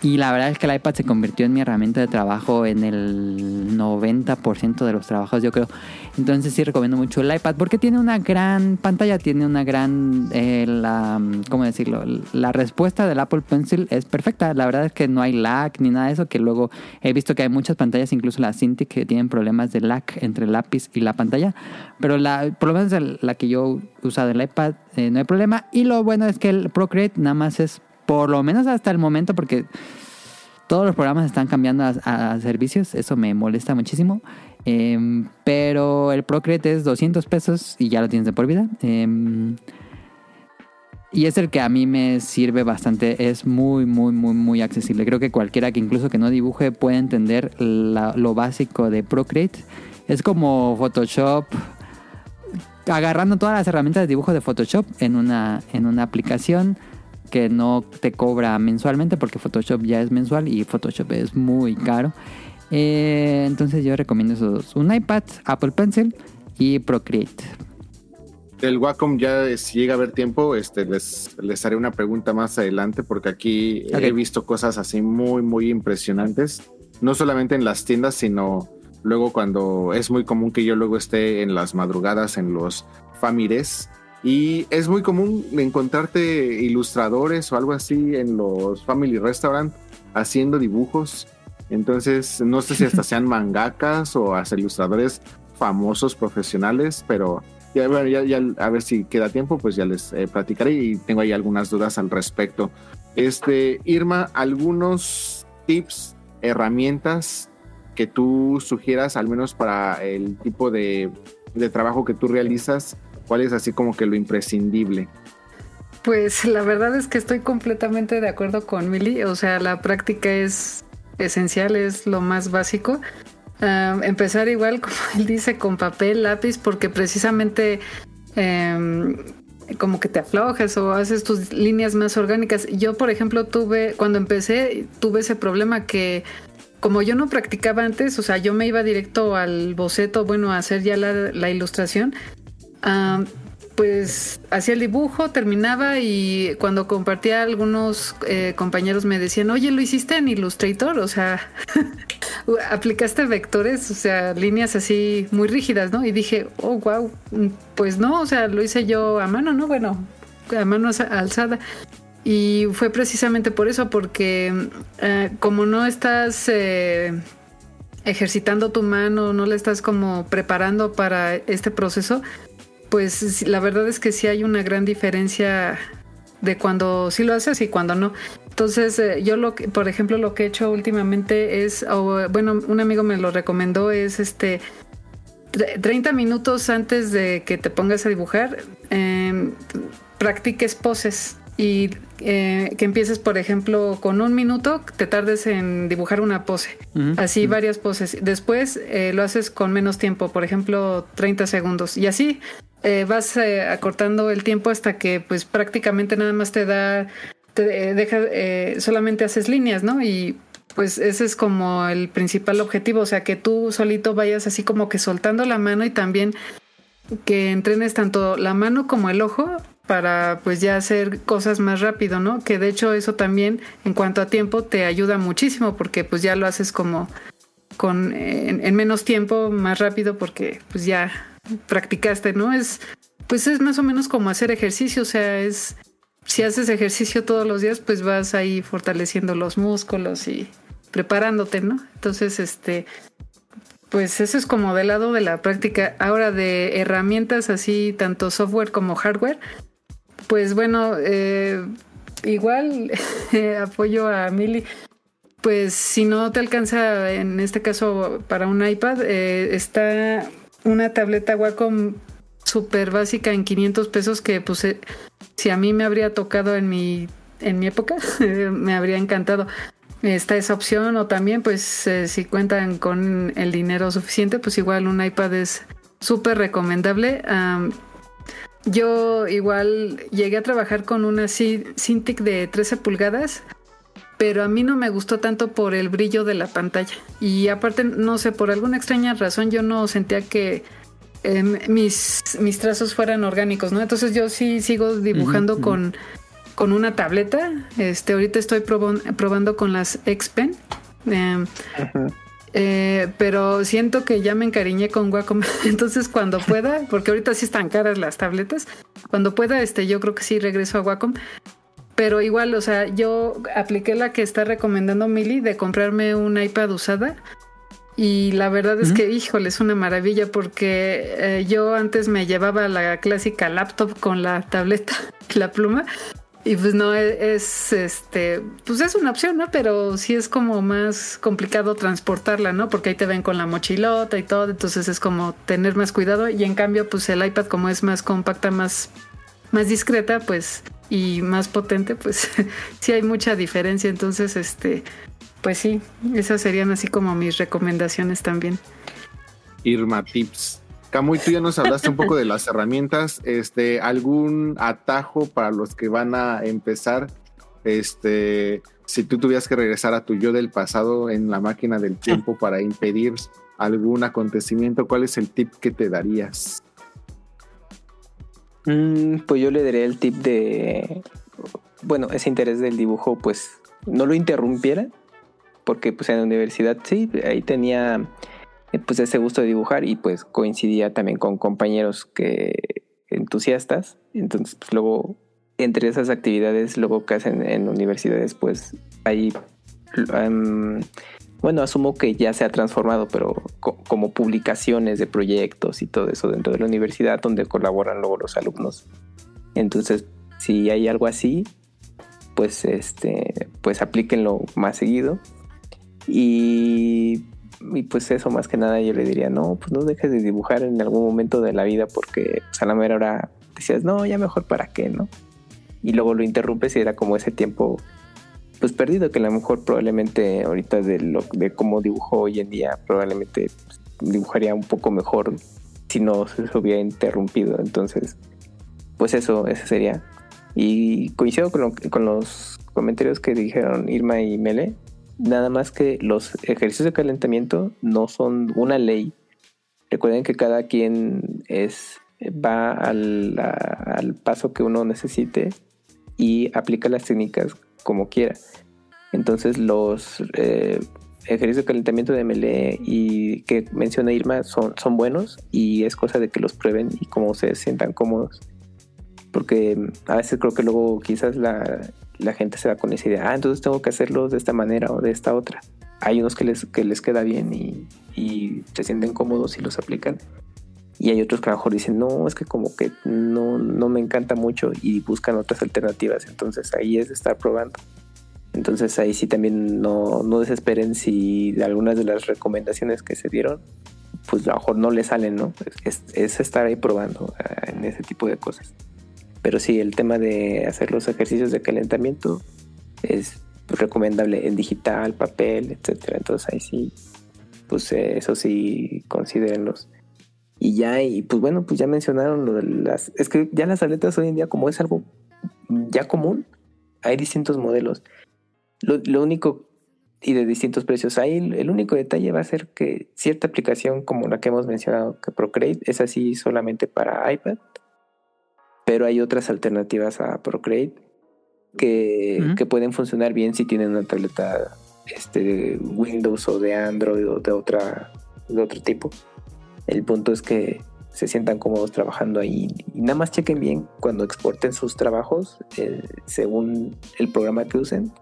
Y la verdad es que el iPad se convirtió en mi herramienta de trabajo en el 90% de los trabajos, yo creo. Entonces sí recomiendo mucho el iPad porque tiene una gran pantalla, tiene una gran, eh, la, ¿cómo decirlo? La respuesta del Apple Pencil es perfecta. La verdad es que no hay lag ni nada de eso, que luego he visto que hay muchas pantallas, incluso la Cintiq, que tienen problemas de lag entre el lápiz y la pantalla. Pero la, por lo menos la que yo he usado el iPad, eh, no hay problema. Y lo bueno es que el Procreate nada más es por lo menos hasta el momento, porque todos los programas están cambiando a, servicios, eso me molesta muchísimo. Em, pero el Procreate es 200 pesos y ya lo tienes de por vida. Em, y es el que a mí me sirve bastante. Es muy, muy, muy, muy accesible. Creo que cualquiera que incluso que no dibuje puede entender lo básico de Procreate. Es como Photoshop. Agarrando todas las herramientas de dibujo de Photoshop en una, en una aplicación que no te cobra mensualmente porque Photoshop ya es mensual y Photoshop es muy caro. Eh, entonces yo recomiendo esos dos. Un iPad, Apple Pencil y Procreate. El Wacom ya si llega a haber tiempo, este, les, les haré una pregunta más adelante porque aquí he visto cosas así muy, muy impresionantes. No solamente en las tiendas, sino luego cuando es muy común que yo luego esté en las madrugadas en los famires y es muy común encontrarte ilustradores o algo así en los Family Restaurant haciendo dibujos. Entonces, no sé si hasta (laughs) sean mangakas o hasta ilustradores famosos profesionales, pero ya, a ver si queda tiempo, pues ya les eh, platicaré y tengo ahí algunas dudas al respecto. Este, Irma, algunos tips, herramientas que tú sugieras, al menos para el tipo de, de trabajo que tú realizas ¿Cuál es así como que lo imprescindible? Pues la verdad es que estoy completamente de acuerdo con Milly. O sea, la práctica es esencial, es lo más básico. Ah, empezar igual, (laughs) como él dice, con papel, lápiz, porque precisamente em, como que te aflojas o haces tus líneas más orgánicas. Yo, por ejemplo, tuve, cuando empecé, tuve ese problema que como yo no practicaba antes, o sea, yo me iba directo al boceto, bueno, a hacer ya la ilustración pues hacía el dibujo, terminaba y cuando compartía algunos eh, compañeros me decían, oye, ¿lo hiciste en Illustrator? O sea, (laughs) aplicaste vectores, o sea, líneas así muy rígidas, ¿no? Y dije, oh, wow, pues no, o sea, lo hice yo a mano, ¿no? Bueno, a mano alzada. Y fue precisamente por eso, porque eh, como no estás eh, ejercitando tu mano, no le estás como preparando para este proceso, pues la verdad es que sí hay una gran diferencia de cuando sí lo haces y cuando no. Entonces, eh, yo lo que, por ejemplo, lo que he hecho últimamente es, bueno, un amigo me lo recomendó, es este 30 minutos antes de que te pongas a dibujar, eh, practiques poses y eh, que empieces, por ejemplo, con un minuto, te tardes en dibujar una pose, así varias poses. Después eh, lo haces con menos tiempo, por ejemplo, 30 segundos y así eh, vas eh, acortando el tiempo hasta que pues prácticamente nada más te da, te eh, deja, solamente haces líneas, ¿no? Y pues ese es como el principal objetivo, o sea, que tú solito vayas así como que soltando la mano y también que entrenes tanto la mano como el ojo para pues ya hacer cosas más rápido, ¿no? Que de hecho eso también en cuanto a tiempo te ayuda muchísimo porque pues ya lo haces como con en menos tiempo, más rápido porque pues ya practicaste, ¿no? Es, pues es más o menos como hacer ejercicio, o sea, es, si haces ejercicio todos los días, pues vas ahí fortaleciendo los músculos y preparándote, ¿no? Entonces, este, pues eso es como del lado de la práctica. Ahora de herramientas así, tanto software como hardware, pues bueno, eh, igual (laughs) apoyo a Mili. Pues si no te alcanza, en este caso para un iPad, eh, está una tableta Wacom súper básica en 500 pesos que pues eh, si a mí me habría tocado en mi, en mi época, (laughs) me habría encantado. Está esa opción o también pues eh, si cuentan con el dinero suficiente, pues igual un iPad es súper recomendable. yo igual llegué a trabajar con una Cintiq de 13 pulgadas pero a mí no me gustó tanto por el brillo de la pantalla. Y aparte, no sé, por alguna extraña razón yo no sentía que em, mis, mis trazos fueran orgánicos, ¿no? Entonces yo sí sigo dibujando con, con una tableta. Este, ahorita estoy probon- probando con las X-Pen. Em, eh, pero siento que ya me encariñé con Wacom. (laughs) Entonces, cuando pueda, porque ahorita sí están caras las tabletas, cuando pueda, este, yo creo que sí regreso a Wacom. Pero igual, o sea, yo apliqué la que está recomendando Mili de comprarme un iPad usada. Y la verdad es que, híjole, es una maravilla porque eh, yo antes me llevaba la clásica laptop con la tableta, (laughs) la pluma. Y pues no e- es, este, pues es una opción, ¿no? Pero sí es como más complicado transportarla, ¿no? Porque ahí te ven con la mochilota y todo, entonces es como tener más cuidado. Y en cambio, pues el iPad como es más compacta, más, más discreta, pues, y más potente, pues (laughs) sí hay mucha diferencia. Entonces, este, pues sí, esas serían así como mis recomendaciones también. Irma Tips. Camuy, tú ya nos hablaste un poco de las herramientas. Este, ¿algún atajo para los que van a empezar? Este, si tú tuvieras que regresar a tu yo del pasado en la máquina del tiempo para impedir algún acontecimiento, ¿cuál es el tip que te darías? Mm, pues yo le daría el tip de, bueno, ese interés del dibujo, pues no lo interrumpiera, porque pues en la universidad sí, ahí tenía eh, pues ese gusto de dibujar y pues coincidía también con compañeros que entusiastas, entonces pues luego entre esas actividades luego que hacen en universidades pues hay em, bueno, asumo que ya se ha transformado, pero co- como publicaciones de proyectos y todo eso dentro de la universidad donde colaboran luego los alumnos. Entonces, si hay algo así, pues este, pues aplíquenlo más seguido. Y, y pues eso más que nada yo le diría, no, pues no dejes de dibujar en algún momento de la vida porque pues, a la mera hora decías, no, ya mejor para qué, ¿no? Y luego lo interrumpes y era como ese tiempo pues perdido que a lo mejor probablemente ahorita de lo de cómo dibujo hoy en día probablemente pues, dibujaría un poco mejor si no se hubiera interrumpido. Entonces pues eso ese sería. Y coincido con, lo- con los comentarios que dijeron Irma y Mele. Nada más que los ejercicios de calentamiento no son una ley. Recuerden que cada quien es va al, al paso que uno necesite y aplica las técnicas como quiera. Entonces los eh, ejercicios de calentamiento de melee y que menciona Irma son, son buenos y es cosa de que los prueben y como se sientan cómodos. Porque a veces creo que luego quizás la, la gente se va con esa idea, ah, entonces tengo que hacerlo de esta manera o de esta otra. Hay unos que les, que les queda bien y, y se sienten cómodos y los aplican. Y hay otros que a lo mejor dicen, no, es que como que no, no me encanta mucho y buscan otras alternativas. Entonces ahí es estar probando. Entonces ahí sí también no, no desesperen si algunas de las recomendaciones que se dieron, pues a lo mejor no le salen, ¿no? Es, es estar ahí probando eh, en ese tipo de cosas. Pero sí, el tema de hacer los ejercicios de calentamiento es pues, recomendable en digital, papel, etcétera. Entonces ahí sí, pues eh, eso sí, considérenlos. Y ya, y pues bueno, pues ya mencionaron lo de las. Es que ya las tabletas hoy en día, como es algo ya común, hay distintos modelos. Lo, lo único, y de distintos precios, hay el, único detalle va a ser que cierta aplicación como la que hemos mencionado, que Procreate, es así solamente para iPad, pero hay otras alternativas a Procreate que, que pueden funcionar bien si tienen una tableta este, de Windows o de Android o de, otra, de otro tipo. El punto es que se sientan cómodos trabajando ahí y nada más chequen bien cuando exporten sus trabajos eh, según el programa que usen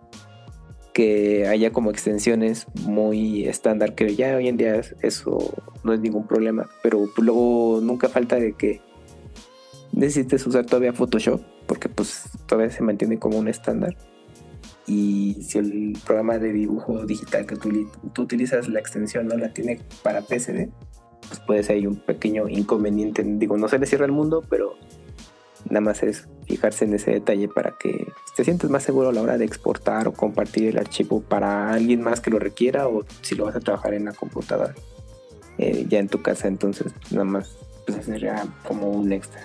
que haya como extensiones muy estándar que ya hoy en día eso no es ningún problema pero luego nunca falta de que necesites usar todavía Photoshop porque pues todavía se mantiene como un estándar. Y si el programa de dibujo digital que tú, tú utilizas la extensión no la tiene para PSD pues puede ser ahí un pequeño inconveniente. Digo no se le cierra el mundo pero nada más es fijarse en ese detalle para que te sientas más seguro a la hora de exportar o compartir el archivo para alguien más que lo requiera o si lo vas a trabajar en la computadora eh, ya en tu casa. Entonces nada más pues sería como un extra.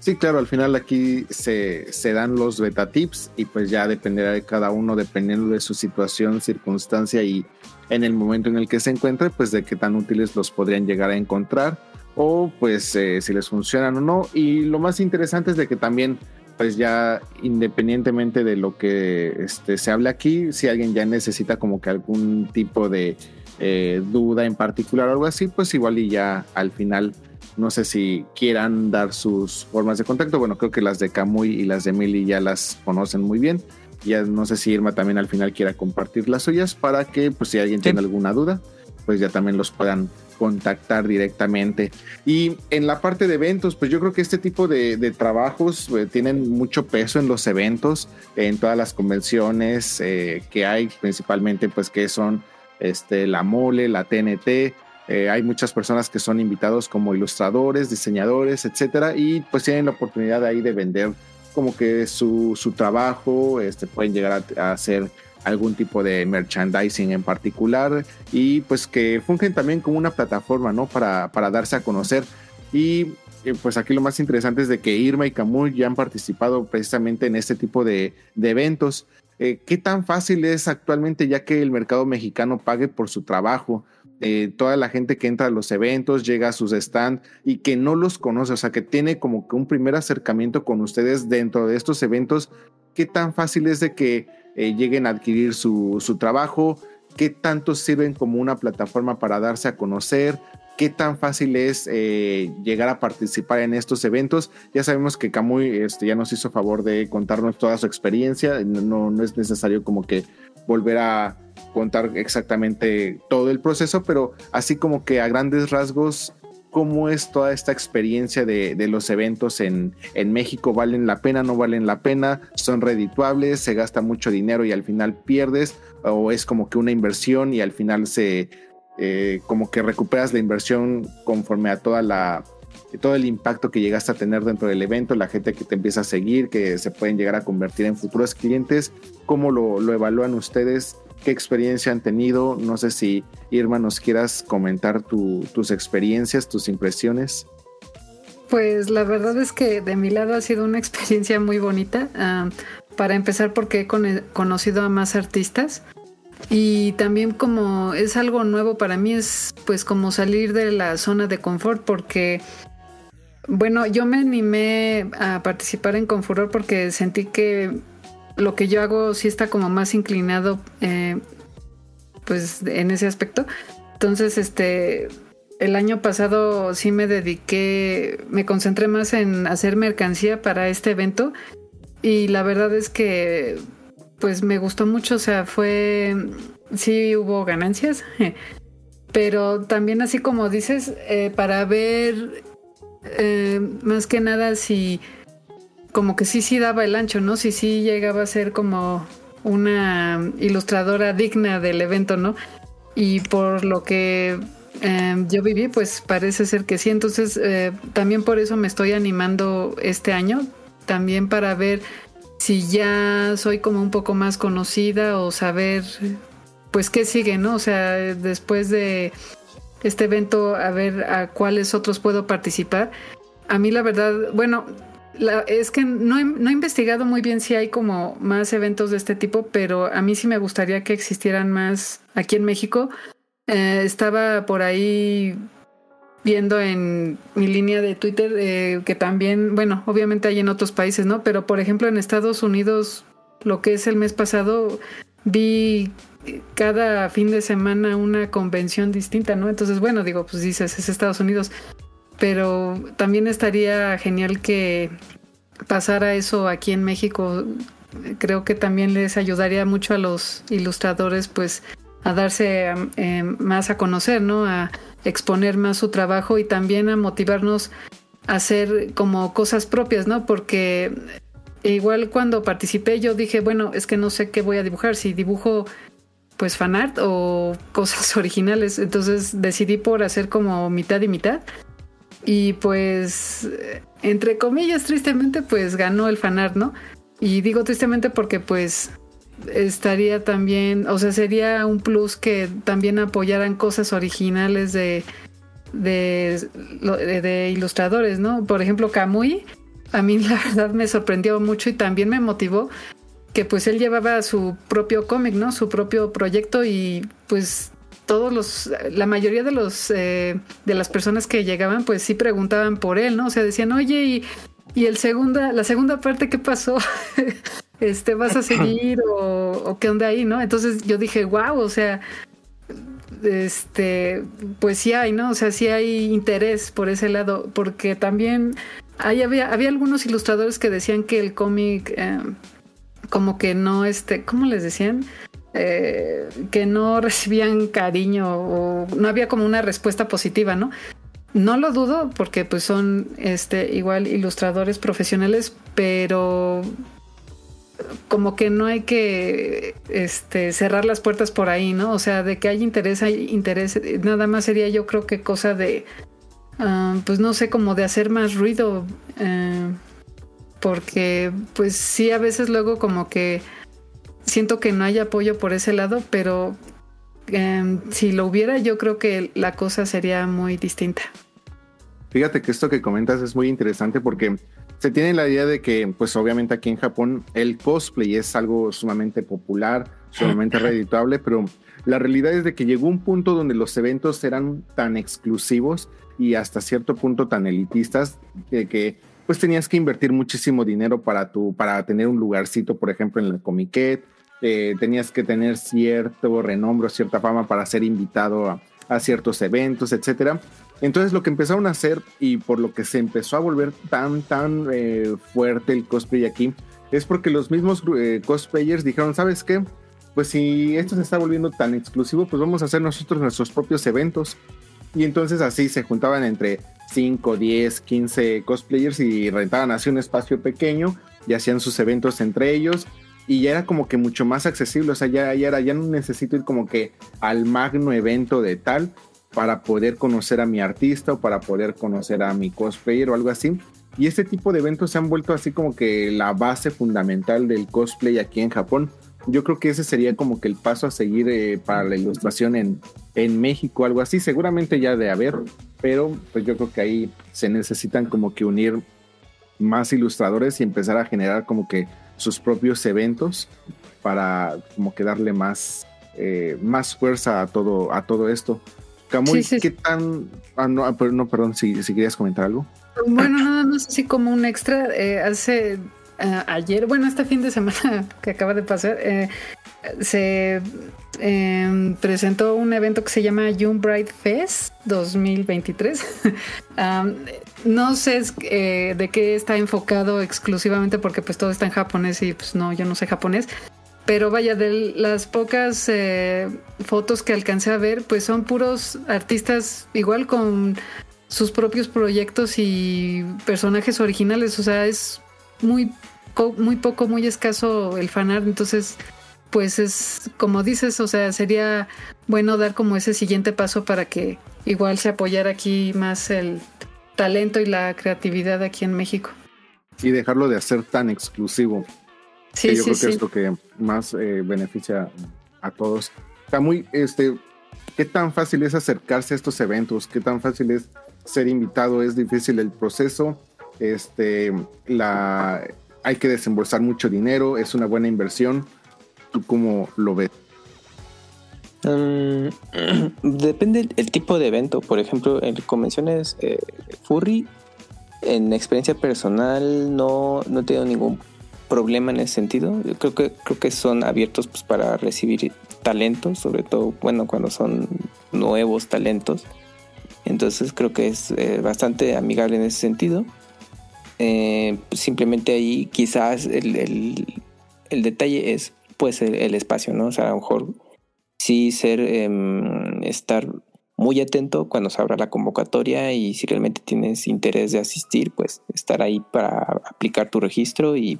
Sí, claro, al final aquí se, se dan los beta tips y pues ya dependerá de cada uno, dependiendo de su situación, circunstancia y en el momento en el que se encuentre, pues de qué tan útiles los podrían llegar a encontrar o pues eh, si les funcionan o no. Y lo más interesante es de que también pues ya independientemente de lo que este, se hable aquí, si alguien ya necesita como que algún tipo de eh, duda en particular o algo así, pues igual y ya al final, no sé si quieran dar sus formas de contacto. Bueno, creo que las de Camuy y las de Mili ya las conocen muy bien. Ya no sé si Irma también al final quiera compartir las suyas para que, pues si alguien tiene alguna duda, pues ya también los puedan contactar directamente. Y en la parte de eventos, pues yo creo que este tipo de, trabajos eh, tienen mucho peso en los eventos, en todas las convenciones eh, que hay, principalmente pues que son este, la mole, la TNT. Eh, hay muchas personas que son invitados como ilustradores, diseñadores, etcétera, y pues tienen la oportunidad ahí de vender como que su, su trabajo, este, pueden llegar a, hacer algún tipo de merchandising en particular y pues que fungen también como una plataforma, ¿no? Para, para darse a conocer. Y eh, pues aquí lo más interesante es de que Irma y Camus ya han participado precisamente en este tipo de, eventos. Eh, ¿Qué tan fácil es actualmente ya que el mercado mexicano pague por su trabajo? Eh, toda la gente que entra a los eventos, llega a sus stands y que no los conoce, o sea, que tiene como que un primer acercamiento con ustedes dentro de estos eventos, ¿qué tan fácil es de que eh, lleguen a adquirir su, su trabajo? ¿Qué tanto sirven como una plataforma para darse a conocer? qué tan fácil es eh, llegar a participar en estos eventos. Ya sabemos que Camuy este, ya nos hizo favor de contarnos toda su experiencia, no, no es necesario como que volver a contar exactamente todo el proceso, pero así como que a grandes rasgos, ¿cómo es toda esta experiencia de, de los eventos en, en, México? ¿Valen la pena? ¿No valen la pena? ¿Son redituables? ¿Se gasta mucho dinero y al final pierdes? ¿O es como que una inversión y al final se, eh, como que recuperas la inversión conforme a toda la todo el impacto que llegaste a tener dentro del evento, la gente que te empieza a seguir, que se pueden llegar a convertir en futuros clientes, ¿cómo lo, lo evalúan ustedes? ¿Qué experiencia han tenido? No sé si Irma nos quieras comentar tus experiencias, tus impresiones. Pues la verdad es que de mi lado ha sido una experiencia muy bonita. Uh, para empezar porque he conocido a más artistas y también como es algo nuevo para mí, es pues como salir de la zona de confort porque, bueno, yo me animé a participar en Confuror porque sentí que lo que yo hago sí está como más inclinado eh, pues en ese aspecto. Entonces, este, el año pasado sí me dediqué, me concentré más en hacer mercancía para este evento y la verdad es que pues me gustó mucho, o sea, fue, sí hubo ganancias, (laughs) pero también así como dices, eh, para ver eh, más que nada si como que sí, sí daba el ancho, ¿no? Si sí llegaba a ser como una ilustradora digna del evento, ¿no? Y por lo que eh, yo viví, pues parece ser que sí. Entonces, también por eso me estoy animando este año, también para ver si ya soy como un poco más conocida o saber pues qué sigue, ¿no? O sea, después de este evento, a ver a cuáles otros puedo participar. A mí la verdad, bueno, es que no he, no he, investigado muy bien si hay como más eventos de este tipo, pero a mí sí me gustaría que existieran más aquí en México. Eh, estaba por ahí viendo en mi línea de Twitter eh, que también, bueno, obviamente hay en otros países, ¿no? Pero por ejemplo en Estados Unidos, lo que es el mes pasado, vi cada fin de semana una convención distinta, ¿no? Entonces, bueno, digo, pues dices, es Estados Unidos, pero también estaría genial que pasara eso aquí en México. Creo que también les ayudaría mucho a los ilustradores, pues, a darse eh, más a conocer, ¿no? A, exponer más su trabajo y también a motivarnos a hacer como cosas propias, ¿no? Porque igual cuando participé yo dije, bueno, es que no sé qué voy a dibujar, si dibujo pues fanart o (laughs) cosas originales, entonces decidí por hacer como mitad y mitad y pues entre comillas tristemente pues ganó el fanart, ¿no? Y digo tristemente porque pues estaría también, o sea, sería un plus que también apoyaran cosas originales de, de, de, ilustradores, ¿no? Por ejemplo, Kamui, a mí (laughs) la verdad me sorprendió mucho y también me motivó que pues él llevaba su propio cómic, ¿no? Su propio proyecto y pues todos los, la mayoría de los, eh, de las personas que llegaban pues sí preguntaban por él, ¿no? O sea, decían, oye, y y el segunda, la segunda parte, ¿qué pasó? (laughs) este, ¿vas a seguir o, o qué onda ahí, no? Entonces yo dije, wow, o sea, este, pues sí hay, ¿no? O sea, sí hay interés por ese lado, porque también ahí había, había algunos ilustradores que decían que el cómic, eh, como que no, este, ¿cómo les decían? Eh, que no recibían cariño o no había como una respuesta positiva, ¿no? No lo dudo porque pues son este igual ilustradores profesionales, pero como que no hay que este, cerrar las puertas por ahí, ¿no? O sea, de que hay interés, hay interés. Nada más sería yo creo que cosa de, ah, pues no sé, como de hacer más ruido. eh, porque pues sí, a veces luego como que siento que no hay apoyo por ese lado, pero eh, si lo hubiera yo creo que la cosa sería muy distinta. Fíjate que esto que comentas es muy interesante porque se tiene la idea de que, pues obviamente aquí en Japón el cosplay es algo sumamente popular, sumamente (laughs) redituable, pero la realidad es de que llegó un punto donde los eventos eran tan exclusivos y hasta cierto punto tan elitistas de que pues tenías que invertir muchísimo dinero para tu para tener un lugarcito, por ejemplo, en la Comiquet, eh, tenías que tener cierto renombre o cierta fama para ser invitado a, ciertos eventos, etcétera. Entonces lo que empezaron a hacer y por lo que se empezó a volver tan, tan eh, fuerte el cosplay aquí, es porque los mismos eh, cosplayers dijeron, ¿sabes qué? Pues si esto se está volviendo tan exclusivo, pues vamos a hacer nosotros nuestros propios eventos. Y entonces así se juntaban entre 5, 10, 15 cosplayers y rentaban así un espacio pequeño y hacían sus eventos entre ellos. Y ya era como que mucho más accesible, o sea, ya, ya era, ya no necesito ir como que al magno evento de tal, para poder conocer a mi artista o para poder conocer a mi cosplayer o algo así. Y este tipo de eventos se han vuelto así como que la base fundamental del cosplay aquí en Japón. Yo creo que ese sería como que el paso a seguir eh, para la ilustración en, en México, algo así. Seguramente ya de haber, pero pues yo creo que ahí se necesitan como que unir más ilustradores y empezar a generar como que sus propios eventos para como que darle más, eh, más fuerza a todo, a todo esto. Camuy, Sí, sí, ¿qué tan... Ah, no, ah, no, perdón, si, si querías comentar algo. Bueno, nada más así como un extra. eh, hace eh, ayer, bueno, este fin de semana (laughs) que acaba de pasar, eh, se eh, presentó un evento que se llama Young Bright Fest 2023. (laughs) Am, no sé eh, de qué está enfocado exclusivamente porque pues todo está en japonés y pues no, yo no sé japonés. Pero vaya, de las pocas eh, fotos que alcancé a ver, pues son puros artistas igual con sus propios proyectos y personajes originales. O sea, es muy, muy poco, muy escaso el fanart. Entonces, pues es como dices, o sea, sería bueno dar como ese siguiente paso para que igual se apoyara aquí más el talento y la creatividad aquí en México. Y dejarlo de hacer tan exclusivo. Sí, que yo sí, creo que sí. es lo que más eh, beneficia a todos. Camuy, este, ¿qué tan fácil es acercarse a estos eventos? ¿Qué tan fácil es ser invitado? ¿Es difícil el proceso? Este, la, hay que desembolsar mucho dinero, es una buena inversión. ¿Tú cómo lo ves? Mm, (clears throat) depende el, tipo de evento. Por ejemplo, en convenciones eh, furry, en experiencia personal no, no he tenido ningún problema en ese sentido. Yo creo que creo que son abiertos pues, para recibir talentos, sobre todo bueno cuando son nuevos talentos. Entonces creo que es eh, bastante amigable en ese sentido. Eh, simplemente ahí quizás el- el detalle es pues el, el espacio, ¿no? O sea, a lo mejor sí ser em, estar muy atento cuando se abra la convocatoria y si realmente tienes interés de asistir, pues estar ahí para aplicar tu registro y,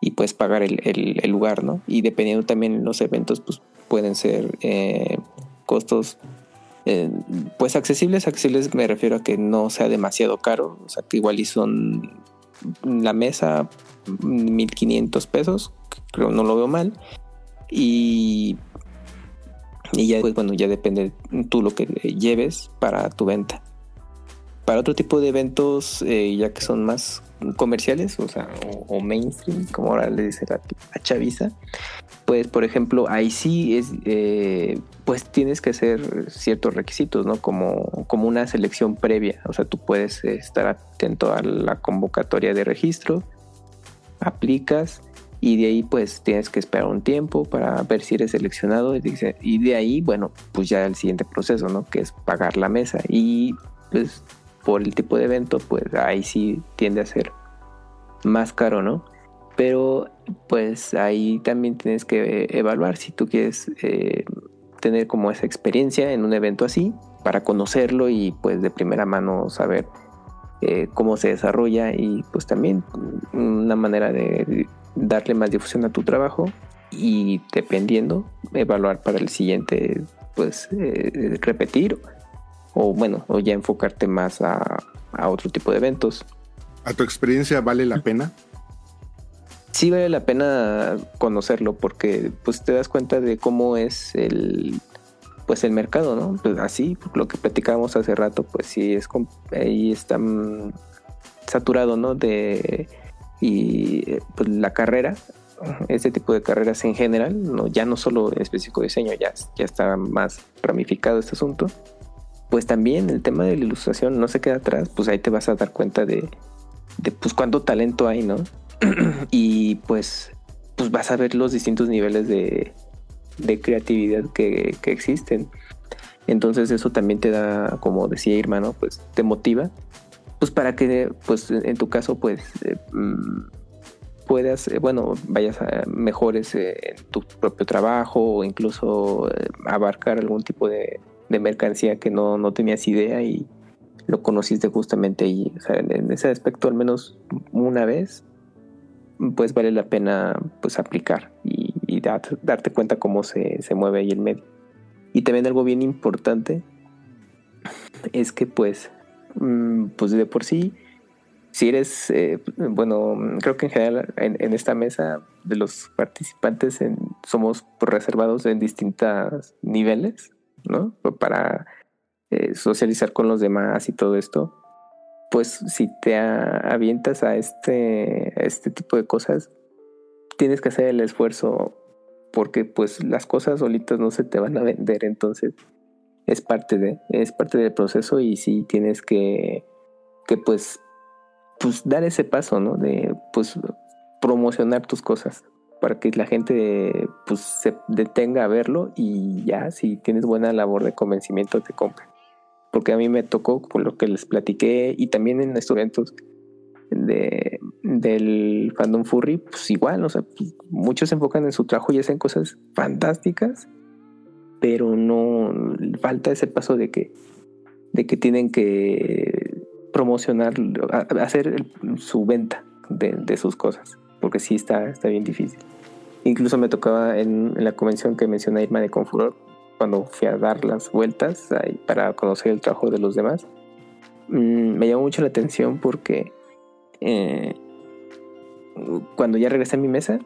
y pues pagar el, el- lugar, ¿no? Y dependiendo también los eventos, pues pueden ser eh, costos eh, pues accesibles, accesibles me refiero a que no sea demasiado caro, o sea que igual y son la mesa 1500 pesos, creo no lo veo mal, y y ya pues bueno, ya depende tú lo que lleves para tu venta. Para otro tipo de eventos, eh, ya que son más comerciales, o sea, o, mainstream, como ahora le dice la, la chaviza, pues por ejemplo, ahí sí es, eh, pues tienes que hacer ciertos requisitos, ¿no? Como, como una selección previa. O sea, tú puedes estar atento a la convocatoria de registro, aplicas y de ahí pues tienes que esperar un tiempo para ver si eres seleccionado y, dice- y de ahí, bueno, pues ya el siguiente proceso, ¿no? Que es pagar la mesa y pues por el tipo de evento, pues ahí sí tiende a ser más caro, ¿no? Pero pues ahí también tienes que evaluar si tú quieres eh, tener como esa experiencia en un evento así para conocerlo y pues de primera mano saber eh, cómo se desarrolla y pues también una manera de darle más difusión a tu trabajo y dependiendo evaluar para el siguiente pues eh, repetir o bueno o ya enfocarte más a, a otro tipo de eventos ¿A tu experiencia vale la pena? sí vale la pena conocerlo porque pues te das cuenta de cómo es el pues el mercado, ¿no? Pues así, lo que platicábamos hace rato, pues sí es ahí está mm, saturado, ¿no? De y eh, pues la carrera, este tipo de carreras en general, no ya no solo en específico diseño, ya ya está más ramificado este asunto. Pues también el tema de la ilustración no se queda atrás, pues ahí te vas a dar cuenta de, de pues cuánto talento hay, ¿no? (clears throat) y pues, pues vas a ver los distintos niveles de, de creatividad que, que existen. Entonces eso también te da, como decía Irma, ¿no? Pues te motiva, pues para que, pues en tu caso, pues eh, mm, puedas, eh, bueno, vayas a mejores eh, tu propio trabajo o incluso eh, abarcar algún tipo de, mercancía que no, no tenías idea y lo conociste justamente ahí. En, ese aspecto, al menos una vez, pues vale la pena pues aplicar y, y dar- darte cuenta cómo se, se mueve ahí el medio. Y también algo bien importante es que pues, pues de por sí, si eres, eh, bueno, creo que en general en, esta mesa de los participantes somos reservados en distintos niveles, ¿no? Para eh, socializar con los demás y todo esto pues si te avientas a este, este tipo de cosas, tienes que hacer el esfuerzo porque pues las cosas solitas no se te van a vender, entonces es parte de, es parte del proceso y sí tienes que, que pues, pues dar ese paso, ¿no? De pues promocionar tus cosas para que la gente pues se detenga a verlo y ya si tienes buena labor de convencimiento te compre porque a mí me tocó por lo que les platiqué y también en estos eventos de, del fandom furry, pues igual, o sea, pues, muchos se enfocan en su trabajo y hacen cosas fantásticas, pero no falta ese paso de que, de que tienen que promocionar, hacer su venta de, de sus cosas, porque sí está, está bien difícil. Incluso me tocaba en, en la convención que menciona Irma de Confuror, cuando fui a dar las vueltas para conocer el trabajo de los demás, mm, me llamó mucho la atención porque eh, cuando ya regresé a mi mesa,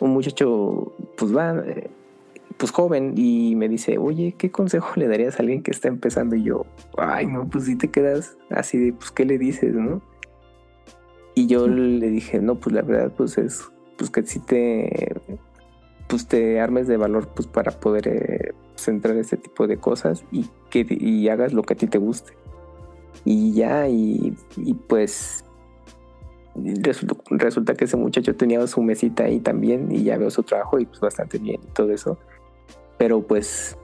un muchacho, pues va, eh, pues joven, y me dice, oye, ¿qué consejo le darías a alguien que está empezando? Y yo, ay, no, pues si te quedas así de, pues, ¿qué le dices, no? Y yo le dije, no, pues la verdad, pues es, pues que si te, pues te armes de valor, pues para poder eh, centrar este tipo de cosas y que y hagas lo que a ti te guste. Y ya, y, y pues resulta, resulta que ese muchacho tenía su mesita ahí también y ya veo su trabajo y pues bastante bien y todo eso. Pero pues,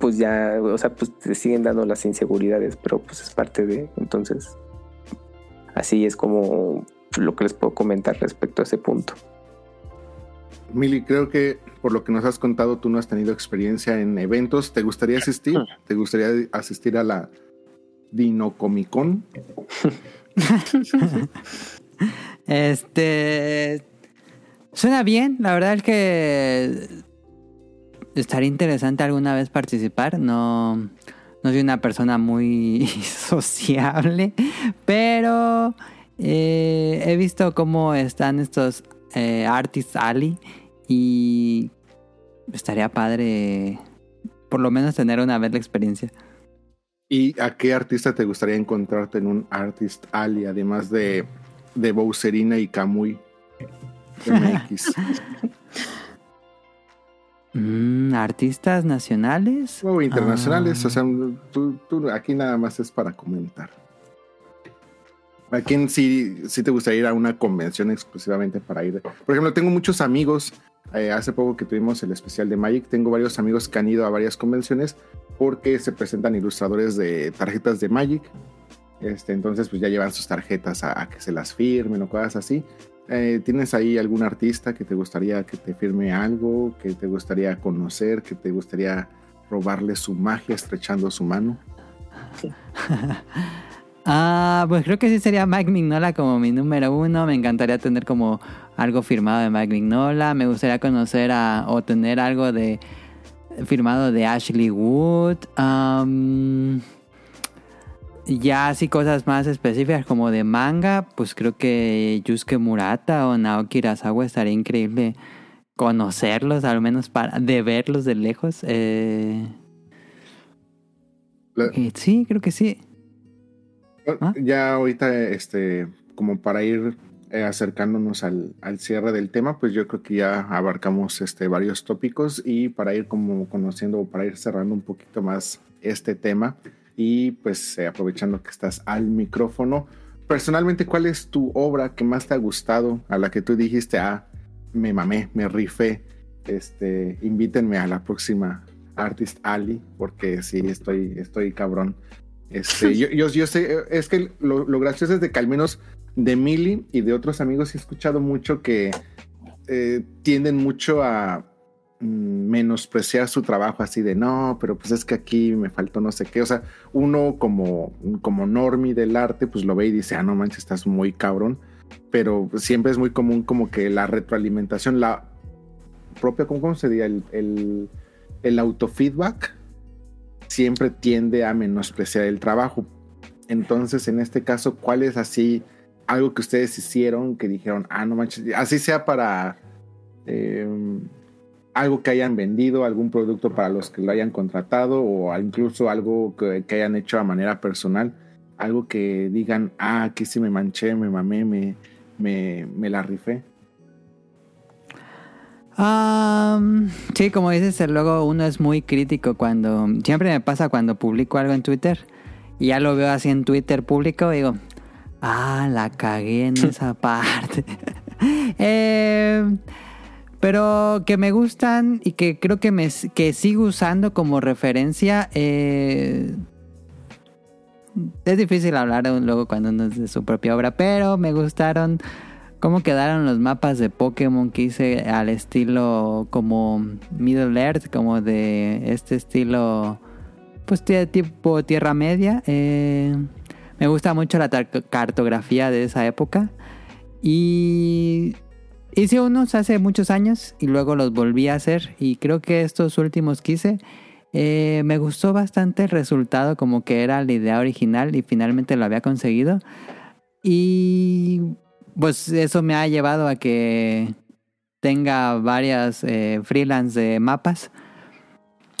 pues ya, o sea, pues te siguen dando las inseguridades, pero pues es parte de, entonces, así es como lo que les puedo comentar respecto a ese punto. Mili, creo que por lo que nos has contado, tú no has tenido experiencia en eventos. ¿Te gustaría asistir? (laughs) ¿Te gustaría asistir a la Dinocomicon? (laughs) Este. Suena bien, la verdad es que. Estaría interesante alguna vez participar. No. No soy una persona muy (laughs) sociable. Pero. eh, he visto cómo están estos eh, Artist Alley. Y. Estaría padre. Por lo menos tener una vez la experiencia. ¿Y a qué artista te gustaría encontrarte en un Artist Alley, además de, de Bowserina y Kamui (laughs) MX? Mm, ¿Artistas nacionales? O internacionales, Ah. o sea, tú, tú aquí nada más es para comentar. ¿A quién sí, sí te gustaría ir a una convención exclusivamente para ir? Por ejemplo, tengo muchos amigos, eh, hace poco que tuvimos el especial de Magic, tengo varios amigos que han ido a varias convenciones porque se presentan ilustradores de tarjetas de Magic. Este, entonces, pues ya llevan sus tarjetas a, a que se las firmen o cosas así. Eh, ¿Tienes ahí algún artista que te gustaría que te firme algo, que te gustaría conocer, que te gustaría robarle su magia estrechando su mano? (laughs) Ah, pues creo que sí sería Mike Mignola como mi número uno. Me encantaría tener como algo firmado de Mike Mignola. Me gustaría conocer o tener algo de firmado de Ashley Wood. Ya así cosas más específicas como de manga, pues creo que Yusuke Murata o Naoki Urasawa estaría increíble conocerlos, al menos para de verlos de lejos. Eh, La- eh, sí, creo que sí. ¿Ah? Ya ahorita, este, como para ir eh, acercándonos al, al cierre del tema, pues yo creo que ya abarcamos este, varios tópicos y para ir como conociendo o para ir cerrando un poquito más este tema y pues eh, aprovechando que estás al micrófono, personalmente, ¿cuál es tu obra que más te ha gustado, a la que tú dijiste, ah, me mamé, me rifé, este, invítenme a la próxima Artist Ali, porque sí, estoy, estoy cabrón. Este, (laughs) yo, yo, yo sé, es que lo, lo gracioso es de que al menos de Mili y de otros amigos he escuchado mucho que eh, tienden mucho a menospreciar su trabajo así de no, pero pues es que aquí me faltó no sé qué. O sea, uno como, como normie del arte, pues lo ve y dice, ah, no manches, estás muy cabrón. Pero siempre es muy común como que la retroalimentación, la propia, ¿cómo, cómo se diría? El, el, el autofeedback siempre tiende a menospreciar el trabajo. Entonces, en este caso, ¿cuál es así algo que ustedes hicieron que dijeron, ah, no manches, así sea para eh, algo que hayan vendido, algún producto para los que lo hayan contratado o incluso algo que, que hayan hecho a manera personal, algo que digan, ah, aquí sí me manché, me mamé, me, me, me la rifé? Am, sí, como dices, luego uno es muy crítico cuando... Siempre me pasa cuando publico algo en Twitter y ya lo veo así en Twitter público digo, ah, la cagué en (laughs) esa parte. (laughs) Eh, pero que me gustan y que creo que, me, que sigo usando como referencia. eh, es difícil hablar luego cuando uno es de su propia obra, pero me gustaron cómo quedaron los mapas de Pokémon que hice al estilo como Middle Earth, como de este estilo, pues tipo Tierra Media. Eh, me gusta mucho la cartografía de esa época. Y hice unos hace muchos años y luego los volví a hacer. Y creo que estos últimos que hice, eh, me gustó bastante el resultado, como que era la idea original y finalmente lo había conseguido. Y pues eso me ha llevado a que tenga varias eh, freelance mapas.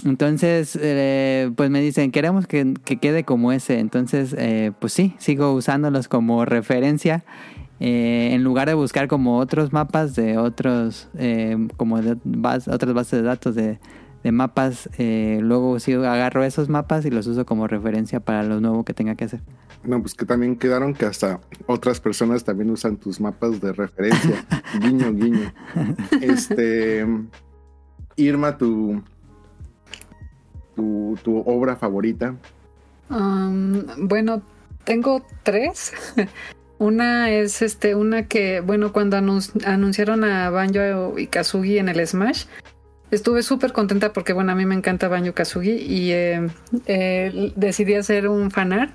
Entonces, eh, pues me dicen, queremos que, que quede como ese. Entonces, eh, pues sí, sigo usándolos como referencia. Eh, en lugar de buscar como otros mapas de otros, eh, como de otras bases de datos de, de mapas, eh, luego sí agarro esos mapas y los uso como referencia para lo nuevo que tenga que hacer. No, pues que también quedaron que hasta otras personas también usan tus mapas de referencia. (laughs) guiño, guiño. Este. Irma, tu, tu, tu obra favorita. Um, bueno, tengo tres. Una es este, una que, bueno, cuando anun- anunciaron a Banjo y Kazugi en el Smash, estuve súper contenta porque, bueno, a mí me encanta Banjo Kazugi y eh, eh, decidí hacer un fanart.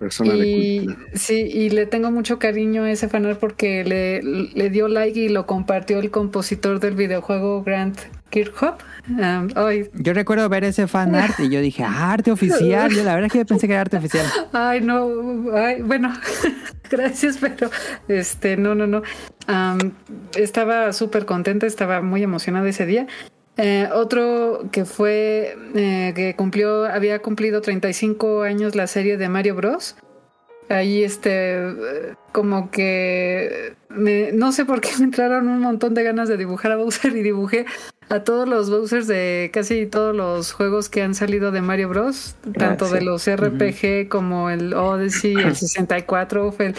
Persona de Y cultura. sí, y le tengo mucho cariño a ese fanart porque le, le dio like y lo compartió el compositor del videojuego Grant Kirchhoff. Um, ay, Yo recuerdo ver ese fan art y yo dije, ah, arte oficial. Yo la verdad es que yo pensé que era arte oficial. Ay, no, ay, bueno, (laughs) gracias, pero este, no, no, no. Am, estaba súper contenta, estaba muy emocionada ese día. Eh, otro que fue, eh, que cumplió, había cumplido 35 años la serie de Mario Bros. Ahí, este, como que, me- no sé por qué me entraron un montón de ganas de dibujar a Bowser y dibujé a todos los Bowsers de casi todos los juegos que han salido de Mario Bros. Tanto sí. de los RPG como el Odyssey, el (clears throat) 64. Fue el,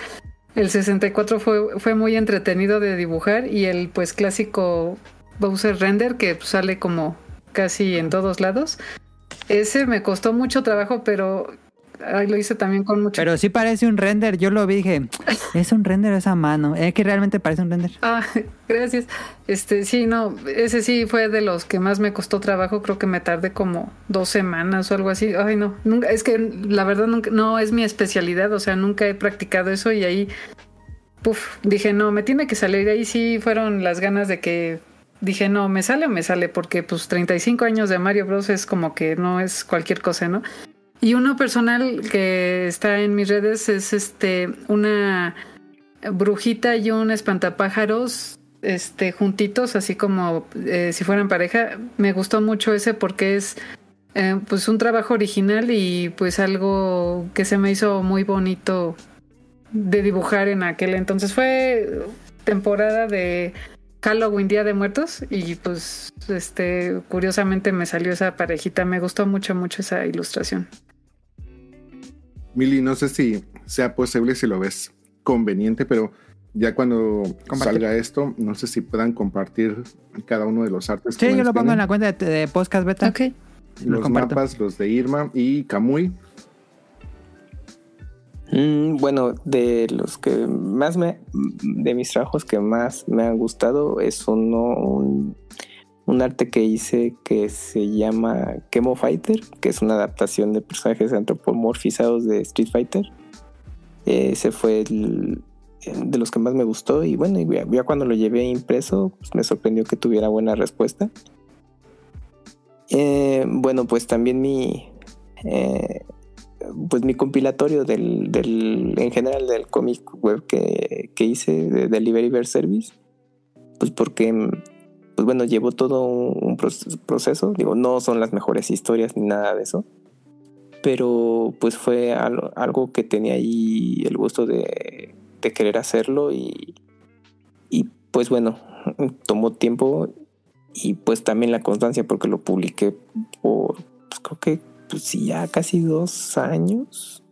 el 64 fue, fue muy entretenido de dibujar y el pues clásico Bowser Render que sale como casi en todos lados. Ese me costó mucho trabajo, pero ay, lo hice también con mucho Pero sí parece un render. Yo lo vi dije, (laughs) es un render esa mano. Es que realmente parece un render. Ah, gracias. Este, sí, no, ese sí fue de los que más me costó trabajo. Creo que me tardé como dos semanas o algo así. Ay, no, nunca, es que la verdad nunca, no es mi especialidad. O sea, nunca he practicado eso y ahí, puf, dije, no, me tiene que salir. Ahí sí fueron las ganas de que dije, no, me sale o me sale, porque pues 35 años de Mario Bros. es como que no es cualquier cosa, ¿no? Y uno personal que está en mis redes es este una brujita y un espantapájaros este juntitos así como eh, si fueran pareja me gustó mucho ese porque es eh, pues un trabajo original y pues algo que se me hizo muy bonito de dibujar en aquel entonces fue temporada de Halloween Día de Muertos y pues este curiosamente me salió esa parejita me gustó mucho mucho esa ilustración Mili, no sé si sea posible si lo ves conveniente, pero ya cuando Compartir. salga esto, no sé si puedan compartir cada uno de los artes. Sí, que yo lo pongo en la cuenta de, de podcast beta. ok lo Los mapas, los de Irma y Kamui. Mm, bueno, de los que más me. de mis trabajos que más me han gustado es uno. un, arte que hice que se llama Chemo Fighter, que es una adaptación de personajes antropomorfizados de Street Fighter. Ese fue el, de los que más me gustó y bueno, ya cuando lo llevé impreso, pues me sorprendió que tuviera buena respuesta. Eh, bueno, pues también mi, eh, pues mi compilatorio del, del en general del cómic web que, que hice de Delivery Service, pues porque pues bueno, llevó todo un proces- proceso, digo, no son las mejores historias ni nada de eso, pero pues fue al- algo que tenía ahí el gusto de, de querer hacerlo y, y pues bueno, tomó tiempo y pues también la constancia porque lo publiqué por, pues creo que pues sí, ya casi dos años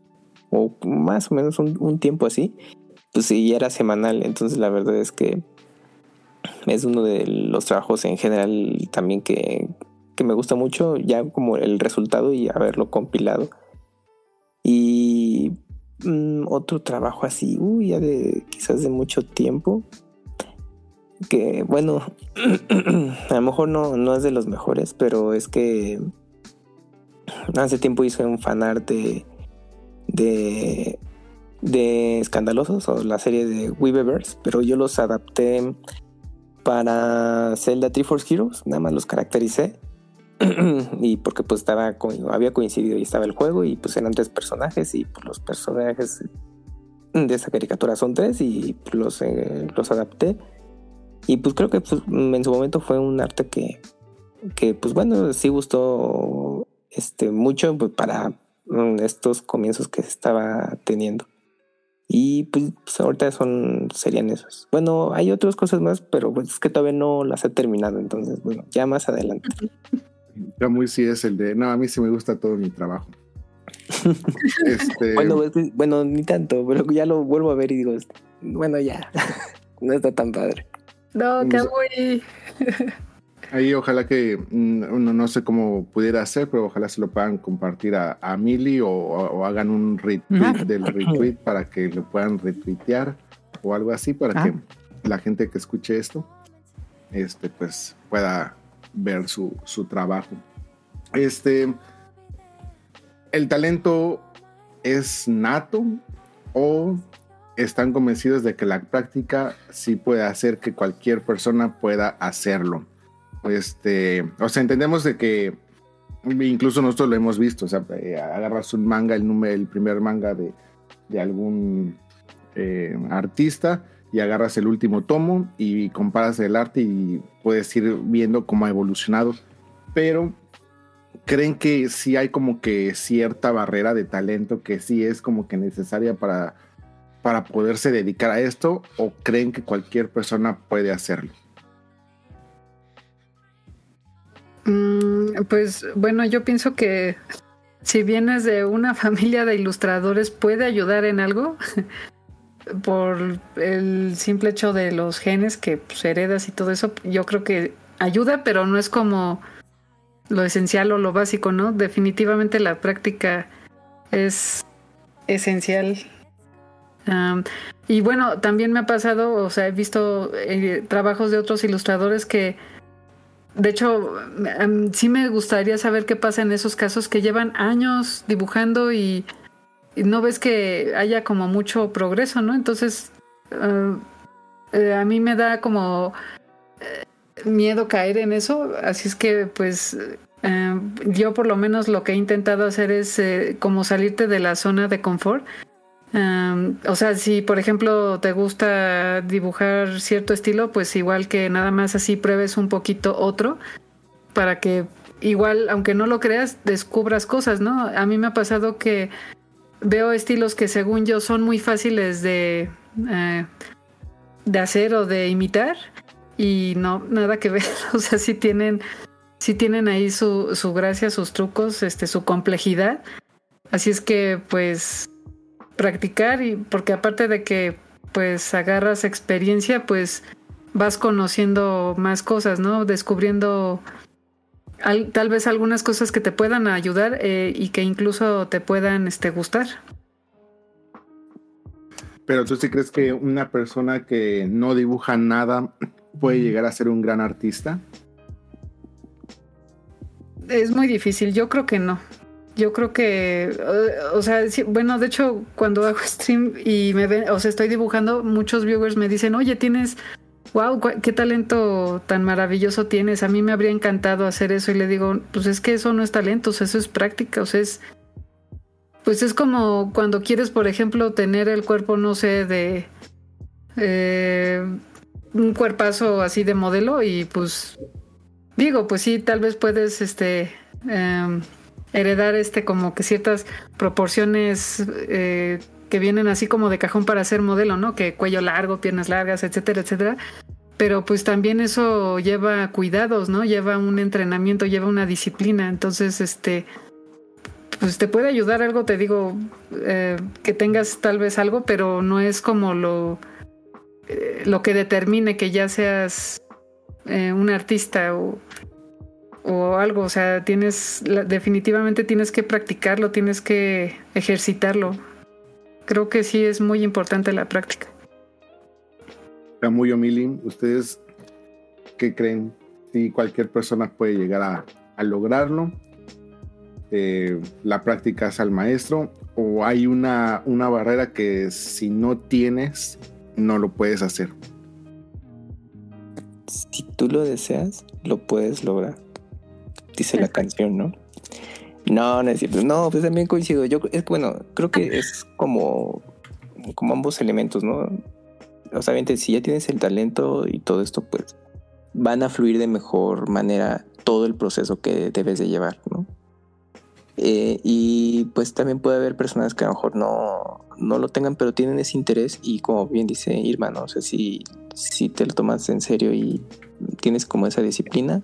o más o menos un, tiempo así, pues sí, ya era semanal, entonces la verdad es que es uno de los trabajos en general también que, que me gusta mucho, ya como el resultado y haberlo compilado. Y mm, otro trabajo así, uy, ya de quizás de mucho tiempo, que bueno, (clears throat) a lo mejor no, no es de los mejores, pero es que hace tiempo hice un fanart de, de, de Escandalosos o la serie de Weaververse, pero yo los adapté para Zelda Triforce Heroes, nada más los caractericé. (clears throat) y porque pues estaba había coincidido y estaba el juego y pues eran tres personajes y pues, los personajes de esa caricatura son tres y pues, los, eh, los adapté y pues creo que pues, en su momento fue un arte que, que pues bueno sí gustó este mucho pues, para mm, estos comienzos que se estaba teniendo y pues, pues, ahorita son serían esos bueno hay otras cosas más pero pues es que todavía no las he terminado entonces bueno ya más adelante Kamui sí es el de, no, a mí sí me gusta todo mi trabajo. (laughs) este, Bueno, es que- bueno, ni tanto, pero ya lo vuelvo a ver y digo, bueno, ya, (laughs) no está tan padre. no que Vamos muy (laughs) Ahí ojalá que, mm, no, no sé cómo pudiera hacer, pero ojalá se lo puedan compartir a, a Mili o, o hagan un retweet del retweet para que lo puedan retuitear o algo así para que la gente que escuche esto este, pues pueda ver su, su trabajo. Este, ¿El talento es nato o están convencidos de que la práctica sí puede hacer que cualquier persona pueda hacerlo? Este, o sea, entendemos de que incluso nosotros lo hemos visto, o sea, eh, agarras un manga, el, número, el primer manga de, algún eh, artista y agarras el último tomo y comparas el arte y puedes ir viendo cómo ha evolucionado. Pero creen que sí hay como que cierta barrera de talento que sí es como que necesaria para, para poderse dedicar a esto o creen que cualquier persona puede hacerlo. Mm, pues bueno, yo pienso que si vienes de una (laughs) familia de ilustradores puede ayudar en algo (laughs) por el simple hecho de los genes que pues, heredas y todo eso. Yo creo que ayuda, pero no es como lo esencial o lo básico, ¿no? Definitivamente la práctica es esencial. Y bueno, también me ha pasado, o sea, he visto eh, trabajos de otros ilustradores que, de hecho, um, sí me gustaría saber qué pasa en esos casos que llevan años dibujando y, no ves que haya como mucho progreso, ¿no? Entonces, uh, eh, a mí me da como eh, miedo caer en eso, así es que pues eh, yo por lo menos lo que he intentado hacer es eh, como salirte de la zona de confort. O sea, si por ejemplo te gusta dibujar cierto estilo, pues igual que nada más así pruebes un poquito otro para que igual, aunque no lo creas, descubras cosas, ¿no? A mí me ha pasado que veo estilos que según yo son muy fáciles de, eh, de hacer o de imitar y no, nada que ver, (laughs) o sea, sí tienen, sí tienen ahí su, su gracia, sus trucos, este, su complejidad. Así es que pues practicar y porque aparte de que pues agarras experiencia, pues vas conociendo más cosas, ¿no? Descubriendo tal vez algunas cosas que te puedan ayudar eh, y que incluso te puedan este, gustar. Pero tú sí crees que una persona que no dibuja nada puede llegar a ser un gran artista? Es muy difícil, yo creo que no. Yo creo que, o sea, bueno, de hecho, cuando hago stream y me ven, o sea, estoy dibujando, muchos viewers me dicen, oye, tienes, wow, qué talento tan maravilloso tienes. A mí me habría encantado hacer eso y le digo, pues es que eso no es talento, eso es práctica, o sea, es, pues es como cuando quieres, por ejemplo, tener el cuerpo, no sé, de eh, un cuerpazo así de modelo y pues digo, pues sí, tal vez puedes este eh, heredar este como que ciertas proporciones eh, que vienen así como de cajón para ser modelo, ¿no? Que cuello largo, piernas largas, etcétera, etcétera. Pero pues también eso lleva cuidados, ¿no? Lleva un entrenamiento, lleva una disciplina. Entonces, este, pues te puede ayudar algo, te digo, eh, que tengas tal vez algo, pero no es como lo, eh, lo que determine que ya seas un artista o, o, algo. O sea, tienes, definitivamente tienes que practicarlo, tienes que ejercitarlo. Creo que sí es muy importante la práctica. Camuyo Mili, ¿ustedes qué creen? Si cualquier persona puede llegar a, a lograrlo, eh, la práctica es al maestro, o hay una, una barrera que si no tienes, no lo puedes hacer. Si tú lo deseas, lo puedes lograr. Dice la canción, ¿no? No, no es cierto. No, pues también coincido. Yo es que bueno, creo que es como, como ambos elementos, ¿no? O sea, si ya tienes el talento y todo esto, pues van a fluir de mejor manera todo el proceso que debes de llevar, ¿no? Eh, y pues también puede haber personas que a lo mejor no, no lo tengan, pero tienen ese interés y como bien dice Irma, ¿no? O sea, si, si te lo tomas en serio y tienes como esa disciplina,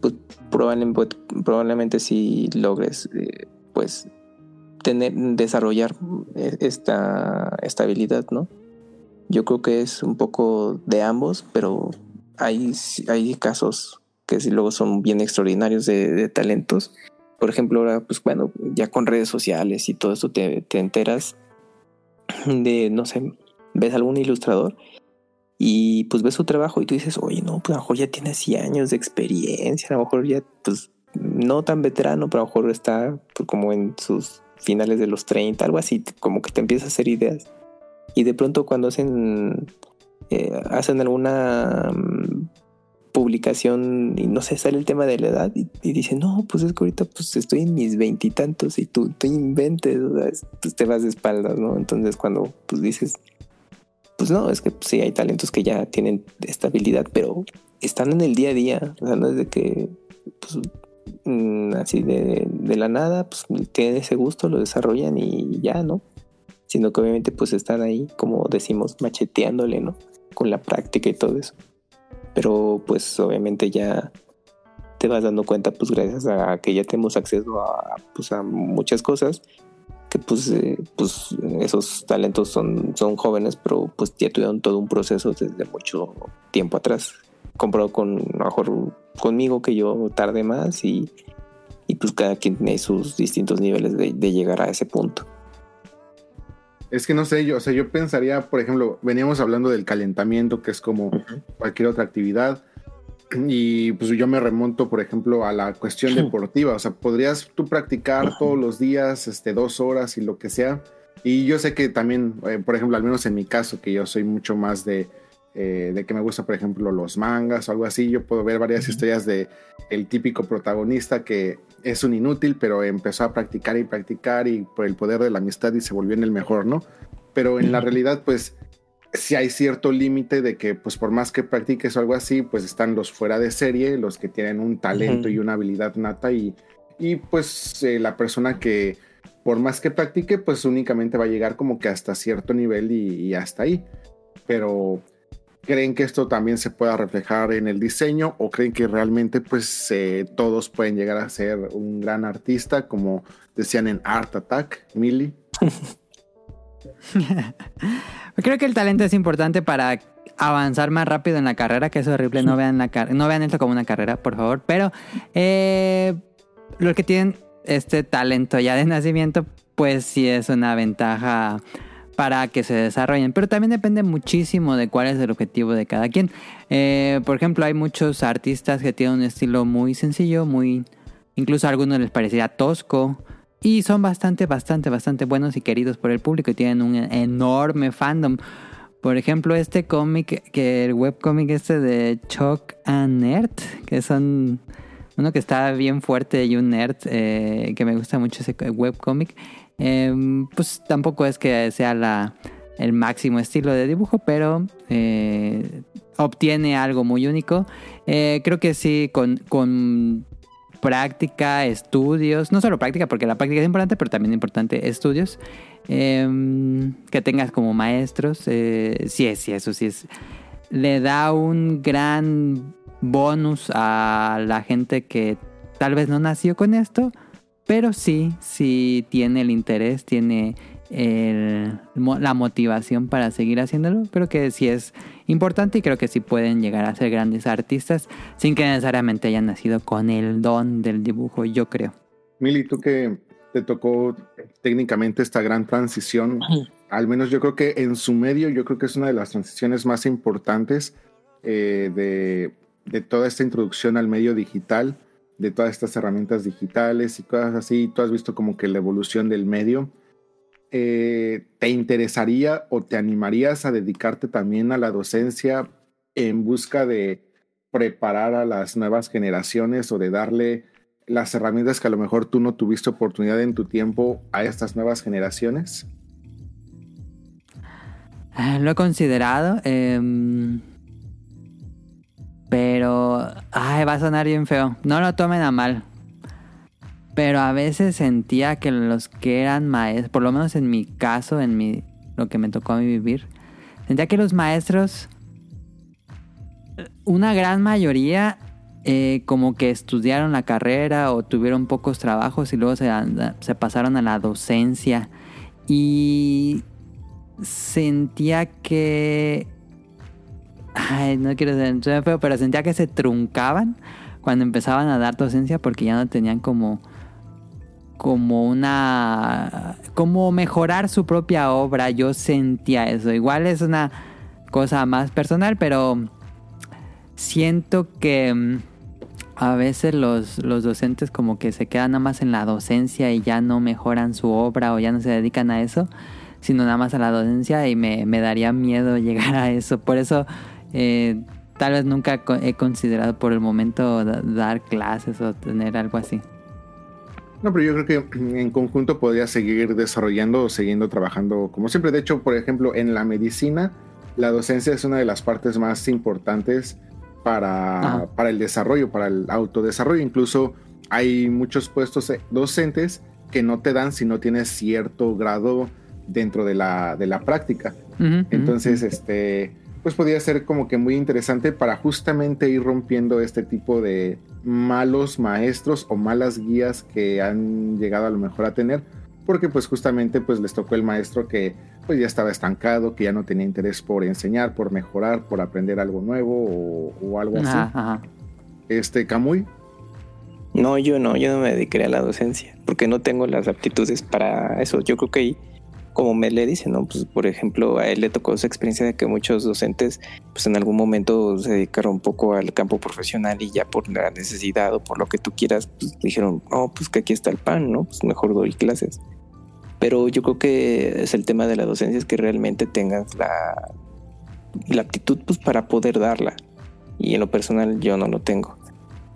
pues probablemente, probablemente si logres eh, pues tener, desarrollar e, esta, esta habilidad, ¿no? Yo creo que es un poco de ambos, pero hay, hay casos que sí luego son bien extraordinarios de, de talentos por ejemplo, ahora, pues bueno, ya con redes sociales y todo eso te, te enteras de, no sé, ves algún ilustrador y pues ves su trabajo y tú dices, oye, no, pues a lo mejor ya tiene así años de experiencia, a lo mejor ya, pues no tan veterano, pero a lo mejor está pues, como en sus finales de los 30, algo así, como que te empieza a hacer ideas. Y de pronto cuando hacen, eh, hacen alguna publicación y no sé, sale el tema de la edad y, dice, no, pues es que ahorita pues estoy en mis veintitantos y, tú, tú inventes, o sea, pues te vas de espaldas, ¿no? Entonces cuando pues dices, pues no, es que pues, sí hay talentos que ya tienen estabilidad, pero están en el día a día, o sea, no es de que pues, mm, así de, la nada, pues tienen ese gusto, lo desarrollan y ya, ¿no? Sino que obviamente pues están ahí, como decimos, macheteándole, ¿no? Con la práctica y todo eso pero pues obviamente ya te vas dando cuenta, pues gracias a que ya tenemos acceso a, pues, a muchas cosas, que pues, eh, pues esos talentos son, son jóvenes, pero pues ya tuvieron todo un proceso desde mucho tiempo atrás. Comprado con, a lo mejor conmigo que yo tarde más y, y pues cada quien tiene sus distintos niveles de, de llegar a ese punto. Es que no sé, yo, o sea, yo pensaría, por ejemplo, veníamos hablando del calentamiento, que es como cualquier otra actividad. Y pues yo me remonto, por ejemplo, a la cuestión deportiva. O sea, podrías tú practicar todos los días, este, dos horas y lo que sea. Y yo sé que también, eh, por ejemplo, al menos en mi caso, que yo soy mucho más de, eh, de que me gusta, por ejemplo, los mangas o algo así, yo puedo ver varias historias de el típico protagonista que es un inútil, pero empezó a practicar y practicar y por el poder de la amistad y se volvió en el mejor, ¿no? Pero en la realidad, pues si hay cierto límite de que, pues por más que practiques o algo así, pues están los fuera de serie, los que tienen un talento y una habilidad nata y, y pues eh, la persona que por más que practique, pues únicamente va a llegar como que hasta cierto nivel y, y hasta ahí. Pero ¿creen que esto también se pueda reflejar en el diseño o creen que realmente pues eh, todos pueden llegar a ser un gran artista como decían en Art Attack, Millie? (laughs) (laughs) Creo que el talento es importante para avanzar más rápido en la carrera, que es horrible. No vean, la no vean esto como una carrera, por favor. Pero eh, los que tienen este talento ya de nacimiento, pues sí es una ventaja para que se desarrollen. Pero también depende muchísimo de cuál es el objetivo de cada quien. Eh, por ejemplo, hay muchos artistas que tienen un estilo muy sencillo, muy... Incluso a algunos les parecería tosco. Y son bastante, bastante, bastante buenos y queridos por el público y tienen un enorme fandom. Por ejemplo, este cómic, que el webcómic este de Chuck and Nerd, que son uno que está bien fuerte y un nerd, eh, que me gusta mucho ese webcómic, eh, pues tampoco es que sea la, el máximo estilo de dibujo, pero eh, obtiene algo muy único. Eh, creo que sí, con, con práctica, estudios, no solo práctica, porque la práctica es importante, pero también importante estudios, eh, que tengas como maestros, eh, sí es, sí, eso sí es, le da un gran bonus a la gente que tal vez no nació con esto, pero sí, sí tiene el interés, tiene la motivación para seguir haciéndolo. Creo que sí es importante y creo que sí pueden llegar a ser grandes artistas sin que necesariamente hayan nacido con el don del dibujo, yo creo. Millie, tú que te tocó técnicamente esta gran transición, al menos yo creo que en su medio, yo creo que es una de las transiciones más importantes eh, de, de toda esta introducción al medio digital, de todas estas herramientas digitales y cosas así. Tú has visto como que la evolución del medio. Eh, ¿Te interesaría o te animarías a dedicarte también a la docencia en busca de preparar a las nuevas generaciones o de darle las herramientas que a lo mejor tú no tuviste oportunidad en tu tiempo a estas nuevas generaciones? Ah, Lo he considerado, em, pero va a sonar bien feo. No lo tomen a mal. Pero a veces sentía que los que eran maestros, por lo menos en mi caso, en mi lo que me tocó a mí vivir, sentía que los maestros, una gran mayoría, eh, como que estudiaron la carrera o tuvieron pocos trabajos y luego se, se pasaron a la docencia. Y sentía que. Ay, no quiero ser feo, pero sentía que se truncaban cuando empezaban a dar docencia porque ya no tenían como. Como una. como mejorar su propia obra. Yo sentía eso. Igual es una cosa más personal, pero siento que mm, a veces los, los docentes como que se quedan nada más en la docencia y ya no mejoran su obra o ya no se dedican a eso sino nada más a la docencia y me, me daría miedo (laughs) llegar a eso. Por eso eh, tal vez nunca he considerado por el momento da- dar clases o tener algo así. No, pero yo creo que en conjunto podría seguir desarrollando o siguiendo trabajando como siempre. De hecho, por ejemplo, en la medicina, la docencia es una de las partes más importantes para, para el desarrollo, para el autodesarrollo. Incluso hay muchos puestos docentes que no te dan si no tienes cierto grado dentro de la, de la práctica. Entonces, este, pues podría ser como que muy interesante para justamente ir rompiendo este tipo de malos maestros o malas guías que han llegado a lo mejor a tener, porque pues justamente pues les tocó el maestro que pues ya estaba estancado, que ya no tenía interés por enseñar, por mejorar, por aprender algo nuevo o, o algo así. Ajá, ajá. Este, Camuy, No, yo no, yo no me dedicaría a la docencia, porque no tengo las aptitudes para eso. Yo creo que ahí, como me le dice, ¿no? Pues por ejemplo, a él le tocó esa experiencia de que muchos docentes, pues en algún momento se dedicaron un poco al campo profesional y ya por la necesidad o por lo que tú quieras, pues dijeron, no, pues que aquí está el pan, ¿no? Pues mejor doy clases. Pero yo creo que es el tema de la docencia, es que realmente tengas la, la aptitud pues para poder darla. Y en lo personal yo no lo tengo.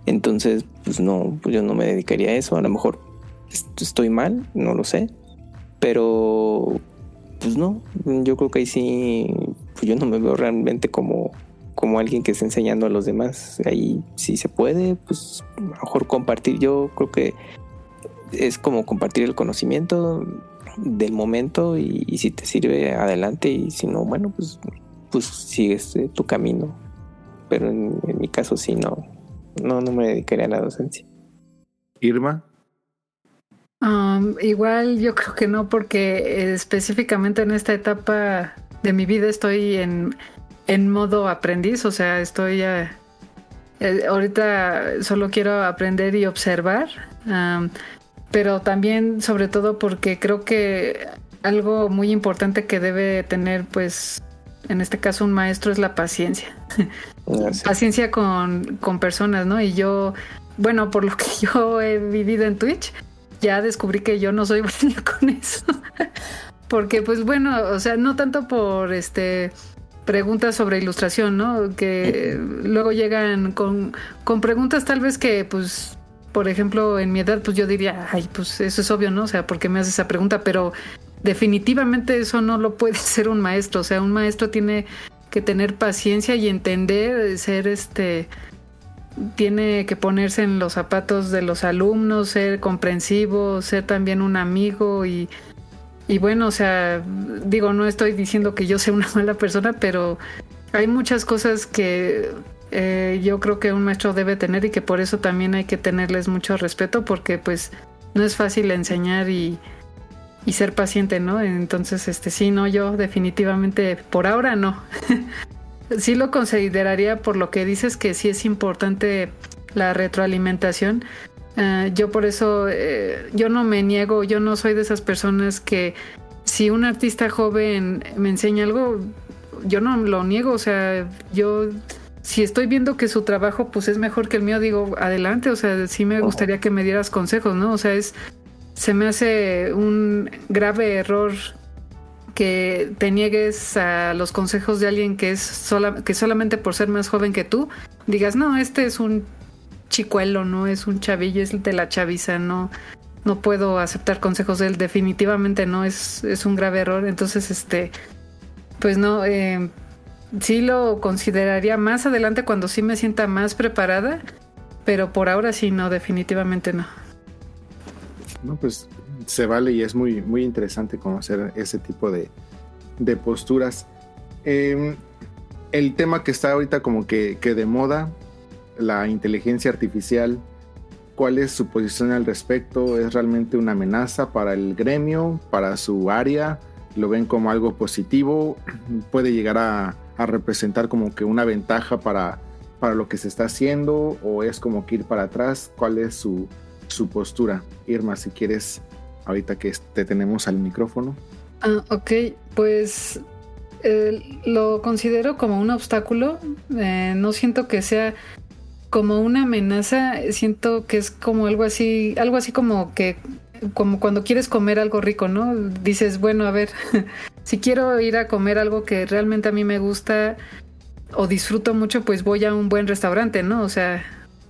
Entonces, pues no, yo no me dedicaría a eso. A lo mejor est- estoy mal, no lo sé. Pero, pues no, yo creo que ahí sí, pues yo no me veo realmente como, como alguien que está enseñando a los demás. Ahí sí se puede, pues mejor compartir. Yo creo que es como compartir el conocimiento del momento y, si te sirve adelante y si no, bueno, pues, pues sigues eh, tu camino. Pero en, en mi caso sí, no, no, no me dedicaría a la docencia. Irma, Um, igual yo creo que no, porque específicamente en esta etapa de mi vida estoy en, en modo aprendiz, o sea, estoy eh, eh, ahorita solo quiero aprender y observar, um, pero también sobre todo porque creo que algo muy importante que debe tener pues en este caso un maestro es la paciencia (laughs) paciencia con, con personas, ¿no? Y yo, bueno, por lo que (laughs) yo he vivido en Twitch, ya descubrí que yo no soy (laughs) buena con eso. Porque, pues bueno, o sea, no tanto por este preguntas sobre ilustración, ¿no? Que luego llegan con, con preguntas tal vez que, pues, por ejemplo, en mi edad, pues yo diría, ay, pues eso es obvio, ¿no? O sea, ¿por qué me haces esa pregunta? Pero definitivamente eso no lo puede (laughs) ser un maestro. O sea, un maestro tiene que tener paciencia y entender, ser este, tiene que ponerse en los zapatos de los alumnos, ser comprensivo, ser también un amigo y, y bueno, o sea, digo, no estoy diciendo que yo sea una (laughs) mala persona, pero hay muchas cosas que eh, yo creo que un maestro debe tener y que por eso también hay que tenerles mucho respeto porque pues no es fácil enseñar y, y ser paciente, ¿no? Entonces, este sí, no, yo definitivamente por ahora no. (laughs) sí lo consideraría por lo que dices que sí es importante la retroalimentación. Eh, yo por eso, eh, yo no me niego, yo no soy de esas personas que si un artista joven me enseña algo, yo no lo niego, o sea, yo si estoy viendo que su trabajo pues es mejor que el mío, digo, adelante, o sea, sí me gustaría que me dieras consejos, ¿no? O sea, es se me hace un grave error que te niegues a los consejos de alguien que es sola, que solamente por ser más joven que tú digas, "No, este es un chicuelo, no es un chavillo, es de la chaviza, no no puedo aceptar consejos de él, definitivamente no es es un grave error." Entonces, este pues no eh, sí lo consideraría más adelante cuando sí me sienta más preparada, pero por ahora sí no, definitivamente no. no, pues se vale y es muy, muy interesante conocer ese tipo de, de posturas. Eh, el tema que está ahorita como que, que de moda, la inteligencia artificial, ¿cuál es su posición al respecto? ¿Es realmente una amenaza para el gremio, para su área? ¿Lo ven como algo positivo? (clears throat) ¿Puede llegar a, a representar como que una ventaja para, para lo que se está haciendo? ¿O es como que ir para atrás? ¿Cuál es su, su postura? Irma, si quieres, ahorita que te tenemos al micrófono. Ah, ok, pues eh, lo considero como un obstáculo. Eh, no siento que sea como una amenaza. Siento que es como algo así, algo así como que, como cuando quieres comer algo rico, ¿no? Dices, bueno, a ver, (laughs) si quiero ir a comer algo que realmente a mí me gusta o disfruto mucho, pues voy a un buen restaurante, ¿no? O sea,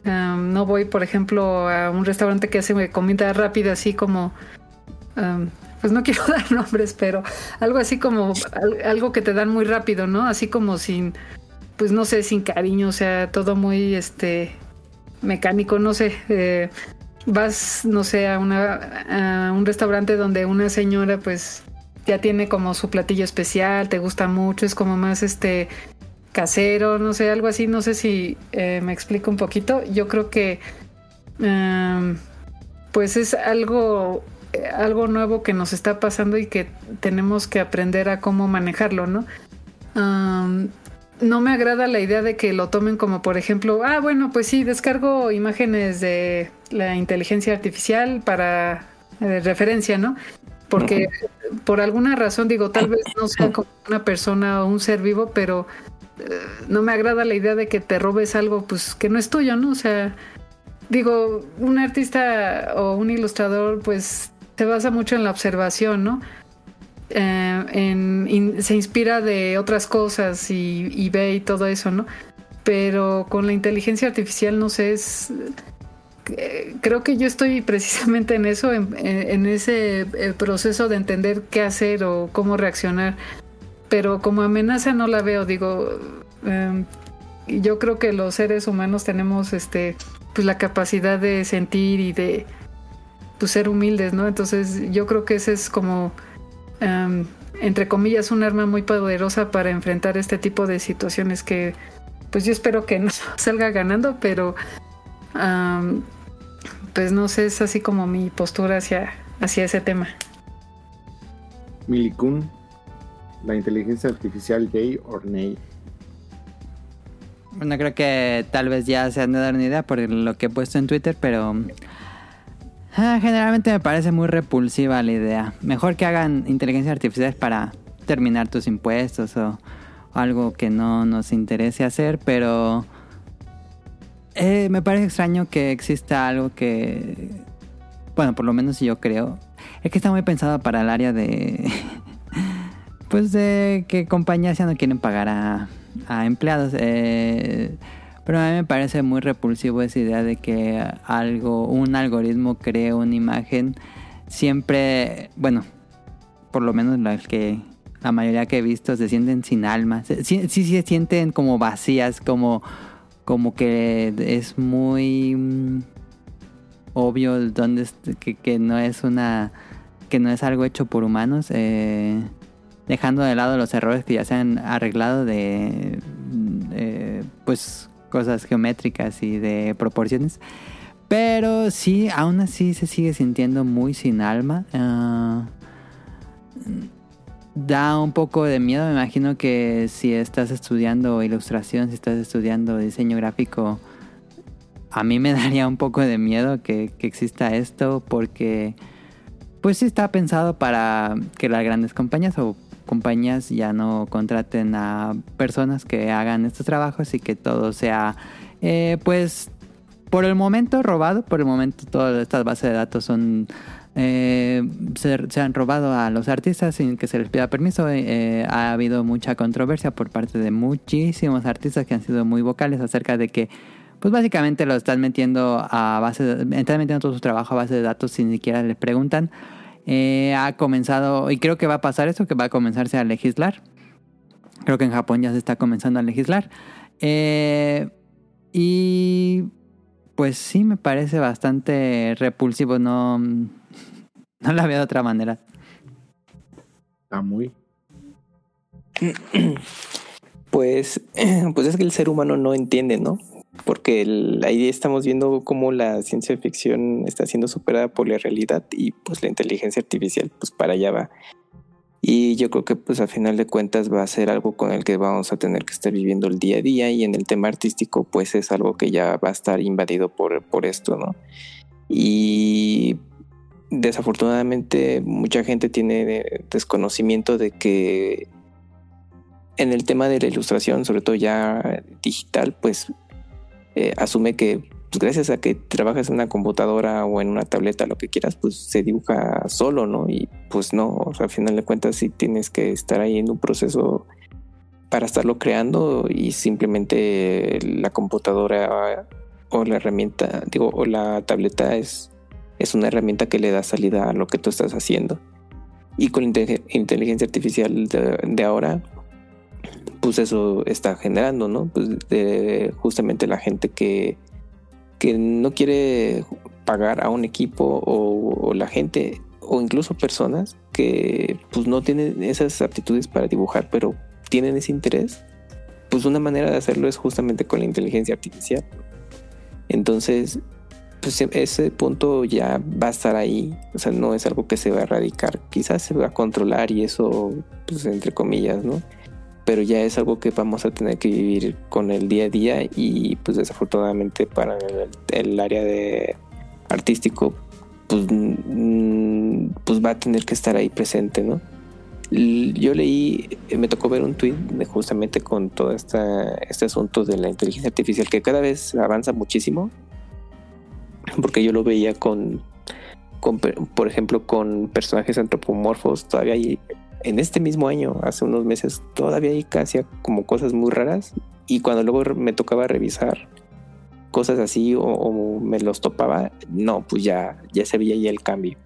um, no voy, por ejemplo, a un restaurante que hace comida rápida, así como pues no (laughs) quiero dar nombres, pero algo así como al, algo que te dan muy rápido, ¿no? Así como sin, pues no sé, sin cariño, o sea, todo muy, este, mecánico, no sé. Eh, vas, no sé, a, una, a un restaurante donde una señora, pues ya tiene como su platillo especial, te gusta mucho, es como más, este, casero, no sé, algo así, no sé si eh, me explico un poquito. Yo creo que pues es algo, algo nuevo que nos está pasando y que tenemos que aprender a cómo manejarlo, ¿no? No me agrada la idea de que lo tomen como, por ejemplo, ah, bueno, pues sí, descargo imágenes de la inteligencia artificial para eh, referencia, ¿no? Porque por alguna razón, digo, tal vez no sea como una persona o un ser vivo, pero eh, no me agrada la idea de que te robes algo, pues, que no es tuyo, ¿no? O sea, digo, un artista o un ilustrador, pues, se basa mucho en la observación, ¿no? eh, se inspira de otras cosas y, ve y todo eso, ¿no? Pero con la inteligencia artificial, no sé, es... eh, Creo que yo estoy (laughs) precisamente en eso, en, ese eh, proceso de entender qué hacer o cómo reaccionar. Pero como amenaza no la veo, digo, eh, yo creo que los seres humanos tenemos este pues la capacidad de sentir y de pues, ser humildes, ¿no? Entonces yo creo que ese es como em, entre comillas, un arma muy poderosa para enfrentar este tipo de situaciones que, pues yo espero que (laughs) no salga ganando, pero pues no sé, es así como mi postura hacia, hacia ese tema. Milikun, la inteligencia artificial gay or nay. Bueno, creo que tal vez ya se han de dar una idea por lo que he puesto en Twitter, pero ah, generalmente me parece muy repulsiva la idea. Mejor que hagan inteligencia artificial para terminar tus impuestos o algo que no nos interese hacer, pero eh, me parece extraño que exista algo que, bueno, por lo menos yo creo, es que está muy pensado para el área de, (laughs) pues de que compañías ya no quieren pagar a, a empleados. eh, pero a mí me parece muy repulsivo esa idea de que algo, un algoritmo cree una imagen siempre, bueno, por lo menos la que la mayoría que he visto se sienten sin alma, sí, se sienten como vacías, como como que es muy mm, obvio dónde es- que, que no es una que no es algo hecho por humanos. eh, dejando de lado los errores que ya se han arreglado de eh, pues cosas geométricas y de proporciones. Pero sí aún así se sigue sintiendo muy sin alma. Ah, da un poco de miedo me imagino que si estás estudiando ilustración si estás estudiando diseño gráfico a mí me (laughs) daría un poco de miedo que, exista esto porque pues sí está pensado para que las grandes compañías o compañías ya no contraten a personas que hagan estos trabajos y que todo sea eh, pues por el momento robado, por el momento todas estas bases de datos son eh, se, han robado a los artistas sin que se les pida permiso. Eh, ha habido mucha controversia por parte de muchísimos artistas que han sido muy vocales acerca de que pues básicamente lo están metiendo a base de, están metiendo todo su trabajo a base de datos sin siquiera les preguntan. Eh, ha comenzado, y creo que va a pasar eso, que va a comenzarse a legislar. Creo que en Japón ya se está comenzando a legislar. Eh, y pues sí, me parece bastante repulsivo, no, (laughs) no la veo de otra manera. Está muy. (clears throat) Pues, (clears throat) pues es que el ser humano no entiende, ¿no? Porque el- ahí estamos viendo cómo la ciencia ficción está siendo superada por la realidad y pues la inteligencia artificial pues para allá va. Y yo creo que pues a final de cuentas va a ser algo con el que vamos a tener que estar viviendo el día a día y en el tema artístico pues es algo que ya va a estar invadido por, por esto, ¿no? Y desafortunadamente mucha gente tiene desconocimiento de que en el tema de la ilustración, sobre todo ya digital, pues eh, asume que pues, gracias a que trabajas en una computadora o en una tableta, lo que quieras, pues se dibuja solo, ¿no? Y pues no, o sea, al final de cuentas sí tienes que estar ahí en un proceso para estarlo creando y simplemente la computadora o la herramienta, digo, o la tableta es, es una herramienta que le da salida a lo que tú estás haciendo. Y con la inte- inteligencia artificial de ahora, pues eso está generando, ¿no? Pues justamente la gente que, que no quiere pagar a un equipo o, o la gente o incluso personas que pues no tienen esas aptitudes para dibujar, pero tienen ese interés, pues una manera de hacerlo es justamente con la inteligencia artificial. Entonces, pues ese punto ya va a estar ahí, o sea, no es algo que se va a erradicar, quizás se va a controlar y eso, pues entre comillas, ¿no? Pero ya es algo que vamos a tener que vivir con el día a día y pues desafortunadamente para el, área de artístico, pues, pues va a tener que estar ahí presente, ¿no? Yo leí, me tocó ver un tweet justamente con todo esta, este asunto de la inteligencia artificial que cada vez avanza muchísimo porque yo lo veía con, por ejemplo, con personajes antropomorfos, todavía hay, en este mismo año, hace unos meses, todavía casi como cosas muy raras y cuando luego me tocaba revisar cosas así o, me los topaba, no, pues ya, ya se veía ya el cambio.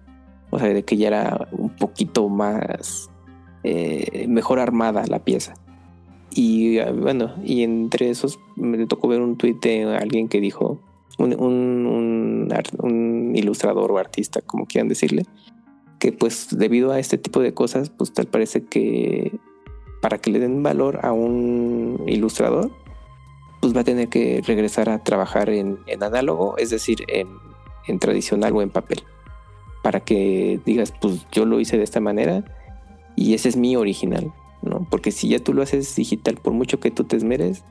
O sea, de que ya era un poquito más eh, mejor armada la pieza. Y ah, bueno, y entre esos me tocó ver un tuit de alguien que dijo un, un, ilustrador o artista, como quieran decirle, que pues debido a este tipo de cosas, pues tal parece que para que le den valor a un ilustrador, pues va a tener que regresar a trabajar en, análogo, es decir, en, en, tradicional o en papel, para que digas, pues yo lo hice de esta manera y ese es mi original, ¿no? Porque si ya tú lo haces digital, por mucho que tú te esmeres,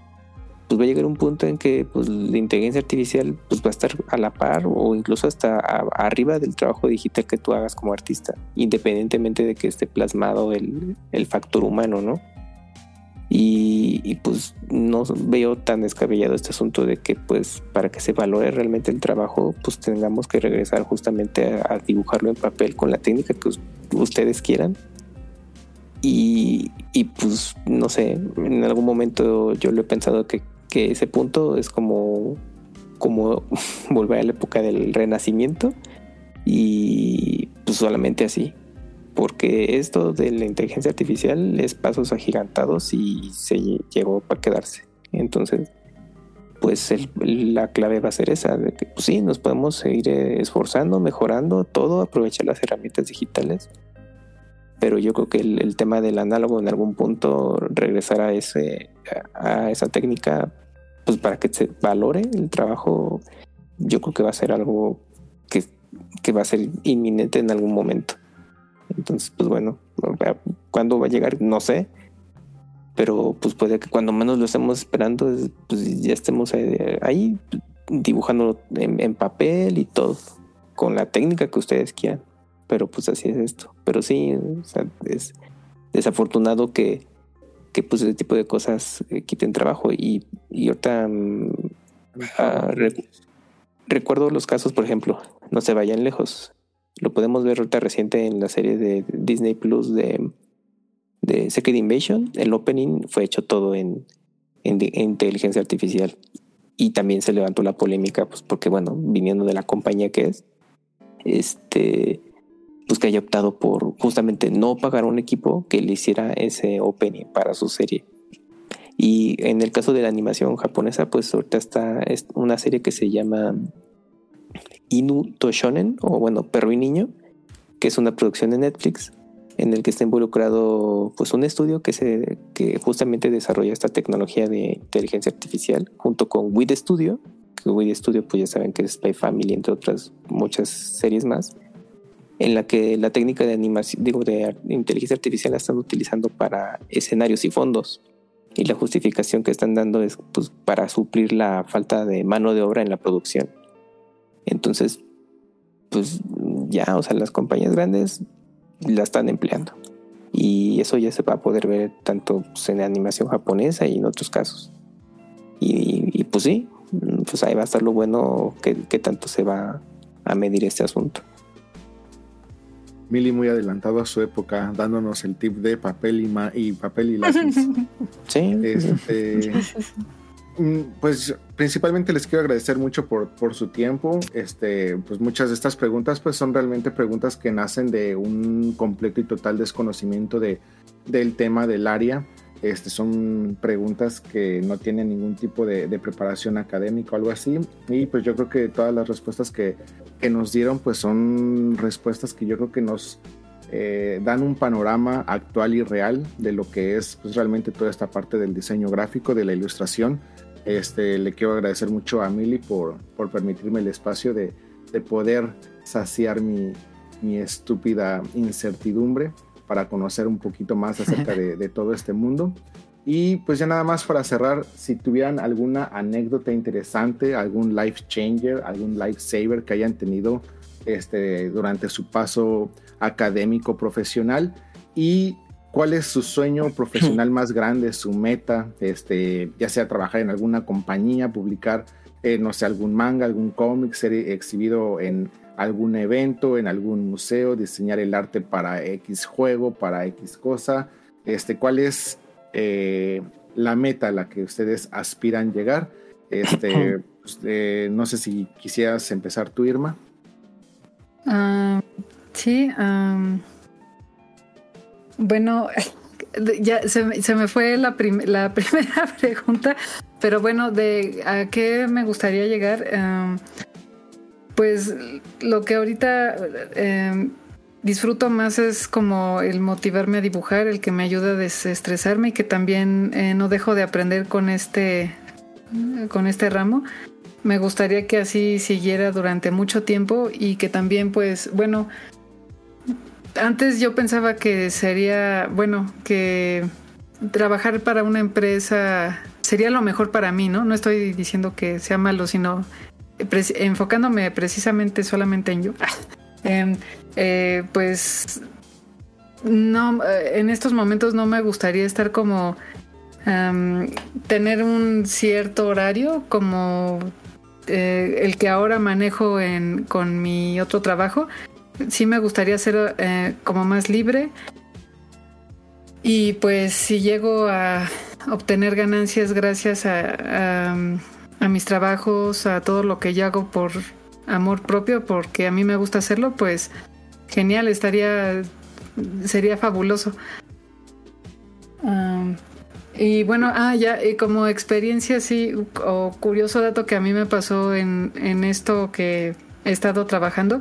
pues va a llegar un punto en que pues, la inteligencia artificial pues, va a estar a la par o incluso hasta arriba del trabajo digital que tú hagas como artista, independientemente de que esté plasmado el, factor humano, ¿no? Y, pues no veo tan descabellado este asunto de que pues para que se valore realmente el trabajo pues tengamos que regresar justamente a, dibujarlo en papel con la técnica que ustedes quieran y, y, pues no sé, en algún momento yo lo he pensado que que ese punto es como, como (laughs) volver a la época del renacimiento y pues solamente así. Porque esto de la inteligencia artificial es pasos agigantados y se llegó para quedarse. Entonces, pues la clave va a ser esa, de que pues sí, nos podemos seguir eh, esforzando, mejorando todo, aprovechar las herramientas digitales. Pero yo creo que el, tema del análogo en algún punto regresar a, ese, a esa técnica pues para que se valore el trabajo, yo creo que va a ser algo que, que va a ser inminente en algún momento. Entonces, pues bueno, cuándo va a llegar, no sé. Pero pues puede que cuando menos lo estemos esperando, pues ya estemos ahí dibujando en, papel y todo, con la técnica que ustedes quieran. Pero pues así es esto. Pero sí, es desafortunado que, que pues ese tipo de cosas eh, quiten trabajo. Y, y ahorita mm, ah, recuerdo los casos, por ejemplo, no se vayan lejos. Lo podemos ver ahorita reciente en la serie de Disney Plus de, de Secret Invasion. El opening fue hecho todo en, en, inteligencia artificial. Y también se levantó la polémica, pues porque bueno, viniendo de la compañía que es, este pues que haya optado por justamente no pagar un equipo que le hiciera ese opening para su serie. Y en el caso de la animación japonesa, pues ahorita está una serie que se llama Inu Toshonen, o bueno, Perro y Niño, que es una producción de Netflix, en el que está involucrado pues un estudio que se que justamente desarrolla esta tecnología de inteligencia artificial junto con WID Studio, que WID Studio pues ya saben que es Spy Family entre otras muchas series más en la que la técnica de animación, digo, de inteligencia artificial la están utilizando para escenarios y fondos. Y la justificación que están dando es pues, para suplir la falta de mano de obra en la producción. Entonces, pues ya, o sea, las compañías grandes la están empleando. Y eso ya se va a poder ver tanto pues, en animación japonesa y en otros casos. Y, pues sí, pues ahí va a estar lo bueno que, que tanto se va a medir este asunto. Mili muy adelantado a su época, dándonos el tip de papel y, y papel y lápiz. (laughs) Sí. Este, mm, pues principalmente les quiero agradecer mucho por, por su tiempo. Este, pues muchas de estas preguntas pues son realmente preguntas que nacen de un completo y total desconocimiento de, del tema del área. Este, son preguntas que no tienen ningún tipo de, preparación académica o algo así. Y pues yo creo que todas las respuestas que, que, nos dieron pues son respuestas que yo creo que nos, eh, dan un panorama actual y real de lo que es pues, realmente toda esta parte del diseño gráfico, de la ilustración. Este, le quiero agradecer mucho a Mili por, por permitirme el espacio de, de poder saciar mi, mi, estúpida incertidumbre para conocer un poquito más acerca (laughs) de, de todo este mundo. Y pues ya nada más para cerrar, si tuvieran alguna anécdota interesante, algún life changer, algún life saver que hayan tenido este, durante su paso académico profesional y cuál es su sueño (laughs) profesional más grande, su meta, este, ya sea trabajar en alguna compañía, publicar, eh, no sé, algún manga, algún cómic, ser exhibido en algún evento, en algún museo, diseñar el arte para X juego, para X cosa, este, cuál es eh, la meta a la que ustedes aspiran llegar. Este, pues, eh, no sé si quisieras empezar tú, Irma. Ah, sí, bueno, (laughs) ya se, me fue la, la, (laughs) primera pregunta, pero bueno, de a qué me gustaría llegar. Pues lo que ahorita em, disfruto más es como el motivarme a dibujar, el que me ayuda a desestresarme y que también eh, no dejo de aprender con este, con este ramo. Me gustaría que así siguiera durante mucho tiempo y que también pues, bueno, antes yo pensaba que sería, bueno, que trabajar para una empresa sería lo mejor para mí, ¿no? No estoy diciendo que sea malo, sino enfocándome precisamente solamente en yo. (laughs) Em, eh, pues no, eh, en estos momentos no me gustaría estar como tener un cierto horario como eh, el que ahora manejo en, con mi otro trabajo. Sí me gustaría ser como más libre. Y pues si llego a obtener ganancias gracias a mis trabajos, a todo lo que yo hago por amor propio, porque a mí me gusta hacerlo, pues genial, estaría, sería fabuloso. y bueno, ah, ya, y como experiencia, sí, o curioso dato que a mí me pasó en, en esto que he estado trabajando.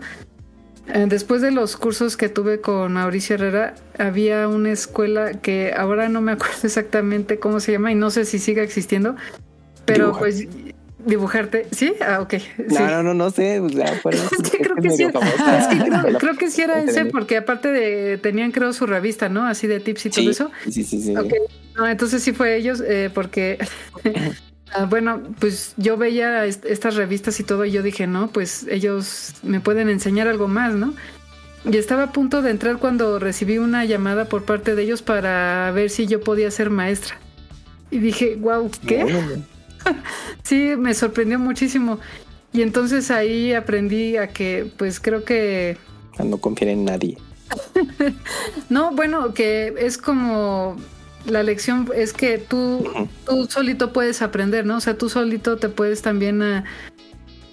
Eh, después de los cursos que tuve con Mauricio Herrera, había una escuela que ahora no me (laughs) acuerdo exactamente cómo se llama y no sé si sigue existiendo, pero pues dibujarte, ¿sí? Ah, ok. No, no, no, no sé. (laughs) es que creo que sí. Es que (laughs) creo, que sí era ese, porque aparte de, tenían creo su revista, ¿no? Así de tips y todo eso. Sí, sí, sí. Okay. No, entonces sí fue ellos, eh, porque, (laughs) ah, bueno, pues yo veía estas revistas y todo y yo dije, no, pues ellos me pueden enseñar algo más, ¿no? Y estaba a punto de entrar cuando recibí una llamada por parte de ellos para ver si yo podía ser maestra. Y dije, wow, ¿qué? (laughs) sí, me sorprendió muchísimo. Y entonces ahí aprendí a que, pues creo que... no confiar en nadie. (laughs) no, bueno, que es como la lección es que tú, tú solito puedes aprender, ¿no? O sea, tú solito te puedes también a,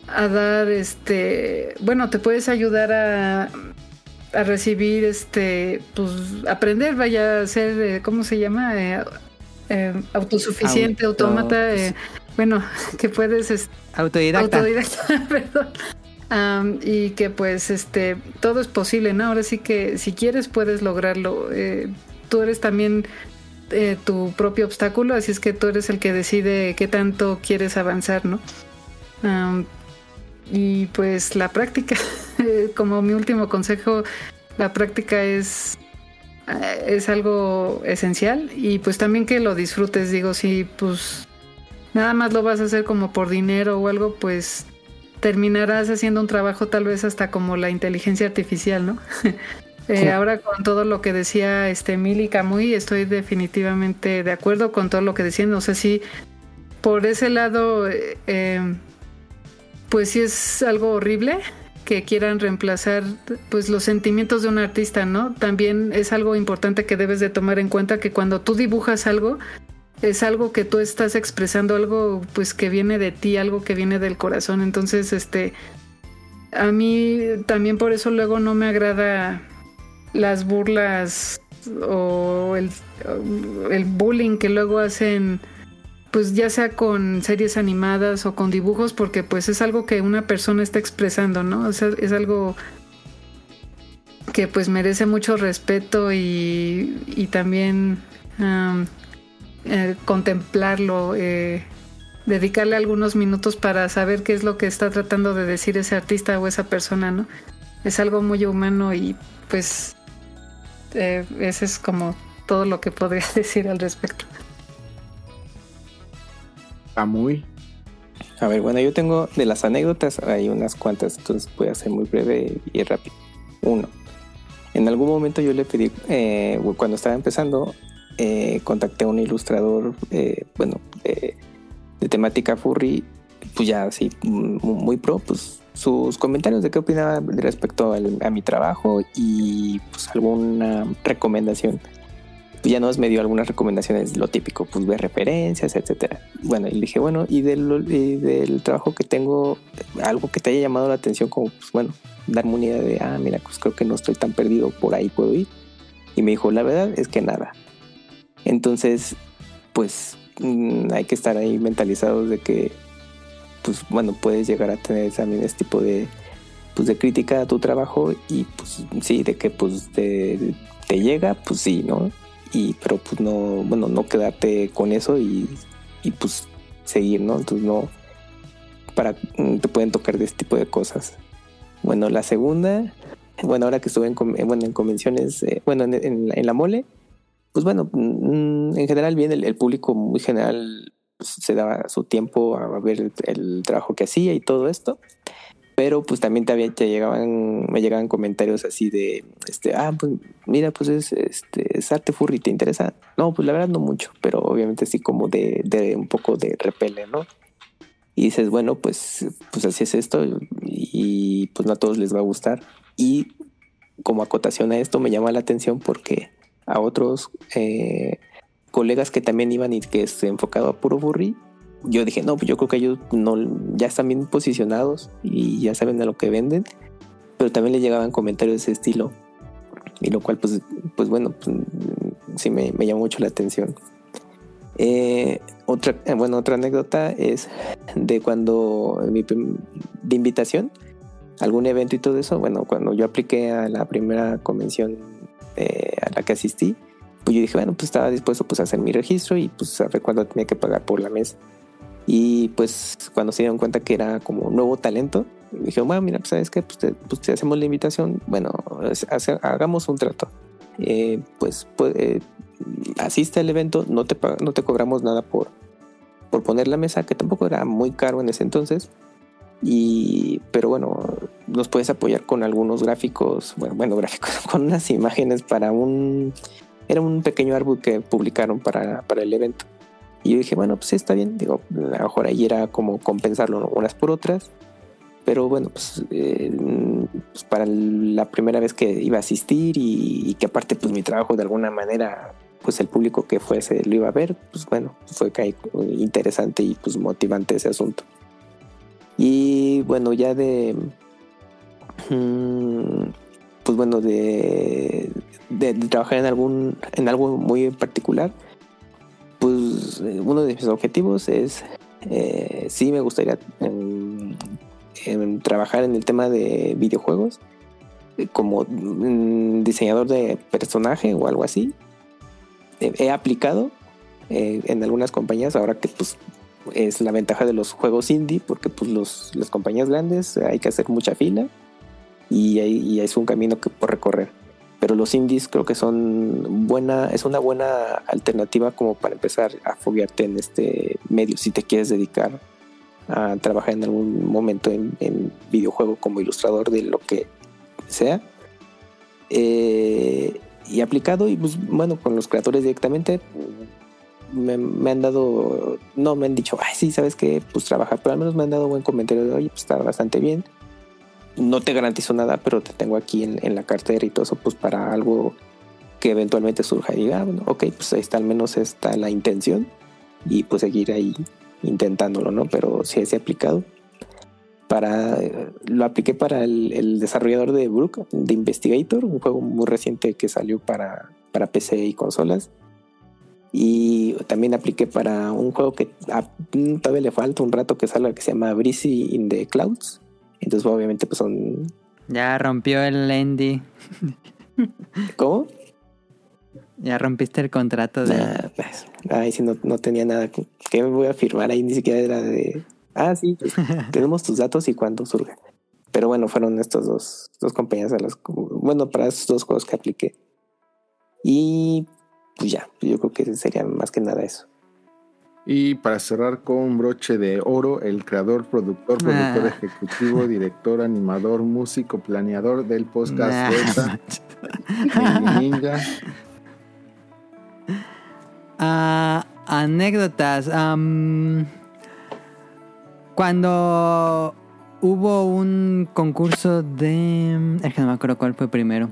a dar, este, bueno, te puedes ayudar a, a recibir, este, pues, aprender, vaya a ser, eh, ¿cómo se llama? Eh, eh, autosuficiente, autómata, eh, bueno, (laughs) que puedes... autodidacta. Autodidacta, (laughs) perdón. y que pues este todo es posible, ¿no? Ahora sí que si quieres puedes lograrlo. Eh, tú eres también tu propio obstáculo, así es que tú eres el que decide qué tanto quieres avanzar, ¿no? y pues la práctica, (laughs) como mi último consejo, la práctica es eh, es algo esencial y pues también que lo disfrutes, digo, si pues nada más lo vas a hacer como por dinero o algo, pues terminarás haciendo un trabajo tal vez hasta como la inteligencia artificial, ¿no? (laughs) eh, Ahora con todo lo que decía este Mili Camuy, estoy definitivamente de acuerdo con todo lo que decían, no sé si por ese lado, eh, eh pues sí es algo horrible, que quieran reemplazar pues los sentimientos de un artista, ¿no? También es algo importante que debes de tomar en cuenta que cuando tú dibujas algo es algo que tú estás expresando algo pues que viene de ti, algo que viene del corazón. Entonces, este a mí también por eso luego no me agrada las burlas o el, el bullying que luego hacen pues ya sea con series animadas o con dibujos, porque pues es algo que una persona está expresando, ¿no? O sea, es algo que pues merece mucho respeto y, y también eh, contemplarlo, eh, dedicarle algunos minutos para saber qué es lo que está tratando de decir ese artista o esa persona, ¿no? Es algo muy humano y pues eh, ese es como todo lo que podría (laughs) decir al respecto. Está muy. A ver, bueno, yo tengo de las anécdotas, hay unas cuantas, entonces voy a ser muy breve y rápido. Uno, en algún momento yo le pedí, eh, cuando estaba empezando, eh, contacté a un ilustrador, eh, bueno, de, de temática furry, pues ya así, muy, pro, pues sus comentarios de qué opinaba respecto a mi trabajo y pues alguna recomendación. Pues ya nos me dio algunas recomendaciones, lo típico, pues ver referencias, etcétera. Bueno, y dije, bueno, y del, y del trabajo que tengo, algo que te haya llamado la atención, como, pues bueno, darme una idea de, ah, mira, pues creo que no estoy tan perdido, por ahí puedo ir. Y me dijo, la verdad es que nada. Entonces, pues mm, hay que estar ahí mentalizados de que, pues bueno, puedes llegar a tener también este tipo de, pues, de crítica a tu trabajo y pues sí, de que pues te, llega, pues sí, ¿no? Y pero pues no, bueno, no quedarte con eso y, y pues seguir, ¿no? Entonces no, para, mm, te pueden tocar de este tipo de cosas. Bueno, la segunda, bueno, ahora que estuve en, eh, bueno, en convenciones, eh, bueno, en, en la mole, pues bueno, mm, en general bien, el, público muy general pues, se daba su tiempo a ver el, el trabajo que hacía y todo esto. Pero pues también te, había- te llegaban, me llegaban comentarios así de, este, ah, pues mira, pues es, este, es arte furry, ¿te interesa? No, pues la verdad no mucho, pero obviamente sí como de, de un poco de repele, ¿no? Y dices, bueno, pues, pues así es esto y pues no a todos les va a gustar. Y como acotación a esto me llama la atención porque a otros eh, colegas que también iban y que se enfocado a puro furry, yo dije, no, pues yo creo que ellos no, ya están bien posicionados y ya saben a lo que venden, pero también le llegaban comentarios de ese estilo. Y lo cual, pues, pues bueno, pues, sí me, me llamó mucho la atención. Eh, otra, eh, bueno, otra anécdota es de cuando mi de invitación algún evento y todo eso. Bueno, cuando yo apliqué a la primera convención eh, a la que asistí, pues yo dije, bueno, pues estaba dispuesto pues a hacer mi registro y pues a ver cuándo tenía que pagar por la mesa. Y pues cuando se dieron cuenta que era como nuevo talento, dije, bueno, mira, pues sabes qué, pues te, pues te hacemos la invitación, bueno, hace- hagamos un trato. Eh, pues, pues eh, asiste al evento, no te, no te cobramos nada por, por poner la mesa, que tampoco era muy caro en ese entonces. Y, pero bueno, nos puedes apoyar con algunos gráficos, bueno, bueno, gráficos, (laughs) con unas imágenes para un, era un pequeño artbook que publicaron para, para el evento. Y yo dije, bueno, pues está bien, digo, a lo mejor ahí era como compensarlo unas por otras. Pero bueno, pues, eh, pues para la primera vez que iba a asistir y, y que aparte pues mi trabajo de alguna manera pues el público que fuese lo iba a ver, pues bueno, fue interesante y pues motivante ese asunto. Y bueno, ya de... mm, Pues bueno, de, de, trabajar en algún en algo muy particular, pues eh, uno de mis objetivos es, eh, sí me gustaría em, em, trabajar en el tema de videojuegos eh, como mm, diseñador de personaje o algo así. He, aplicado en algunas compañías ahora que pues es la ventaja de los juegos indie porque pues los, las compañías grandes hay que hacer mucha fila y, hay, y es un camino que por recorrer. Pero los indies creo que son buena es una buena alternativa como para empezar a foguearte en este medio si te quieres dedicar a trabajar en algún momento en, en videojuego como ilustrador de lo que sea. Eh, y aplicado y pues bueno con los creadores directamente me, me han dado no me han dicho ay sí sabes que pues trabajar pero al menos me han dado buen comentario de oye pues está bastante bien no te garantizo nada, pero te tengo aquí en, en la cartera y todo eso, pues para algo que eventualmente surja. Y diga, ah, bueno, ok, pues ahí está, al menos está la intención y pues seguir ahí intentándolo, ¿no? Pero sí he aplicado. Para, eh, lo apliqué para el, el desarrollador de Brook, de Investigator, un juego muy reciente que salió para, para PC y consolas. Y también apliqué para un juego que a, todavía le falta un rato que salga que se llama Breezy in the Clouds. Entonces, obviamente, pues son Ya rompió el Andy. (laughs) ¿Cómo? Ya rompiste el contrato de... Nah, pues, ay, si no, no tenía nada. que- ¿Qué me voy a firmar ahí? Ni siquiera era de. Ah, sí, pues, (laughs) tenemos tus datos y cuándo surge. Pero bueno, fueron estos dos, dos compañías a las. Bueno, para estos dos juegos que apliqué. Y pues ya, yo creo que sería más que nada eso. Y para cerrar con broche de oro, el creador, productor, productor Ah. ejecutivo, director, animador, músico, planeador del podcast Baby (laughs) Ninja. Ah, anécdotas. am, cuando hubo un concurso de... Es que no me acuerdo cuál fue primero.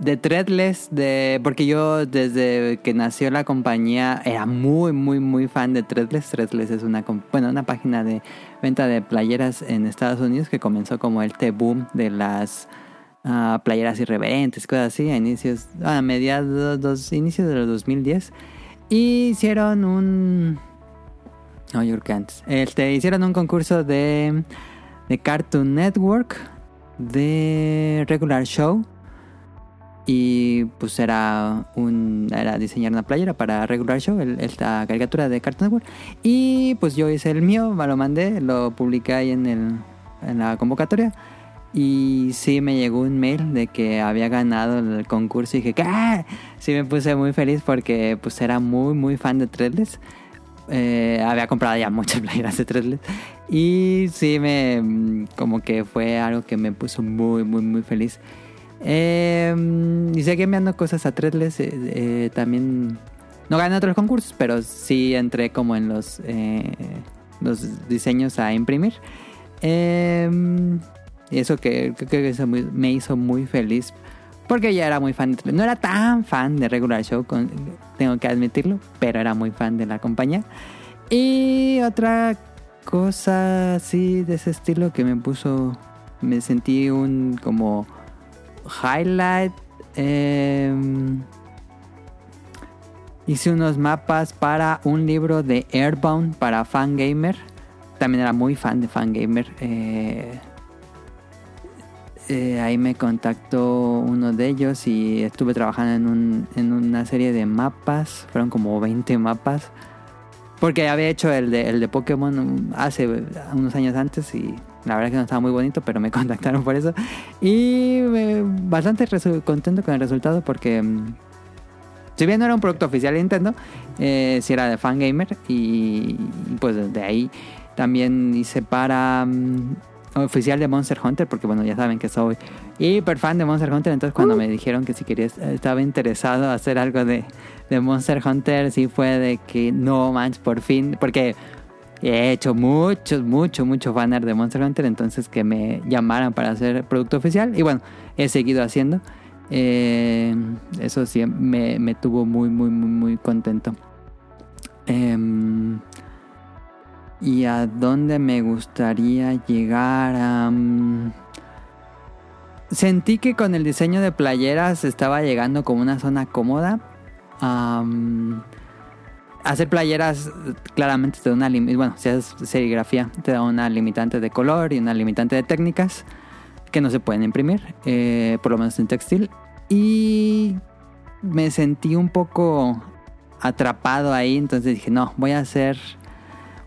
De Threadless, de, porque yo desde que nació la compañía era muy, muy, muy fan de Threadless. Threadless es una, bueno, una página de venta de playeras en Estados Unidos que comenzó como el T-Boom de las ah, playeras irreverentes, cosas así, a inicios, a mediados, dos, inicios de los 2010. Y hicieron un... No, yo creo que antes. Este, hicieron un concurso de, de Cartoon Network, de Regular Show. Y pues era un era diseñar una playera para Regular Show, el- esta caricatura de Cartoon Network. Y pues yo hice el mío, me lo mandé, lo publiqué ahí en, el, en la convocatoria. Y sí me llegó un mail de que había ganado el concurso y dije, ¿qué? Sí me puse muy feliz porque pues era muy, muy fan de Threadless. Eh, había comprado ya muchas (laughs) playeras de Threadless. Y sí me, como que fue algo que me puso muy, muy, muy feliz. Eh, y seguí enviando cosas a Threadless. eh, eh, también no gané otros concursos, pero sí entré como en los, eh, los diseños a imprimir. Eh, y eso que me hizo muy feliz. Porque ya era muy fan. de- No era tan fan de Regular Show, tengo que admitirlo, pero era muy fan de la compañía. Y otra cosa así de ese estilo que me puso. Me sentí un como highlight. em, hice unos mapas para un libro de Airbound para Fangamer. También era muy fan de Fangamer. Eh, eh, ahí me contactó uno de ellos y estuve trabajando en, un, en una serie de mapas. Fueron como 20 mapas. Porque había hecho el de, el de Pokémon hace unos años antes y la verdad que no estaba muy bonito, pero me (laughs) contactaron por eso. Y eh, bastante contento con el resultado porque mm, si bien no era un producto oficial de Nintendo, eh, sí era de Fangamer y pues de ahí también hice para mm, oficial de Monster Hunter porque bueno ya saben que soy hiper fan de Monster Hunter entonces cuando me dijeron que si quería estaba interesado hacer algo de, de Monster Hunter sí fue de que no manches por fin porque he hecho muchos mucho mucho fanart de Monster Hunter entonces que me llamaran para hacer producto oficial. Y bueno he seguido haciendo. Eh, eso sí me, me tuvo muy muy muy muy contento. Em, y a dónde me gustaría llegar sentí que con el diseño de playeras estaba llegando como una zona cómoda. Am, hacer playeras claramente te da una bueno si haces serigrafía te da una limitante de color y una limitante de técnicas que no se pueden imprimir eh, por lo menos en textil. Y me sentí un poco atrapado ahí entonces dije no voy a hacer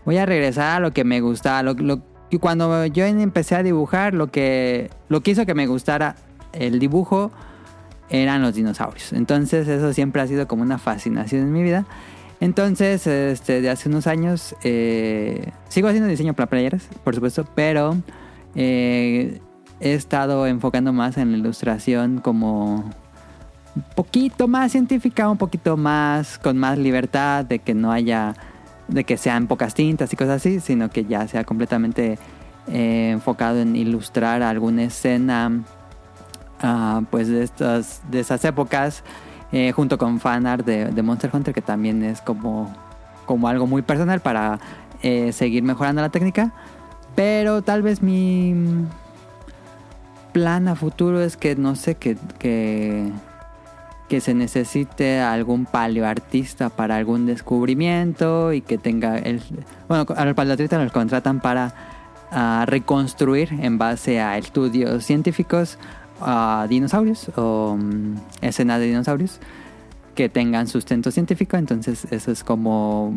voy a regresar a lo que me gustaba cuando yo empecé a dibujar lo que lo que hizo que me gustara el dibujo eran los dinosaurios entonces eso siempre ha sido como una fascinación en mi vida entonces este de hace unos años eh, sigo haciendo diseño para playeras por supuesto pero eh, he estado enfocando más en la ilustración como un poquito más científica, un poquito más con más libertad de que no haya, de que sean pocas tintas y cosas así, sino que ya sea completamente eh, enfocado en ilustrar alguna escena, ah, pues de estas, de esas épocas, eh, junto con fanart de, de Monster Hunter, que también es como, como algo muy personal para eh, seguir mejorando la técnica. Pero tal vez mi plan a futuro es que no sé que, que, se necesite algún paleoartista para algún descubrimiento y que tenga el bueno al paleoartista nos contratan para a reconstruir en base a estudios científicos a dinosaurios o mm, escenas de dinosaurios que tengan sustento científico. Entonces eso es como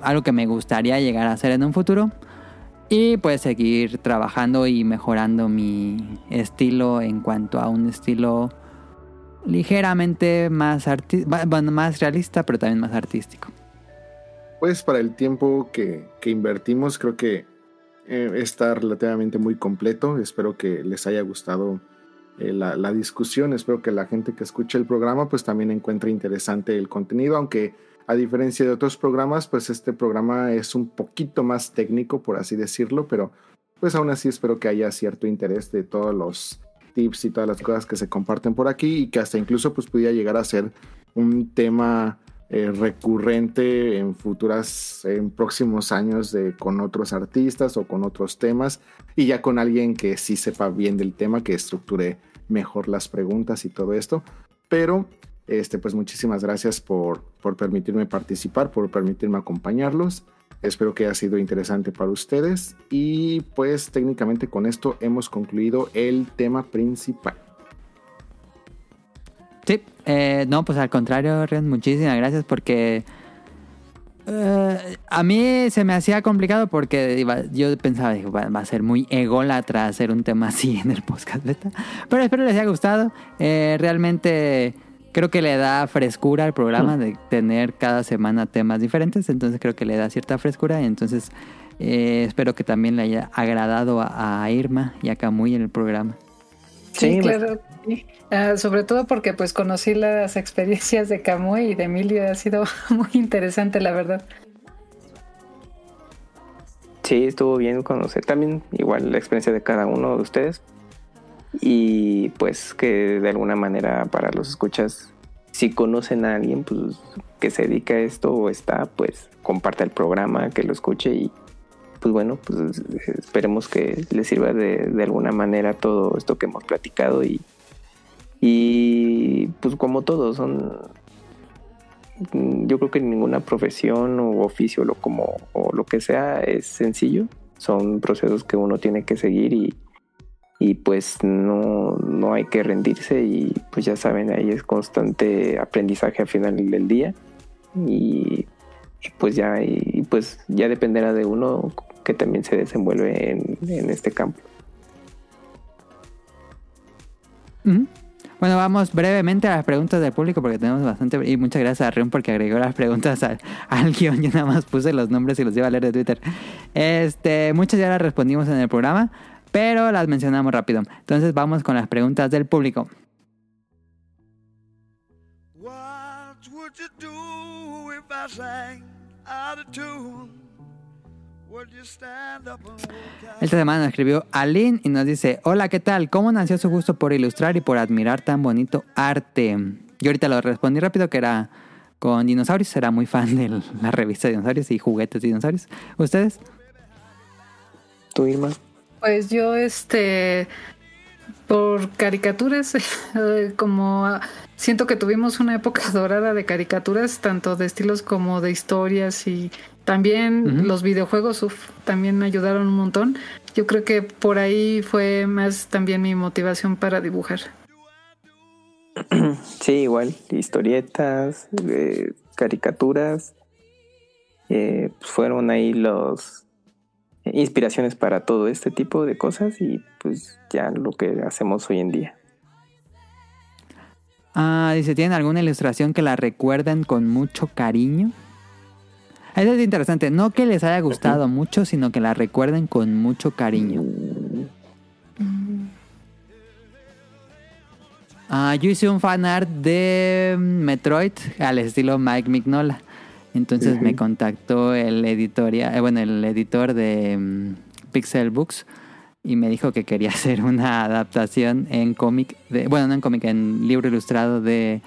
algo que me gustaría llegar a hacer en un futuro. Y pues seguir trabajando y mejorando mi estilo en cuanto a un estilo ligeramente más, bueno, más realista, pero también más artístico. Pues para el tiempo que, que invertimos, creo que eh, está relativamente muy completo. Espero que les haya gustado eh, la, la discusión. Espero que la gente que escuche el programa pues también encuentre interesante el contenido, aunque a diferencia de otros programas, pues este programa es un poquito más técnico, por así decirlo, pero pues aún así espero que haya cierto interés de todos los tips y todas las cosas que se comparten por aquí y que hasta incluso pues pudiera llegar a ser un tema eh, recurrente en futuras, en próximos años de, con otros artistas o con otros temas y ya con alguien que sí sepa bien del tema, que estructure mejor las preguntas y todo esto. Pero, este, pues muchísimas gracias por, por permitirme participar, por permitirme acompañarlos. Espero que haya sido interesante para ustedes y pues técnicamente con esto hemos concluido el tema principal. Sí, eh, no, pues al contrario, Ren, muchísimas gracias porque eh, a mí se me hacía complicado porque iba- yo pensaba, dije, va, va a ser muy ególatra hacer un tema así en el podcast beta, pero espero les haya gustado. Eh, realmente creo que le da frescura al programa de tener cada semana temas diferentes, entonces creo que le da cierta frescura y entonces eh, espero que también le haya agradado a, a Irma y a Camuy en el programa. Sí, Sí, claro. sí. Ah, sobre todo porque pues conocí las (laughs) experiencias de Camuy y de Emilio. Ha sido (laughs) muy interesante, la verdad. Sí, estuvo bien conocer también igual la experiencia de cada uno de ustedes. Y pues que de alguna manera para los escuchas, si conocen a alguien pues que se dedica a esto o está, pues comparta el programa, que lo escuche y pues bueno, pues esperemos que les sirva de, de alguna manera todo esto que hemos platicado y, y pues como todos son yo creo que ninguna profesión o oficio lo como o lo que sea es sencillo. Son procesos que uno tiene que seguir y, y pues no, no hay que rendirse y pues ya saben ahí es constante aprendizaje al final del día y, y pues ya y pues ya dependerá de uno que también se desenvuelve en, en este campo. Bueno, vamos brevemente a las preguntas del público porque tenemos bastante. Y muchas gracias a Rion porque agregó las preguntas al, al guion. (laughs) Yo nada más puse los nombres y los iba a leer de Twitter. Este, muchas ya las respondimos en el programa, pero las mencionamos rápido. Entonces vamos con las preguntas del público. What would you do if I sang out of tune? Esta semana nos escribió Aline y nos dice: Hola, ¿qué tal? ¿Cómo nació su gusto por ilustrar y por admirar tan bonito arte? Yo ahorita lo respondí rápido que era con dinosaurios. Era muy fan de la revista de dinosaurios y juguetes de dinosaurios. ¿Ustedes? tú Irma Pues yo, este, por caricaturas, (laughs) eh, como siento que tuvimos una época (laughs) dorada de caricaturas, tanto de estilos como de historias y también los videojuegos, uf, también ayudaron un montón. Yo creo que por ahí fue más también mi motivación para dibujar. (clears throat) Sí, igual, historietas, eh, caricaturas, eh, pues fueron ahí los eh, inspiraciones para todo este tipo de cosas y pues ya lo que hacemos hoy en día. Ah, dice, ¿tienen alguna ilustración que la recuerden con mucho cariño? Eso es interesante. No que les haya gustado mucho, sino que la recuerden con mucho cariño. Ah, yo hice un fanart de Metroid al estilo Mike Mignola. Entonces me contactó el editoria, eh, bueno, el editor de mm, Pixel Books y me dijo que quería (laughs) hacer una adaptación en cómic, de, bueno, no en cómic, en libro ilustrado de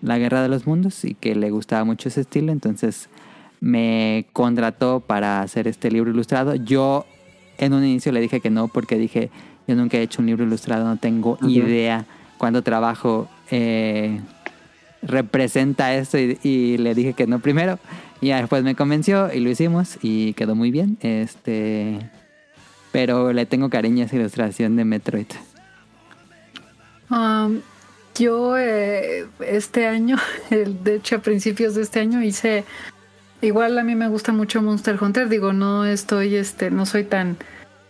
La Guerra de los Mundos y que le gustaba mucho ese estilo. Entonces me contrató para hacer este libro ilustrado. Yo en un inicio le dije que no porque dije, yo nunca he hecho un libro ilustrado, no tengo idea cuando trabajo eh, representa esto y, y le dije que no primero. Y después me convenció y lo hicimos y quedó muy bien. Este pero le tengo cariño a esa ilustración de Metroid. Um, yo eh, este año, (laughs) de hecho a principios de este año hice, igual a mí me gusta mucho Monster Hunter, digo, no estoy, este, no soy tan,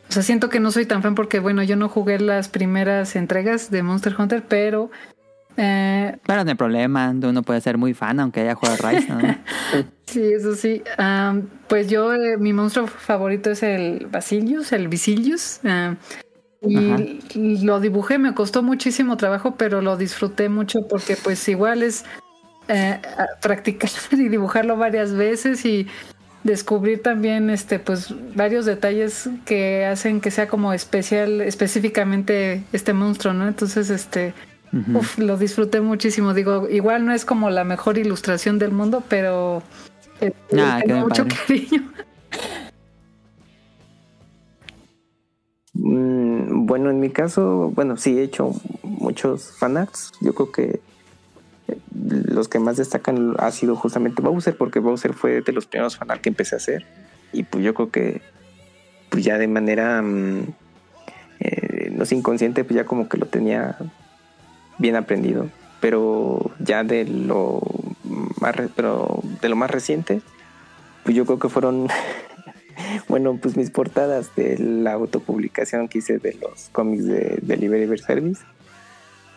o sea, siento que no soy tan fan porque, bueno, yo no jugué las primeras entregas de Monster Hunter, pero eh, Pero no hay problema, uno puede ser muy fan aunque haya jugado Rise, ¿no? (laughs) Sí, eso sí. Pues yo, eh, mi monstruo favorito es el Basilius, el Visilius. y lo dibujé, me costó muchísimo trabajo, pero lo disfruté mucho porque pues igual es eh, practicar (laughs) y dibujarlo varias veces y descubrir también este pues varios detalles que hacen que sea como especial específicamente este monstruo, ¿no? Entonces este. Uf, lo disfruté muchísimo. Digo, igual no es como la mejor ilustración del mundo, pero eh, Ah, tengo mucho padre. cariño. Mm, bueno, en mi caso, bueno, sí he hecho muchos fanarts. Yo creo que los que más destacan ha sido justamente Bowser, porque Bowser fue de los primeros fanarts que empecé a hacer. Y pues yo creo que pues ya de manera mm, eh, no sé, inconsciente, pues ya como que lo tenía bien aprendido. Pero ya de lo más re- pero de lo más reciente, pues yo creo que fueron (laughs) bueno, pues mis portadas de la autopublicación que hice de los cómics de Delivery Service,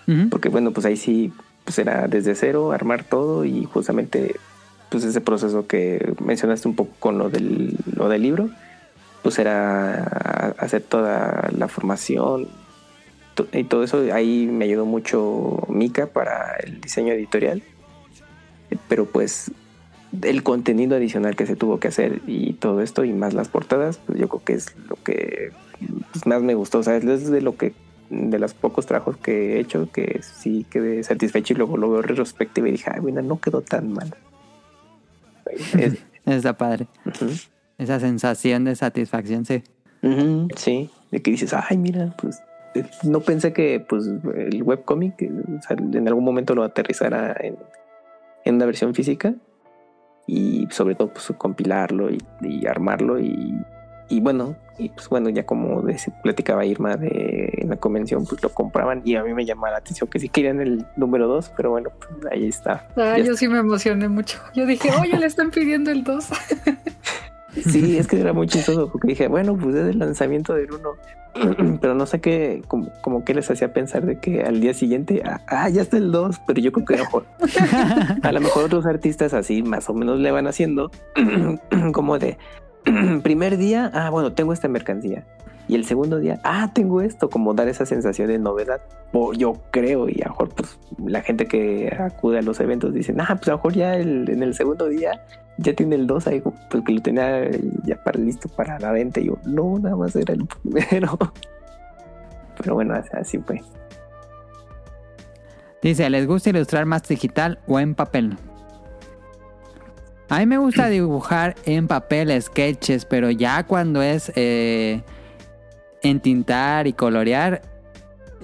Ujú. porque bueno, pues ahí sí, pues era desde cero, armar todo y justamente pues ese proceso que mencionaste un poco con lo del, lo del libro, pues era hacer toda la formación y todo eso, ahí me ayudó mucho Mika para el diseño editorial, pero pues el contenido adicional que se tuvo que hacer y todo esto y más las portadas, pues yo creo que es lo que pues, más me gustó. O sea, es de lo que de los pocos trabajos que he hecho que sí quedé satisfecho y luego lo veo en retrospectiva y dije, ay, mira, no quedó tan mal. (laughs) Es- Está padre. Esa sensación de satisfacción, sí. sí, de que dices, ay, mira, pues eh, no pensé que pues el webcomic eh, o sea, en algún momento lo aterrizara en, en una versión física y sobre todo pues compilarlo y, y armarlo y, y bueno y pues bueno ya como de- platicaba Irma de en la convención pues lo compraban y a mí me llamaba la atención que sí querían el número 2 pero bueno pues ahí está Ah, yo sí me emocioné mucho. Yo dije, oye, le están pidiendo el 2. (laughs) Sí, es que era muy chistoso porque dije, bueno, pues es el lanzamiento del 1, (clears throat) pero no sé qué, como, como que les hacía pensar de que al día siguiente, ah, ah, ya está el 2, pero yo creo que mejor, (laughs) a lo mejor otros artistas así más o menos le van haciendo (clears throat) como de (clears throat) primer día, ah, bueno, tengo esta mercancía. Y el segundo día, ah, tengo esto, como dar esa sensación de novedad. O yo creo, y a lo mejor pues la gente que acude a los eventos dicen, ah, pues a lo mejor ya el- en el segundo día ya tiene el 2 ahí, porque lo tenía ya para listo para la venta. Y yo, no, nada más era el primero. (laughs) Pero bueno, así fue. Dice, ¿les gusta ilustrar más digital o en papel? A mí me gusta dibujar en papel sketches, pero ya cuando es eh, entintar y colorear,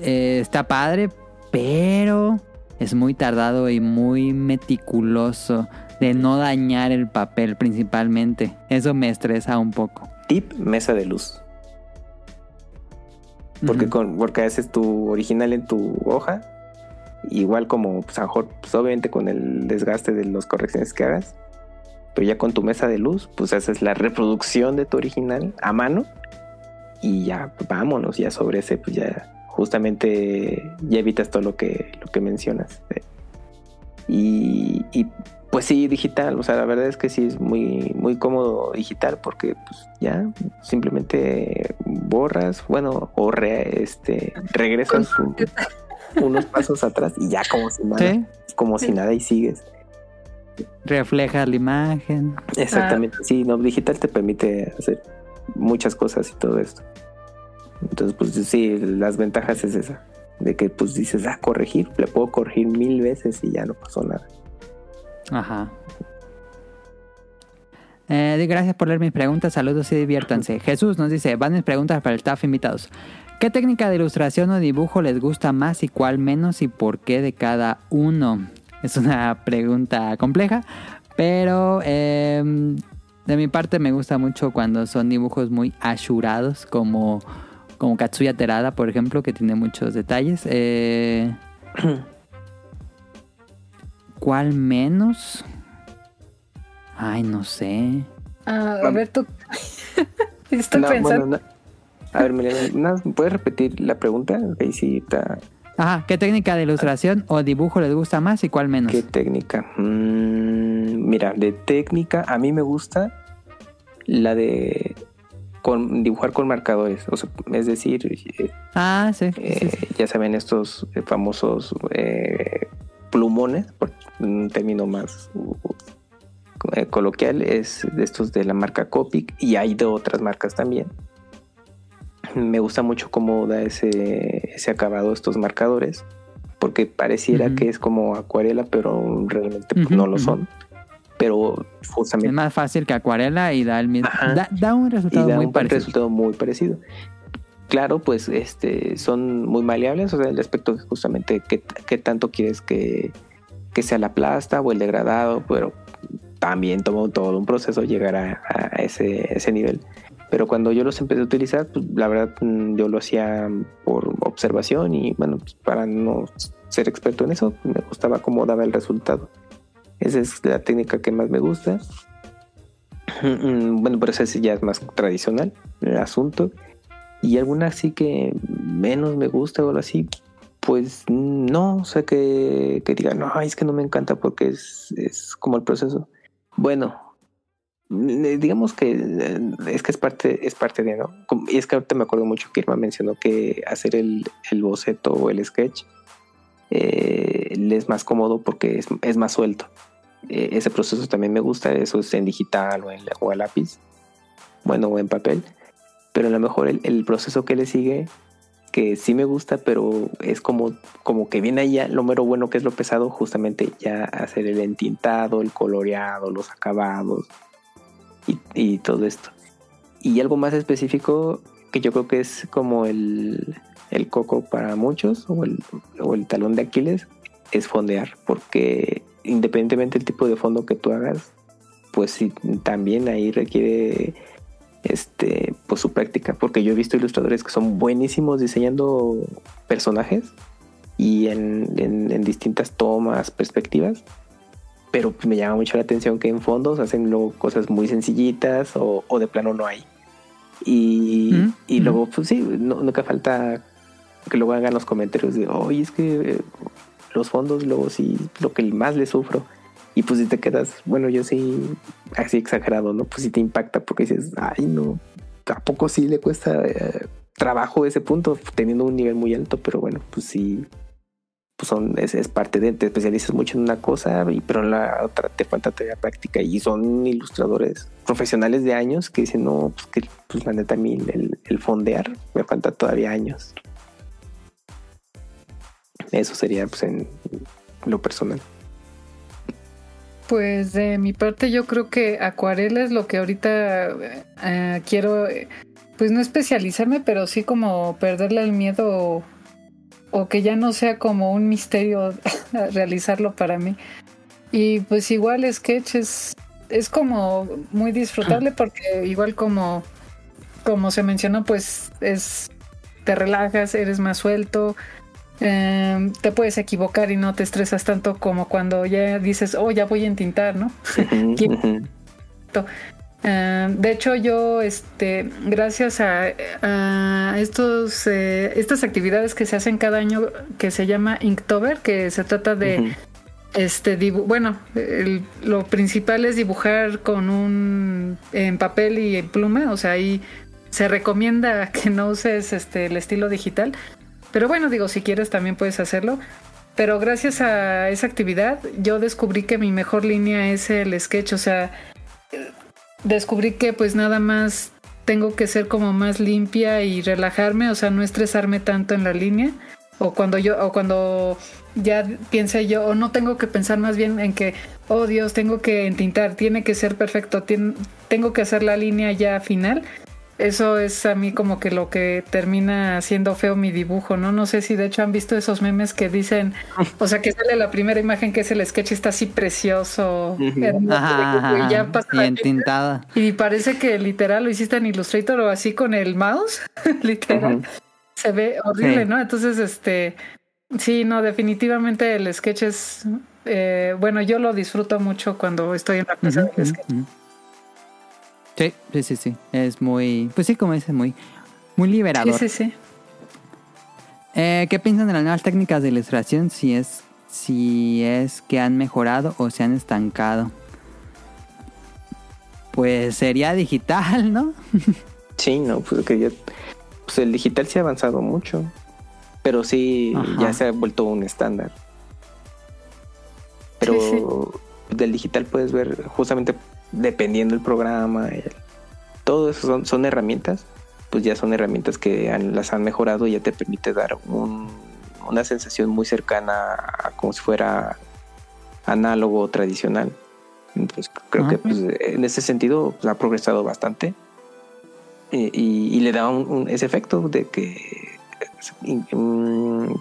eh, está padre, pero es muy tardado y muy meticuloso de no dañar el papel principalmente. Eso me estresa un poco. Tip, mesa de luz. Porque, con, porque haces tu original en tu hoja. Igual como, pues a mejor, pues obviamente con el desgaste de las correcciones que hagas. Pero ya con tu mesa de luz, pues haces la reproducción de tu original a mano. Y ya, pues, vámonos, ya sobre ese, pues ya justamente ya evitas todo lo que, lo que mencionas. eh. Y, y, pues sí, digital, o sea, la verdad es que sí es muy, muy cómodo digital porque pues ya simplemente borras, bueno, o re- este, regresas un- unos pasos atrás y ya como si nada, Sí, como si nada y sigues. Refleja la imagen. Exactamente, sí, no, digital te permite hacer muchas cosas y todo esto. Entonces, pues sí, las ventajas es esa, de que pues dices, ah, corregir, le puedo corregir mil veces y ya no pasó nada. Ajá. Eh, gracias por leer mis preguntas, saludos y diviértanse. (laughs) Jesús nos dice, van mis preguntas para el staff invitados. ¿Qué técnica de ilustración o dibujo les gusta más y cuál menos y por qué de cada uno? Es una pregunta compleja, pero eh, De mi parte me gusta mucho cuando son dibujos muy ashurados, como, como Katsuya Terada, por ejemplo, que tiene muchos detalles. Eh, ¿Cuál menos? Ay, no sé. Ah, a ver, tú. Estoy No, pensando. bueno, no. A ver, Mariana, ¿puedes repetir la pregunta? Ahí sí está. Ajá, ¿qué técnica de ilustración o dibujo les gusta más y cuál menos? ¿Qué técnica? Mm, mira, de técnica, a mí me gusta la de con, dibujar con marcadores. O sea, es decir, eh, Ah, sí. eh, sí. ya saben, estos eh, famosos eh, plumones, por un término más coloquial, es de estos de la marca Copic y hay de otras marcas también. Me gusta mucho cómo da ese, ese acabado estos marcadores, porque pareciera que es como acuarela, pero realmente pues, no lo son. Pero Es justamente más fácil que acuarela y da el mismo. Da, da un y resultado da muy un parecido. resultado muy parecido. Claro, pues este son muy maleables, o sea, el aspecto es justamente qué, qué tanto quieres que, que sea la plasta o el degradado, pero también tomó todo un proceso llegar a, a ese, ese nivel. Pero cuando yo los empecé a utilizar, pues, la verdad mm, yo lo hacía por observación y bueno, pues, para no ser experto en eso, me gustaba cómo daba el resultado. Esa es la técnica que más me gusta. Mm, Bueno, pero esa sí ya es más tradicional el asunto. Y alguna así que menos me gusta o algo así, pues no, o sea que, que diga, no, es que no me encanta porque es, es como el proceso. Bueno, digamos que eh, es que es parte, es parte de, ¿no? Y es que ahorita me acuerdo mucho que Irma mencionó que hacer el, el boceto o el sketch eh, es más cómodo porque es, es más suelto. Eh, ese proceso también me gusta, eso es en digital o, en, o a lápiz, bueno, o en papel, pero a lo mejor el, proceso que le sigue, que sí me gusta, pero es como, como que viene ya lo mero bueno que es lo pesado, justamente ya hacer el entintado, el coloreado, los acabados y, todo esto. Y algo más específico que yo creo que es como el, el coco para muchos o el, o el talón de Aquiles es fondear, porque independientemente del tipo de fondo que tú hagas, pues sí, también ahí requiere este pues su práctica, porque yo he visto ilustradores que son buenísimos diseñando personajes y en, en- en distintas tomas, perspectivas, pero pues me llama mucho la atención que en fondos hacen luego cosas muy sencillitas o, o de plano no hay. Y, Mm, y luego, pues sí, no- nunca falta que luego hagan los comentarios de, oye, es que eh, los fondos luego sí, lo que más le sufro. Y pues si te quedas, bueno, yo sí, así exagerado, ¿no? Pues sí te impacta porque dices, ay, no, ¿a poco sí le cuesta eh, trabajo ese punto, teniendo un nivel muy alto? Pero bueno, pues sí, pues son, es, es parte de, te especializas mucho en una cosa, y, pero en la otra te falta todavía práctica. Y son ilustradores profesionales de años que dicen, no, pues que pues la neta el, el fondear me falta todavía años. Eso sería pues en lo personal. Pues de mi parte yo creo que acuarela es lo que ahorita eh, quiero, eh, pues no especializarme, pero sí como perderle el miedo o, que ya no sea como un misterio (laughs) realizarlo para mí. Y pues igual sketch es, es como muy disfrutable porque igual como, como se mencionó, pues es te relajas, eres más suelto, eh, te puedes equivocar y no te estresas tanto como cuando ya dices, oh, ya voy a entintar, ¿no? Ujú, (laughs) ¿Quién- ujú. Eh, de hecho, yo, este, gracias a, a estos, eh, estas actividades que se hacen cada año, que se llama Inktober, que se trata de, este, bueno, el- lo principal es dibujar con un, en papel y en pluma, o sea, ahí se recomienda (laughs) que no uses, este, el estilo digital, pero bueno, digo, si quieres también puedes hacerlo. Pero gracias a esa actividad, yo descubrí que mi mejor línea es el sketch, o sea, descubrí que pues nada más tengo que ser como más limpia y relajarme, o sea, no estresarme tanto en la línea. O cuando yo, o cuando ya piense yo, o no tengo que pensar más bien en que, oh Dios, tengo que entintar, tiene que ser perfecto, tengo que hacer la línea ya final. Eso es a mí como que lo que termina haciendo feo mi dibujo, ¿no? No sé si de hecho han visto esos memes que dicen, o sea, que sale la primera imagen que es el sketch está así precioso, hermoso, Ajá, y ya ajá, pasa y la entintada. y parece que literal lo hiciste en Illustrator o así con el mouse, (laughs) literal. Se ve horrible, Sí. ¿no? Entonces, este, sí, no, definitivamente el sketch es, eh, bueno, yo lo disfruto mucho cuando estoy en la casa del sketch. Sí, sí, sí, sí. Es muy, pues sí, como dice, muy, muy Sí, liberador. sí, sí. Eh, ¿Qué piensan de las nuevas técnicas de ilustración? Si es, si es que han mejorado o se han estancado. Pues sería digital, ¿no? (laughs) Sí, no, pues que ya, pues el digital sí ha avanzado mucho, pero sí Ajá. ya se ha vuelto un estándar. Pero Sí, del digital puedes ver justamente dependiendo del programa, el- todo eso son, son herramientas, pues ya son herramientas que han- las han mejorado y ya te permite dar un- una sensación muy cercana a como si fuera análogo o tradicional. Entonces creo que Ajá. pues, en ese sentido pues, ha progresado bastante y, y- y le da un- un- ese efecto de que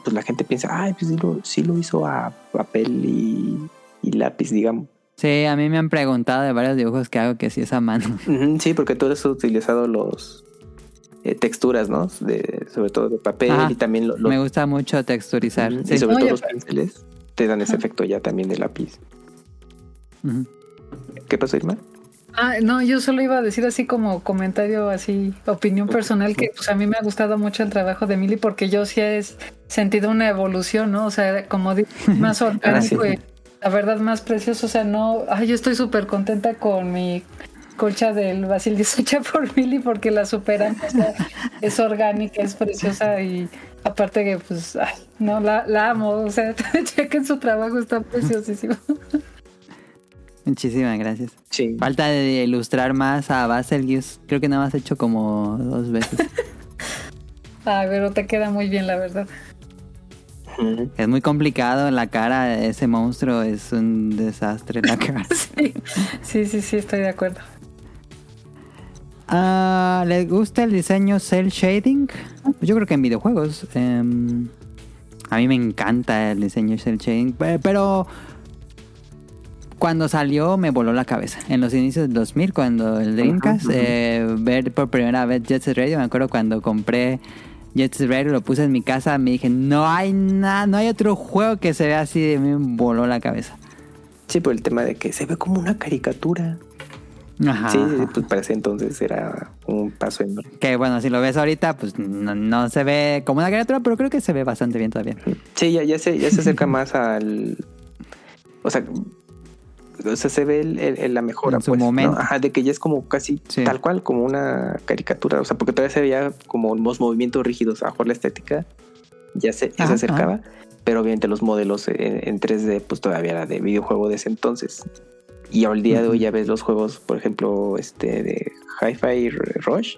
pues la gente piensa, ay, pues sí lo, sí lo hizo a papel y, y lápiz, digamos. Sí, a mí me han preguntado de varios dibujos que hago que sí es a mano. (laughs) Sí, porque todo eso ha utilizado los eh, texturas, ¿no? De, sobre todo de papel Ajá. y también lo- los, Me gusta mucho texturizar. Ujú, Sí. y sobre Oye, todo los pinceles te dan ese efecto ya también de lápiz. ¿Qué pasó, Irma? Ah, no, yo solo iba a decir así como comentario, así, opinión personal, que pues a mí me ha gustado mucho el trabajo de Mili porque yo sí he sentido una evolución, ¿no? O sea, como (laughs) más orgánico sí. y la verdad más precioso, o sea, no, ay, yo estoy súper contenta con mi colcha del Basil 18 (laughs) por Mili porque la superan, o sea, es orgánica, es preciosa y aparte que pues, ay, no, la, la amo, o sea, (laughs) chequen su trabajo, está preciosísimo. Muchísimas gracias. Sí. Falta de ilustrar más a Baselgius. Creo que nada más he hecho como dos veces. (laughs) Ay, pero te queda muy bien, la verdad. Es muy complicado. La cara de ese monstruo es un desastre. La cara. (laughs) Sí, sí, sí, sí, estoy de acuerdo. Ah, ¿Les gusta el diseño cel shading? Yo creo que en videojuegos. em, a mí me encanta el diseño cel shading. pe- Pero cuando salió me voló la cabeza. En los inicios del 2000, cuando el Dreamcast, eh, ver por primera vez Jet Set Radio. Me acuerdo cuando compré Jet Set Radio, lo puse en mi casa. Me dije, no hay nada, no hay otro juego que se vea así. De mí me voló la cabeza. Sí, por el tema de que se ve como una caricatura. Ajá, sí, ajá. pues para ese entonces era un paso enorme. Que bueno, si lo ves ahorita, pues no, no se ve como una criatura, pero creo que se ve bastante bien todavía. Sí, ya, ya, se, ya se acerca (laughs) más al. O sea, o sea se ve el- la mejora. En su pues, ¿no? momento. Ajá, de que ya es como casi Sí. tal cual, como una caricatura. O sea, porque todavía se veía como los movimientos rígidos. A la estética ya se, ya se acercaba. Pero obviamente los modelos en, en 3D, pues todavía era de videojuego de ese entonces. Y al día de hoy ya ves los juegos, por ejemplo, este de Hi-Fi Rush.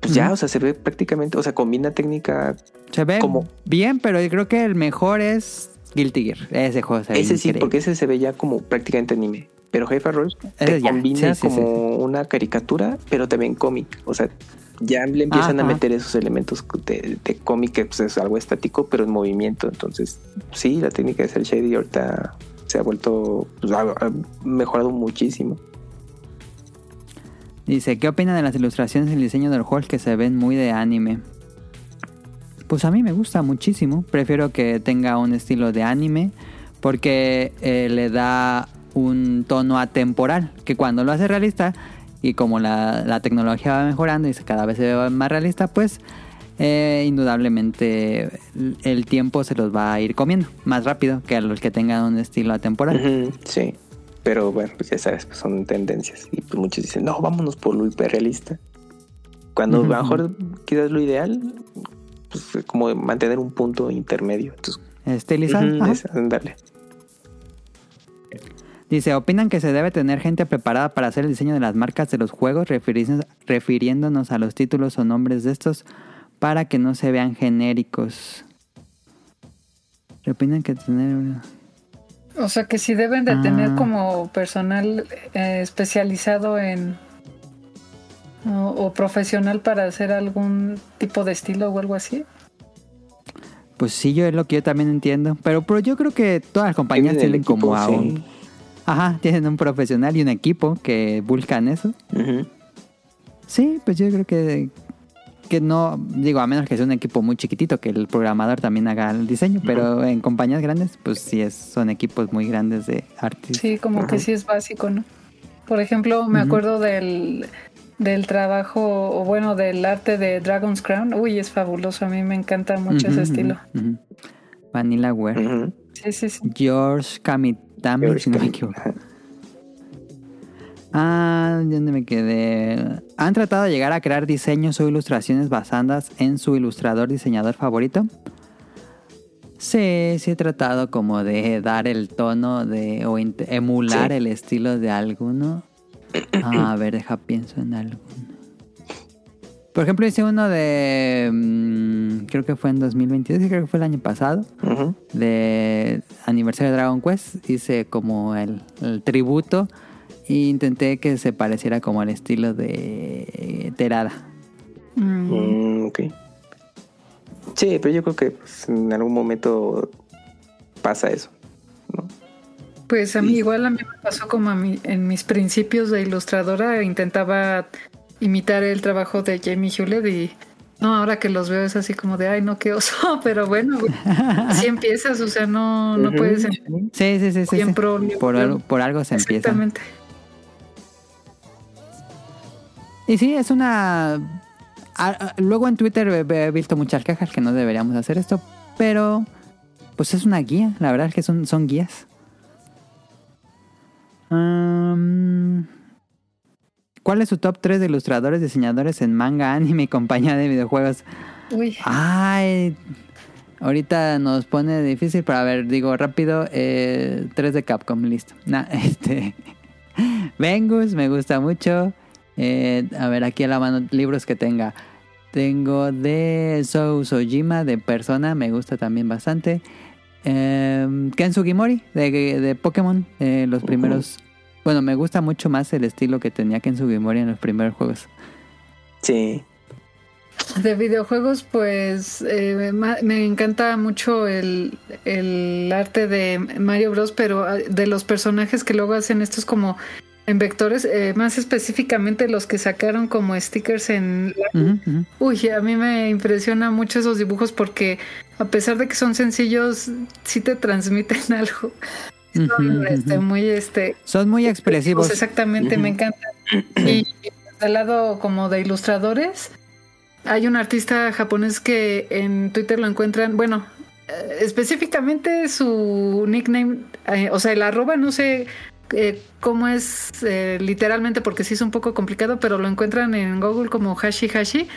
Pues ya, o sea, se ve prácticamente, o sea, combina técnica Se ve Como- bien, pero yo creo que el mejor es Guilty Gear. Ese juego se ve Ese sí, increíble. porque ese se ve ya como prácticamente anime. Pero Hi-Fi Rush te ya, combina sí, sí, como una caricatura, pero también cómic. O sea, ya le empiezan a meter esos elementos de, de cómic que pues, es algo estático, pero en movimiento. Entonces, sí, la técnica de Cell Shady ahorita se ha vuelto, pues, ha, ha mejorado muchísimo. Dice, ¿qué opinan de las ilustraciones y el diseño del juego que se ven muy de anime? Pues a mí me gusta muchísimo. Prefiero que tenga un estilo de anime porque eh, le da un tono atemporal. Que cuando lo hace realista y como la, la tecnología va mejorando y cada vez se ve más realista, pues eh, indudablemente el- tiempo se los va a ir comiendo más rápido que a los que tengan un estilo atemporal. Sí, pero bueno, pues ya sabes, pues, son tendencias. Y pues muchos dicen, no, vámonos por lo hiperrealista. Cuando a lo mejor quizás lo ideal, pues como mantener un punto intermedio. Entonces, Estilizado. ujú, ajá. es andarle. Dice, ¿opinan que se debe tener gente preparada para hacer el diseño de las marcas de los juegos, refiriéndonos, refiriéndonos a los títulos o nombres de estos para que no se vean genéricos? ¿Opinan que tener... O sea que sí deben de Ah. tener como personal eh, especializado en o, o profesional para hacer algún tipo de estilo o algo así. Pues sí, yo es lo que yo también entiendo. Pero, pero yo creo que todas las compañías Tienen como equipo, a sí. un... Ajá, tienen un profesional y un equipo que buscan eso. Sí, pues yo creo que, que no, digo, a menos que sea un equipo muy chiquitito, que el programador también haga el diseño, pero en compañías grandes, pues sí es, son equipos muy grandes de artistas. Sí, como que sí es básico, ¿no? Por ejemplo, me acuerdo del, del trabajo, o bueno, del arte de Dragon's Crown. Uy, es fabuloso, a mí me encanta mucho ese estilo. Vanilla Ware. Sí, sí, sí. George Kamitami, George si no me equivoco. Ah, ¿dónde me quedé? ¿Han tratado de llegar a crear diseños o ilustraciones basadas en su ilustrador diseñador favorito? Sí, sí he tratado como de dar el tono de o emular Sí. el estilo de alguno. Ah, a ver, deja pienso en alguno. Por ejemplo, hice uno de mm, creo que fue en 2022, sí, creo que fue el año pasado Ujú. de aniversario de Dragon Quest hice como el, el tributo e intenté que se pareciera como al estilo de Terada. Mm, Mm, ok. Sí, pero yo creo que pues, en algún momento pasa eso. ¿no? Pues a mí igual a mí me pasó como a mí, en mis principios de ilustradora intentaba imitar el trabajo de Jamie Hewlett y no, ahora que los veo es así como de, ay, no, qué oso, (laughs) pero bueno, (laughs) así empiezas, o sea, no, no puedes Sí, sí, sí, sí. Pro, por, algo, por algo se empieza. Exactamente. Y sí, es una... Luego en Twitter he he visto muchas quejas que no deberíamos hacer esto, pero pues es una guía, la verdad es que son, son guías. ¿Cuál es su top 3 de ilustradores, diseñadores en manga, anime y compañía de videojuegos? Uy, Ay, ahorita nos pone difícil, pero a ver, digo rápido, eh, 3 de Capcom, listo. Nah, (laughs) este, Vengus, me gusta mucho. Eh, a ver, aquí a la mano, libros que tenga. Tengo de Sou Sojima, de Persona, me gusta también bastante. Eh, Ken Sugimori, de, de Pokémon, eh, los primeros... Bueno, me gusta mucho más el estilo que tenía Ken Sugimori en los primeros juegos. Sí. de videojuegos, pues eh, me encanta mucho el, el arte de Mario Bros, pero ah, de los personajes que luego hacen estos como en vectores, eh, más específicamente los que sacaron como stickers en ujú. Uy, a mí me impresiona mucho esos dibujos porque a pesar de que son sencillos, sí te transmiten (laughs) algo. Son este, muy este Son muy expresivos. Exactamente, me encanta. Y del lado como de ilustradores, hay un artista japonés que en Twitter lo encuentran, bueno, eh, específicamente su nickname, eh, o sea, el arroba, no sé eh, cómo es eh, literalmente porque sí es un poco complicado, pero lo encuentran en Google como Hashi Hashi.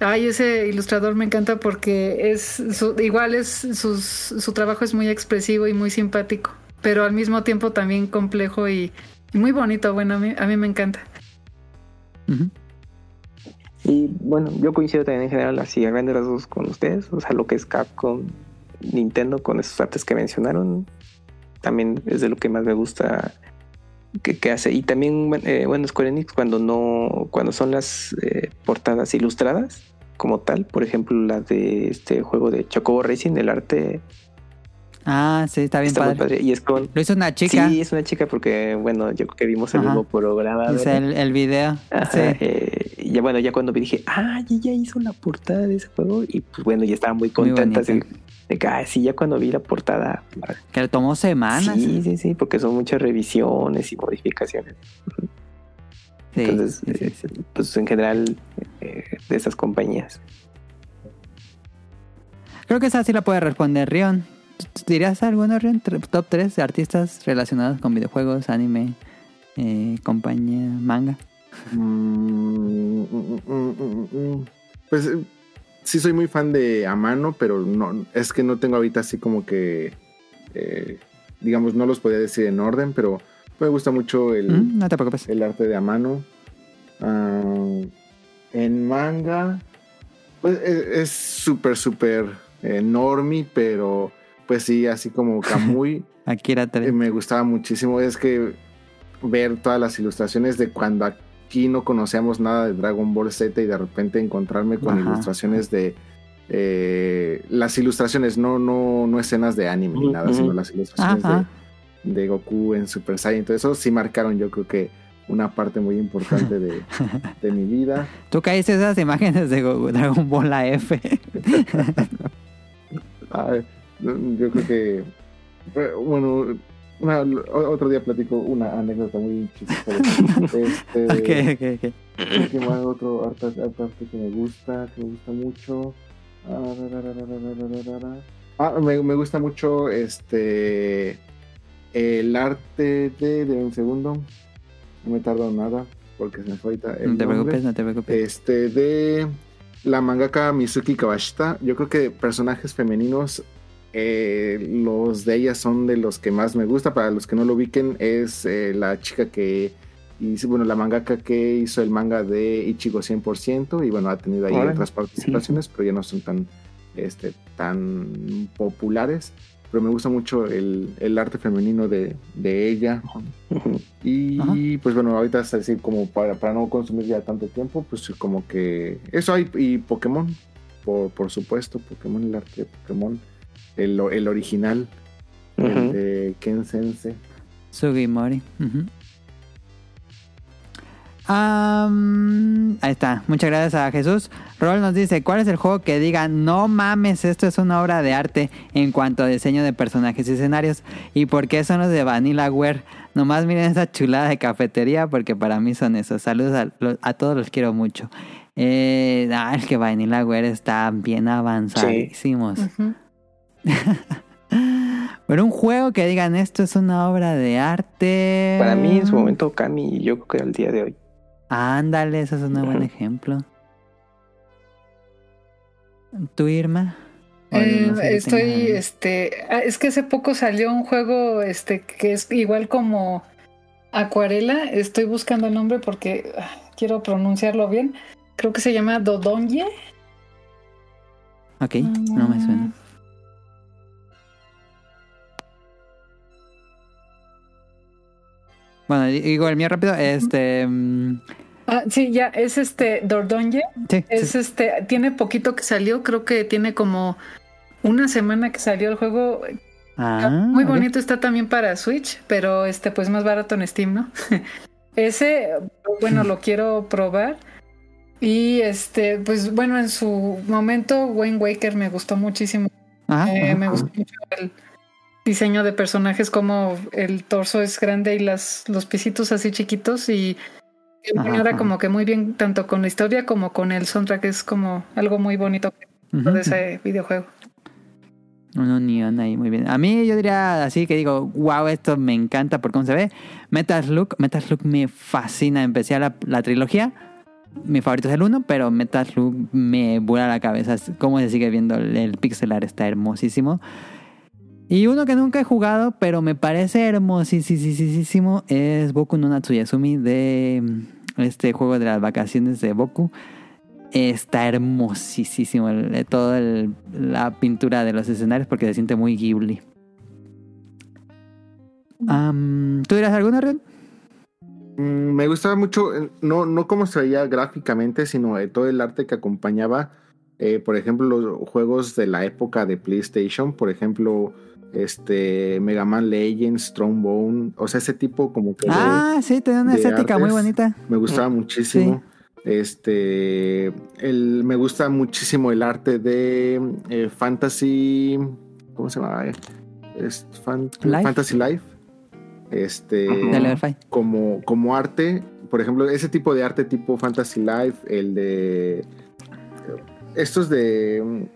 Ay, ese ilustrador me encanta porque es su- igual es sus, su trabajo es muy expresivo y muy simpático, pero al mismo tiempo también complejo y, y muy bonito. Bueno, a mí, a mí me encanta. Y bueno, yo coincido también en general así a grandes rasgos con ustedes. O sea, lo que es Capcom, Nintendo con esos artes que mencionaron, también es de lo que más me gusta que, que hace. Y también, eh, bueno, Square Enix cuando no, cuando son las eh, portadas ilustradas como tal, por ejemplo, la de este juego de Chocobo Racing, el arte Ah, sí, está bien está padre. padre. Y es con... Lo hizo una chica. Sí, es una chica porque, bueno, yo creo que vimos el Ajá. mismo programa. El, el video. Ajá, Sí. eh, y ya bueno, ya cuando vi dije, ah, ya hizo la portada de ese juego. Y pues bueno, ya estaba muy contenta. así, de que, ah, sí, ya cuando vi la portada. Que le tomó semanas. Sí, sí, sí, porque son muchas revisiones y modificaciones. Sí, Entonces, sí, eh, pues en general, eh, de esas compañías. Creo que esa sí la puede responder Rion. ¿Dirías alguno, Rion? Tr- Top 3 de artistas relacionados con videojuegos, anime, eh, compañía, manga. Mm, mm, mm. Pues eh, sí soy muy fan de Amano, pero no es que no tengo ahorita así como que eh, digamos no los podía decir en orden, pero me gusta mucho el, no te preocupes. el arte de Amano. Ah, en manga, pues e- es súper, súper normie, pero pues sí, así como Kamui. (laughs) Akira Eh, 3. me gustaba muchísimo. Es que ver todas las ilustraciones de cuando aquí no conocíamos nada de Dragon Ball Z y de repente encontrarme con Ajá. ilustraciones de eh, las ilustraciones, no, no, no escenas de anime ni nada, sino las ilustraciones Ajá. de, de Goku en Super Saiyan. Todo eso sí marcaron, yo creo que una parte muy importante de, (laughs) de mi vida. Tú caíste esas imágenes de Go- Dragon Ball AF. Ah, (laughs) Yo creo que, bueno, una, otro día platico una anécdota muy chistosa. (laughs) Este, ok, ok, ok. ¿Qué más? Otro arte, arte, que me gusta, que me gusta mucho. Ah, ah, me, me gusta mucho este el arte de, de un segundo. No me tardo nada porque se me fue ahorita. El no te nombre. preocupes, no te preocupes. Este de la mangaka Mizuki Kawashita. Yo creo que personajes femeninos eh, los de ella son de los que más me gusta. Para los que no lo ubiquen, es eh, la chica que hizo, bueno, la mangaka que hizo el manga de Ichigo 100%. Y bueno, ha tenido ahí otras participaciones, pero ya no son tan, este, tan populares. Pero me gusta mucho el, el arte femenino de, de ella. Y Ajá. pues bueno, ahorita es así como para, para no consumir ya tanto tiempo, pues como que eso hay, y Pokémon, por, por supuesto, Pokémon, el arte de Pokémon, el, el original, el de Ken Sense. Sugimori. ujú. Am, ahí está. Muchas gracias a Jesús. Rol nos dice, ¿cuál es el juego que diga, no mames, esto es una obra de arte en cuanto a diseño de personajes y escenarios? ¿Y por qué son los de Vanillaware? Nomás miren esa chulada de cafetería porque para mí son esos. Saludos a, a todos, los quiero mucho. Eh, ah, es que Vanillaware está bien avanzadísimos. Ujú. (laughs) Pero un juego que digan, esto es una obra de arte. Para mí en su momento Kami, yo creo que el día de hoy. Ándale, eso es un buen ejemplo. ¿Tú, Irma? O Eh, no sé si estoy, tenga- este, ah, es que hace poco salió un juego, este, que es igual como Acuarela. Estoy buscando el nombre porque ah, quiero pronunciarlo bien. Creo que se llama Dodonye. Ok, no me suena. Bueno, digo el mío rápido. Este. mm, Ah, sí, ya, es este Dordonye. Sí, Es sí. este, tiene poquito que salió, creo que tiene como una semana que salió el juego. Ah, Muy bonito está también para Switch, pero este pues más barato en Steam, ¿no? (laughs) Ese, bueno, lo quiero probar. Y este, pues bueno, en su momento Wayne Waker me gustó muchísimo. Ajá, Eh, ajá. me gustó mucho el diseño de personajes, como el torso es grande y las, los pisitos así chiquitos y ajá. como que muy bien, tanto con la historia como con el soundtrack, es como algo muy bonito de ese videojuego. Un unión ahí, muy bien. A mí yo diría así que digo, wow, esto me encanta por cómo se ve. Metal Slug, Metal Slug me fascina. Empecé a la, la trilogía. Mi favorito es el 1, pero Metal Slug me vuela la cabeza. Cómo se sigue viendo el, el pixel art, está hermosísimo. Y uno que nunca he jugado, pero me parece hermosísimo, es Boku no Natsuyasumi de este juego de las vacaciones de Boku. Está hermosísimo eh, toda la pintura de los escenarios porque se siente muy Ghibli. ¿Tú dirás alguna, Ren? Mm, me gustaba mucho, eh, no, no cómo se veía gráficamente, sino eh, todo el arte que acompañaba. Por ejemplo, los juegos de la época de PlayStation, por ejemplo, este Mega Man Legends, Trombone, o sea, ese tipo como que de- Ah, sí, tiene una estética muy bonita. me gustaba muchísimo. Este, el, me gusta muchísimo el arte de eh, Fantasy, ¿cómo se llama? Es fan- Life. Fantasy Life. Este, Five. como, como arte, por ejemplo, ese tipo de arte tipo Fantasy Life, el de estos de,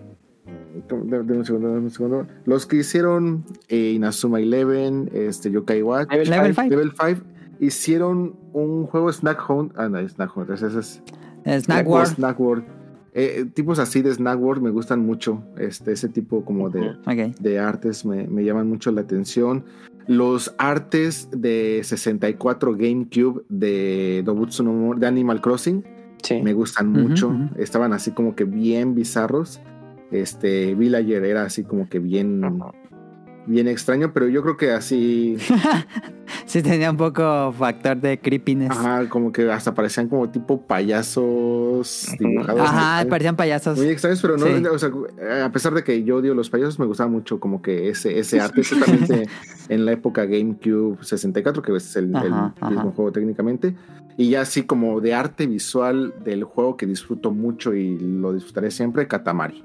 de, de un segundo, de un segundo, los que hicieron eh, Inazuma Eleven, este Yokai Watch, Level Level Five. 5. Level 5 hicieron un juego Snack Hunt, ah no, Snack Hunt, ese es Snack War. Snack World. Eh, tipos así de Snack World me gustan mucho, este ese tipo como de de artes me, me llaman mucho la atención. Los artes de 64 GameCube de Dobutsu no Mo- de Animal Crossing Sí. me gustan mucho. Estaban así como que bien bizarros. Este Villager era así como que bien Ajá. bien extraño, pero yo creo que así, (laughs) Sí, tenía un poco factor de creepiness. Ajá, ajá, como que hasta parecían como tipo payasos dibujados. muy- parecían payasos. Muy extraños, pero no, Sí. o sea, a pesar de que yo odio los payasos, me gustaba mucho como que ese, ese arte, especialmente en la época GameCube 64, que es el, el Ajá, ajá. mismo juego técnicamente. Y ya así como de arte visual del juego que disfruto mucho y lo disfrutaré siempre, Katamari.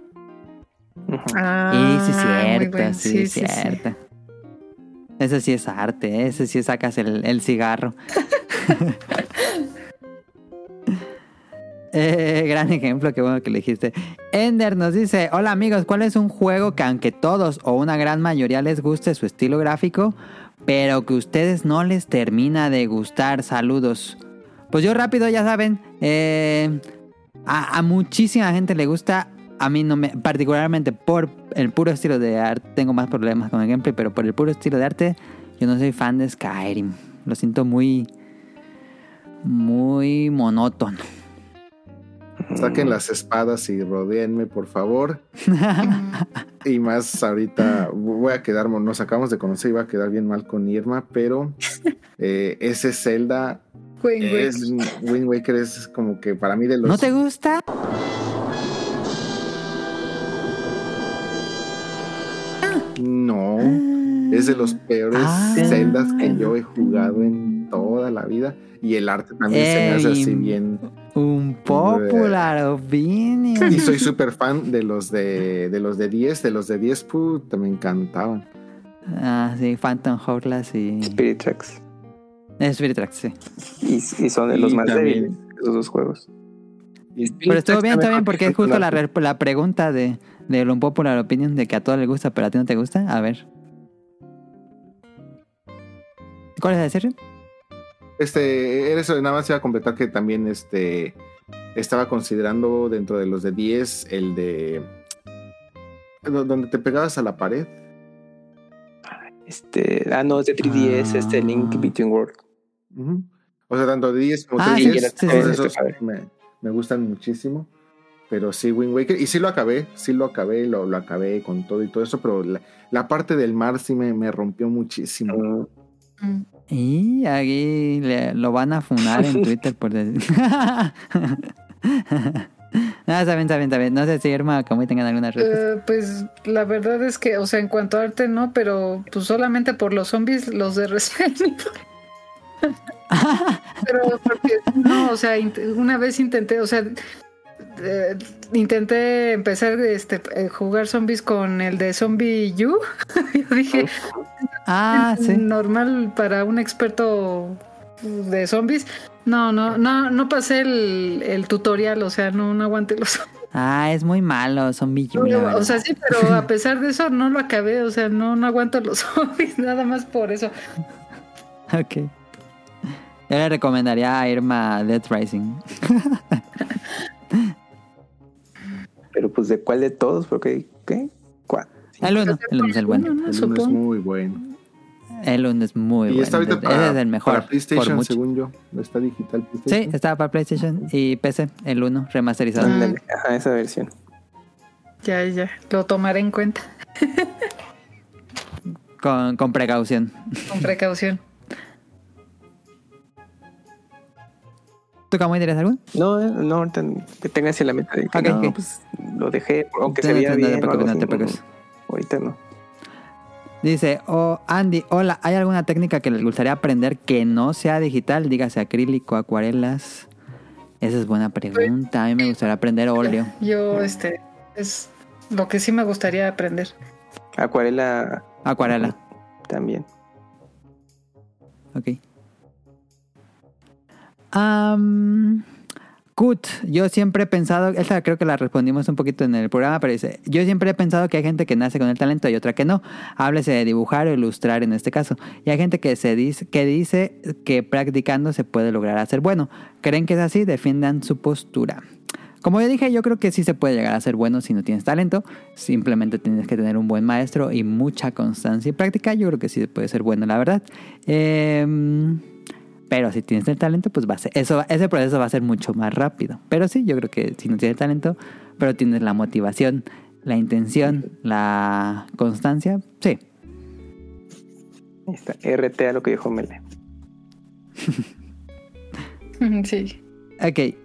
Ah, y sí, cierto, bueno. sí, Sí, es sí, sí. cierto. Ese sí es arte, ese sí sacas el, el cigarro. (laughs) (laughs) Eh, gran ejemplo, qué bueno que le dijiste. Ender nos dice, hola amigos, ¿cuál es un juego que aunque todos o una gran mayoría les guste su estilo gráfico, pero que a ustedes no les termina de gustar? Saludos. Pues yo rápido, ya saben, eh, a, a muchísima gente le gusta, a mí no me, particularmente por el puro estilo de arte, tengo más problemas con el gameplay, pero por el puro estilo de arte, yo no soy fan de Skyrim. Lo siento muy, muy monótono. Saquen las espadas y rodeenme, por favor. (laughs) y más ahorita voy a quedar, nos acabamos de conocer y va a quedar bien mal con Irma, pero (laughs) eh, ese Zelda Wind Waker. es Wind Waker es como que para mí de los ¿No te gusta? No es de los peores Ah. Zeldas que yo he jugado en toda la vida y el arte también se me hace así bien Un popular opinion. y soy súper fan de los de, de los de 10 de los de 10 puta me encantaban Ah, sí, Phantom Hourglass y Spirit Tracks. Spirit Tracks, sí. Y, y son de los Y más también- débiles, esos dos juegos. Pero estuvo bien, estuvo bien, porque es justo la, re- la pregunta de, de lo popular opinion de que a todos les gusta, pero a ti no te gusta. A ver. ¿Cuál es el serio? Este, eso nada más iba a completar que también este estaba considerando dentro de los de 10 el de do- donde te pegabas a la pared. Este, ah, no, es de 3DS, este Link Ah. Between World. O sea, tanto de 10 como Ah, de sí, 10, sí, sí, está me, me gustan muchísimo. Pero sí, Wind Waker, y sí lo acabé, sí lo acabé, lo, lo acabé con todo y todo eso, pero la, la parte del mar sí me, me rompió muchísimo. Y aquí le- lo van a funar en (laughs) Twitter por decir. (laughs) no, está bien, está bien, está bien. No sé si Irma como tengan alguna respuesta. Eh, pues la verdad es que, o sea, en cuanto a arte no, pero pues solamente por los zombies, los de Resident Evil. (laughs) pero porque no, o sea, una vez intenté, o sea, eh, intenté empezar este eh, jugar zombies con el de Zombie U. (laughs) Yo dije, ah, sí. normal para un experto de zombies. No, no, no, no pasé el, el tutorial, o sea, no, no aguanté los Ah, es muy malo, No, billones. o sea, sí, pero a pesar de eso no lo acabé, o sea, no, no aguanto los (laughs) zombies, nada más por eso. Ok. Yo le recomendaría a Irma Death Rising. (laughs) Pero pues de cuál de todos, porque ¿qué? ¿Cuál? El uno, el uno es el bueno. No, no, El uno es muy bueno. El uno es muy y bueno. está ahorita para, es el mejor. para por PlayStation, mucho. según yo. Está digital Sí, estaba para PlayStation y PC, el 1 remasterizado. Ándale, Ajá, esa versión. Ya, ya, lo tomaré en cuenta, Con, con precaución. con precaución. ¿Tú, Camuy, dirías algo? No, eh, no, que tengas en la mente de que Ok, no, ok. pues lo dejé, aunque No, se veía no te bien. no te preocupes. Ahorita no. Dice, oh, Andy, hola, ¿hay alguna técnica que les gustaría aprender que no sea digital? Dígase acrílico, acuarelas. Esa es buena pregunta. A mí me gustaría aprender óleo. Yo, este, es lo que sí me gustaría aprender. Acuarela Acuarela, también. ok. Am, Kut, yo siempre he pensado, esta creo que la respondimos un poquito en el programa, pero dice, yo siempre he pensado que hay gente que nace con el talento y otra que no. Háblese de dibujar o ilustrar en este caso. Y hay gente que dice que practicando se puede lograr hacer bueno. ¿Creen que es así? Defiendan su postura. Como yo dije, yo creo que sí se puede llegar a ser bueno si no tienes talento. Simplemente tienes que tener un buen maestro y mucha constancia y práctica. Yo creo que sí se puede ser bueno, la verdad. Em, pero si tienes el talento, pues va a ser, eso, ese proceso va a ser mucho más rápido. Pero sí, yo creo que si no tienes talento, pero tienes la motivación, la intención, la constancia, sí, Ahí está, RT a lo que dijo Mele. (laughs) Sí. Ok.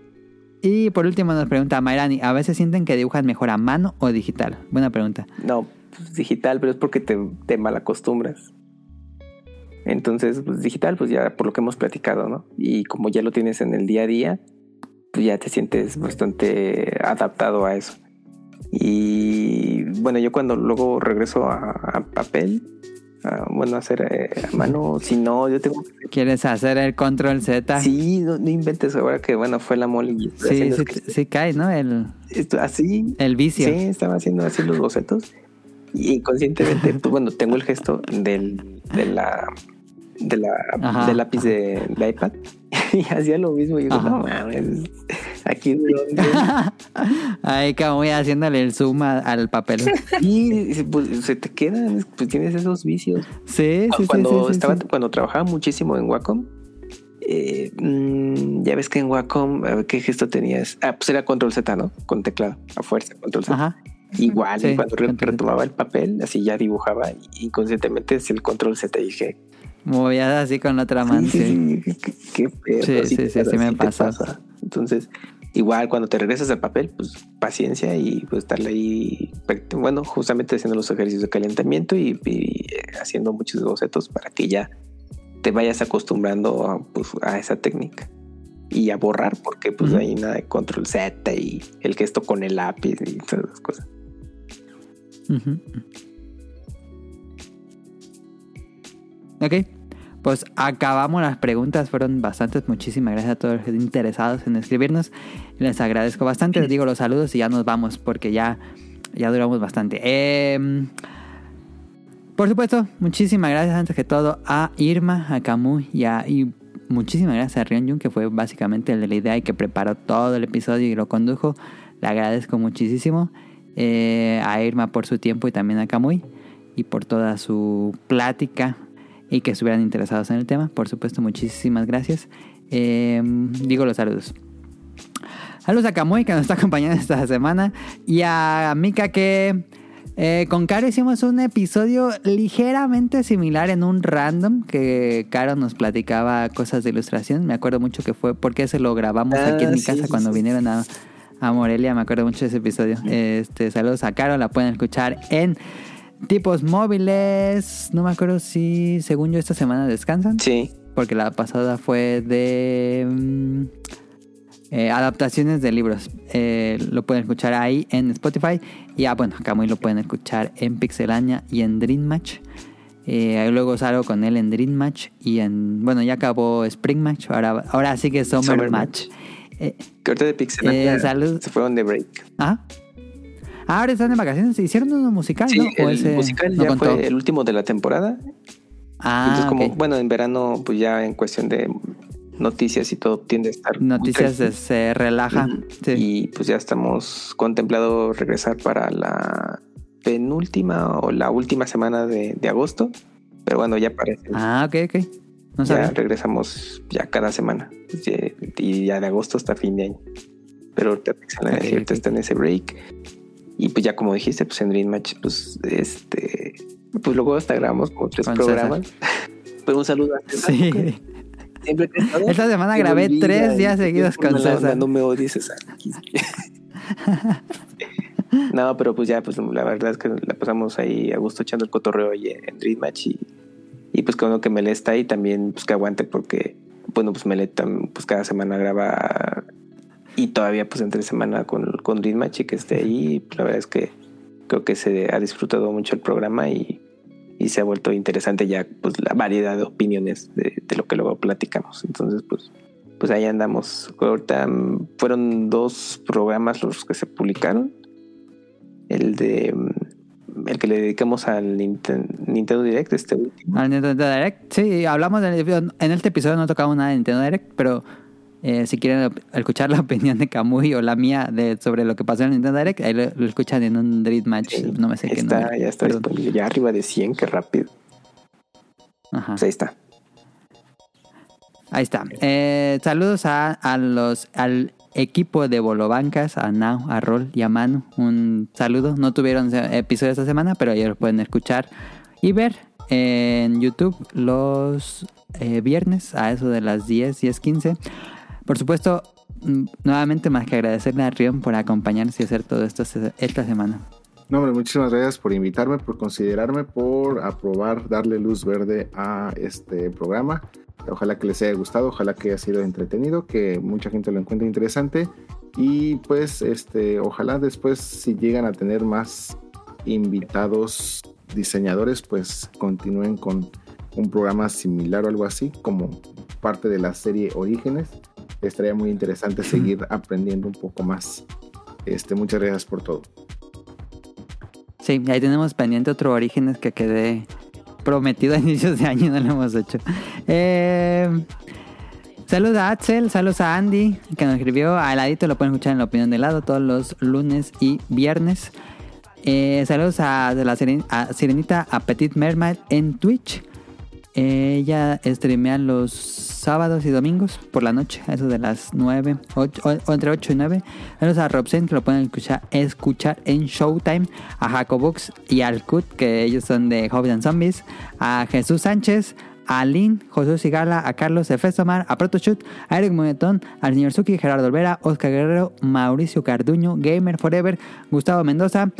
Y por último nos pregunta Mayrani, ¿a veces sienten que dibujan mejor a mano o digital? Buena pregunta. No, pues, digital, pero es porque te, te malacostumbras. Entonces, pues digital, pues ya por lo que hemos platicado, ¿no? Y como ya lo tienes en el día a día, pues ya te sientes bastante adaptado a eso. Y bueno, yo cuando luego regreso a, a papel, a, bueno, a hacer eh, a mano, si no, yo tengo ¿Quieres hacer el control Z? Sí, no, no inventes ahora que bueno fue la mole sí, sí, sí cae, ¿no? El, esto- así el vicio. Sí, estaba haciendo así los bocetos y inconscientemente, pues bueno, tengo el gesto del, de la, de la, Ajá, del lápiz de, de iPad (laughs) y hacía lo mismo. Y yo, no mames, aquí de dónde. Ahí (laughs) como voy haciéndole el zoom a- al papel. Y pues, se te quedan, pues tienes esos vicios. Sí, sí, cuando sí, sí, estaba, sí. cuando trabajaba muchísimo en Wacom, eh, mm, ya ves que en Wacom, ¿qué gesto tenías? Ah, pues era control Z, ¿no? Con teclado, a fuerza, control Z. Ajá. Igual, Sí, cuando re- retomaba el papel, así ya dibujaba y inconscientemente es el control Z dije, Movías así con la otra mano. sí, Sí, sí, qué, qué Sí, sí, te- sí, sí me pasa. Entonces, igual cuando te regresas al papel, pues paciencia y pues estarle ahí, bueno, justamente haciendo los ejercicios de calentamiento y, y, eh, haciendo muchos bocetos para que ya te vayas acostumbrando a, pues, a esa técnica. Y a borrar, porque pues Ujú. hay nada de control Z y el gesto con el lápiz y todas esas cosas. Ujú. Ok, pues acabamos las preguntas, fueron bastantes. Muchísimas gracias a todos los interesados en escribirnos. Les agradezco bastante. Les digo los saludos y ya nos vamos porque ya, ya duramos bastante. Em, por supuesto, muchísimas gracias antes que todo a Irma, a Camus y, a, y muchísimas gracias a Rion Jun, que fue básicamente el de la idea y que preparó todo el episodio y lo condujo. Le agradezco muchísimo. Eh, a Irma por su tiempo y también a Camuy y por toda su plática y que estuvieran interesados en el tema. Por supuesto, muchísimas gracias. Eh, digo los saludos. Saludos a Camuy que nos está (laughs) acompañando esta semana y a Mika que eh, con Caro hicimos un episodio ligeramente similar en un random que Caro nos platicaba cosas de ilustración. Me acuerdo mucho que fue porque se lo grabamos aquí en Ah, mi casa sí, cuando sí. vinieron a, a Morelia. Me acuerdo mucho de ese episodio. Este, saludos a Caro, la pueden escuchar en tipos móviles. No me acuerdo si, según yo, esta semana descansan Sí, porque la pasada fue de mm, eh, adaptaciones de libros. Eh, lo pueden escuchar ahí en Spotify. Y ah, bueno, acá muy lo pueden escuchar en Pixelania y en Dream Match. Eh, ahí luego salgo con él en Dream Match y en... Bueno, ya acabó Spring Match, ahora, ahora sí que Summer, Summer Match. Eh, que ahorita de Pixel Eh, salud. se fueron de break. ah. Ah, ahora están de vacaciones. ¿Hicieron uno musical, Sí, no? ¿O el ese musical ya contó? fue el último de la temporada. Ah, Entonces, como, bueno, en verano, pues ya en cuestión de noticias y todo tiende a estar. Noticias de- se relaja. Sí. Y pues ya estamos contemplado regresar para la penúltima o la última semana de, de agosto. Pero bueno, ya parece. Ah, ok, ok. No ya regresamos ya cada semana. Y ya de agosto hasta fin de año. Pero ahorita, Pixel- Ok, ahorita ok. está en ese break. Y pues ya como dijiste, pues en Dream Match, pues este. Pues luego hasta grabamos como tres Con programas. (laughs) Pero un saludo a César. Sí. Siempre que Esta semana grabé tres días seguidos con onda, César. No me odies, César. (laughs) no, pero pues ya, pues la verdad es que la pasamos ahí a gusto echando el cotorreo ahí en, en Dream Match y, y pues con lo que Mele está ahí también, pues que aguante porque, bueno, pues Mele pues cada semana graba y todavía pues entre semana con, con y que esté ahí, la verdad es que creo que se ha disfrutado mucho el programa y, y se ha vuelto interesante ya pues la variedad de opiniones de, de lo que luego platicamos. Entonces, pues pues ahí andamos. Ahorita mm, fueron dos programas los que se publicaron. El de mm, el que le dedicamos al Ninten- Nintendo Direct, este último. Al Nintendo Direct. Sí, hablamos del en este episodio no tocamos nada de Nintendo Direct, pero eh, si quieren escuchar (laughs) la opinión de Kamui o la mía de sobre lo que pasó en el Nintendo Direct, ahí lo, lo escuchan en un Dream Match. Sí, no me sé qué está, número. ya está Perdón. disponible, ya arriba de 100, qué rápido. Ajá. Pues ahí está. Ahí está. Eh, saludos a, a los al equipo de Bolobancas, a Nao, a Rol y a Manu. Un saludo. No tuvieron episodio esta semana, pero ya lo pueden escuchar y ver en YouTube los eh, viernes a eso de las 10, 10, 15. Por supuesto, mm, nuevamente más que agradecerle a Rion por acompañarnos y hacer todo esto esta semana. No, hombre, muchísimas gracias por invitarme, por considerarme, por aprobar, darle luz verde a este programa. Ojalá que les haya gustado, ojalá que haya sido entretenido, que mucha gente lo encuentre interesante. Y pues, este, ojalá después, si llegan a tener más invitados diseñadores, pues continúen con un programa similar o algo así, como parte de la serie Orígenes. Estaría muy interesante seguir aprendiendo un poco más. Este, muchas gracias por todo. Sí, ahí tenemos pendiente otro Orígenes que quedé prometido a inicios de año, (laughs) no lo hemos hecho. Eh, saludos a Axel, saludos a Andy, que nos escribió. Al ladito lo pueden escuchar en la opinión de lado todos los lunes y viernes. Eh, saludos a, la Siren- a Sirenita a Petit Mermaid en Twitch. Ella streamea los sábados y domingos por la noche, eso de las 9, ocho- o, o entre 8 y 9. Saludos a Robsen, que lo pueden escuchar, escuchar en Showtime. A Jacobux y al Kut, que ellos son de Hobbits and Zombies. A Jesús Sánchez, a Lynn, José Sigala, a Carlos Efestomar, a Protoshoot, a Eric Monetón, al señor Suki, Gerardo Olvera, Oscar Guerrero, Mauricio Carduño, Gamer Forever, Gustavo Mendoza,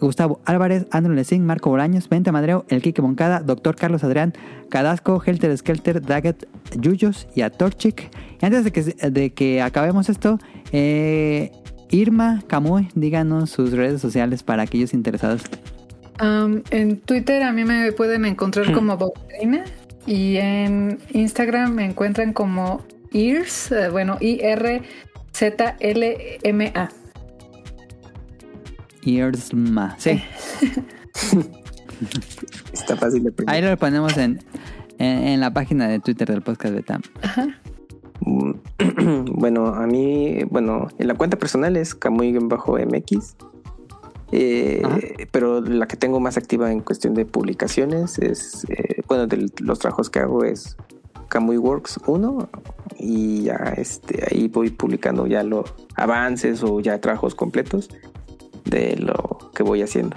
Gustavo Álvarez, Andrew Lessing, Marco Bolaños, Vente Madreo, El Quique Moncada, Doctor Carlos Adrián, Cadasco, Helter Skelter, Daggett, Yuyos y a Torchic. Y antes de que, de que acabemos esto, eh, Irma Camuy, díganos sus redes sociales para aquellos interesados. Um, en Twitter a mí me pueden encontrar como Bauterina y en Instagram me encuentran como Ears, eh, bueno, I-R-Z-L-M-A. Irsma, sí. (laughs) Está fácil de aprender. Ahí lo ponemos en, en, en la página de Twitter del podcast Beta. Mm, (clears throat) bueno, a mí, bueno, en la cuenta personal es Camuy-MX. Eh, Ajá. pero la que tengo más activa en cuestión de publicaciones es, eh, bueno, de los trabajos que hago es Camuy Works 1 y ya este, ahí voy publicando ya los avances o ya trabajos completos de lo que voy haciendo.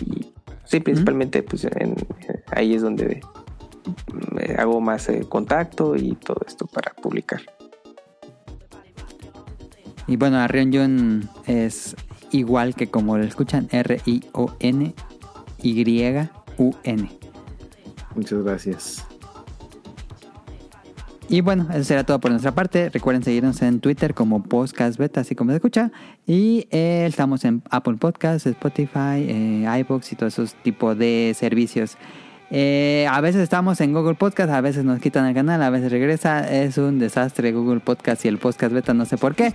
Y sí, principalmente pues en- ahí es donde me hago más eh, contacto y todo esto para publicar. Y bueno, a Rion Jun es igual que como lo escuchan, R-I-O-N Y-U-N. Muchas gracias. Y bueno, eso será todo por nuestra parte. Recuerden seguirnos en Twitter como Podcast Beta, así como se escucha. Y eh, estamos en Apple Podcasts, Spotify, eh, y todos esos tipos de servicios. Eh, a veces estamos en Google Podcast, a veces nos quitan el canal, a veces regresa. Es un desastre Google Podcast y el Podcast Beta, no sé por qué.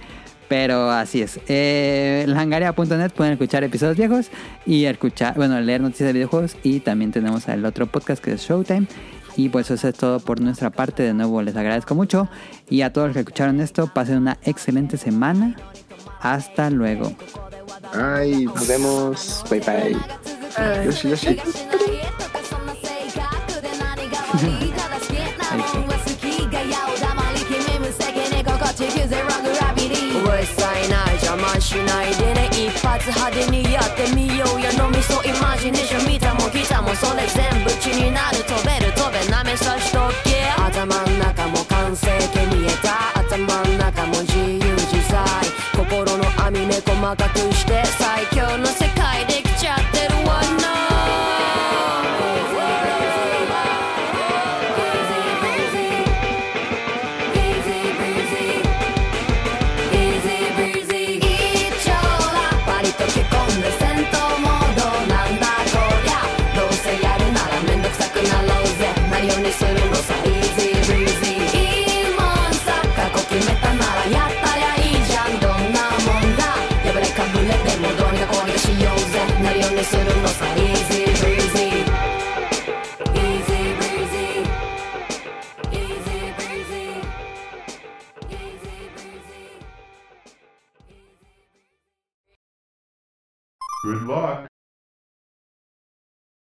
Pero así es. Eh, langaria.net pueden escuchar episodios viejos y escuchar, bueno, leer noticias de videojuegos. Y también tenemos el otro podcast que es Showtime. Y pues eso es todo por nuestra parte. De nuevo les agradezco mucho. Y a todos los que escucharon esto, pasen una excelente semana. Hasta luego. Ay, Nos vemos. Bye bye. Ay. Yoshi, Yoshi. 発派手にやってみようや脳みそイマジネーション見たも来たもそれ全部血になる飛べる飛べなめさしとけ。頭ん中も完成形見えた頭ん中も自由自在。心の網目細かくして最強の easy breezy. Easy breezy. Easy breezy. Easy breezy. Good luck.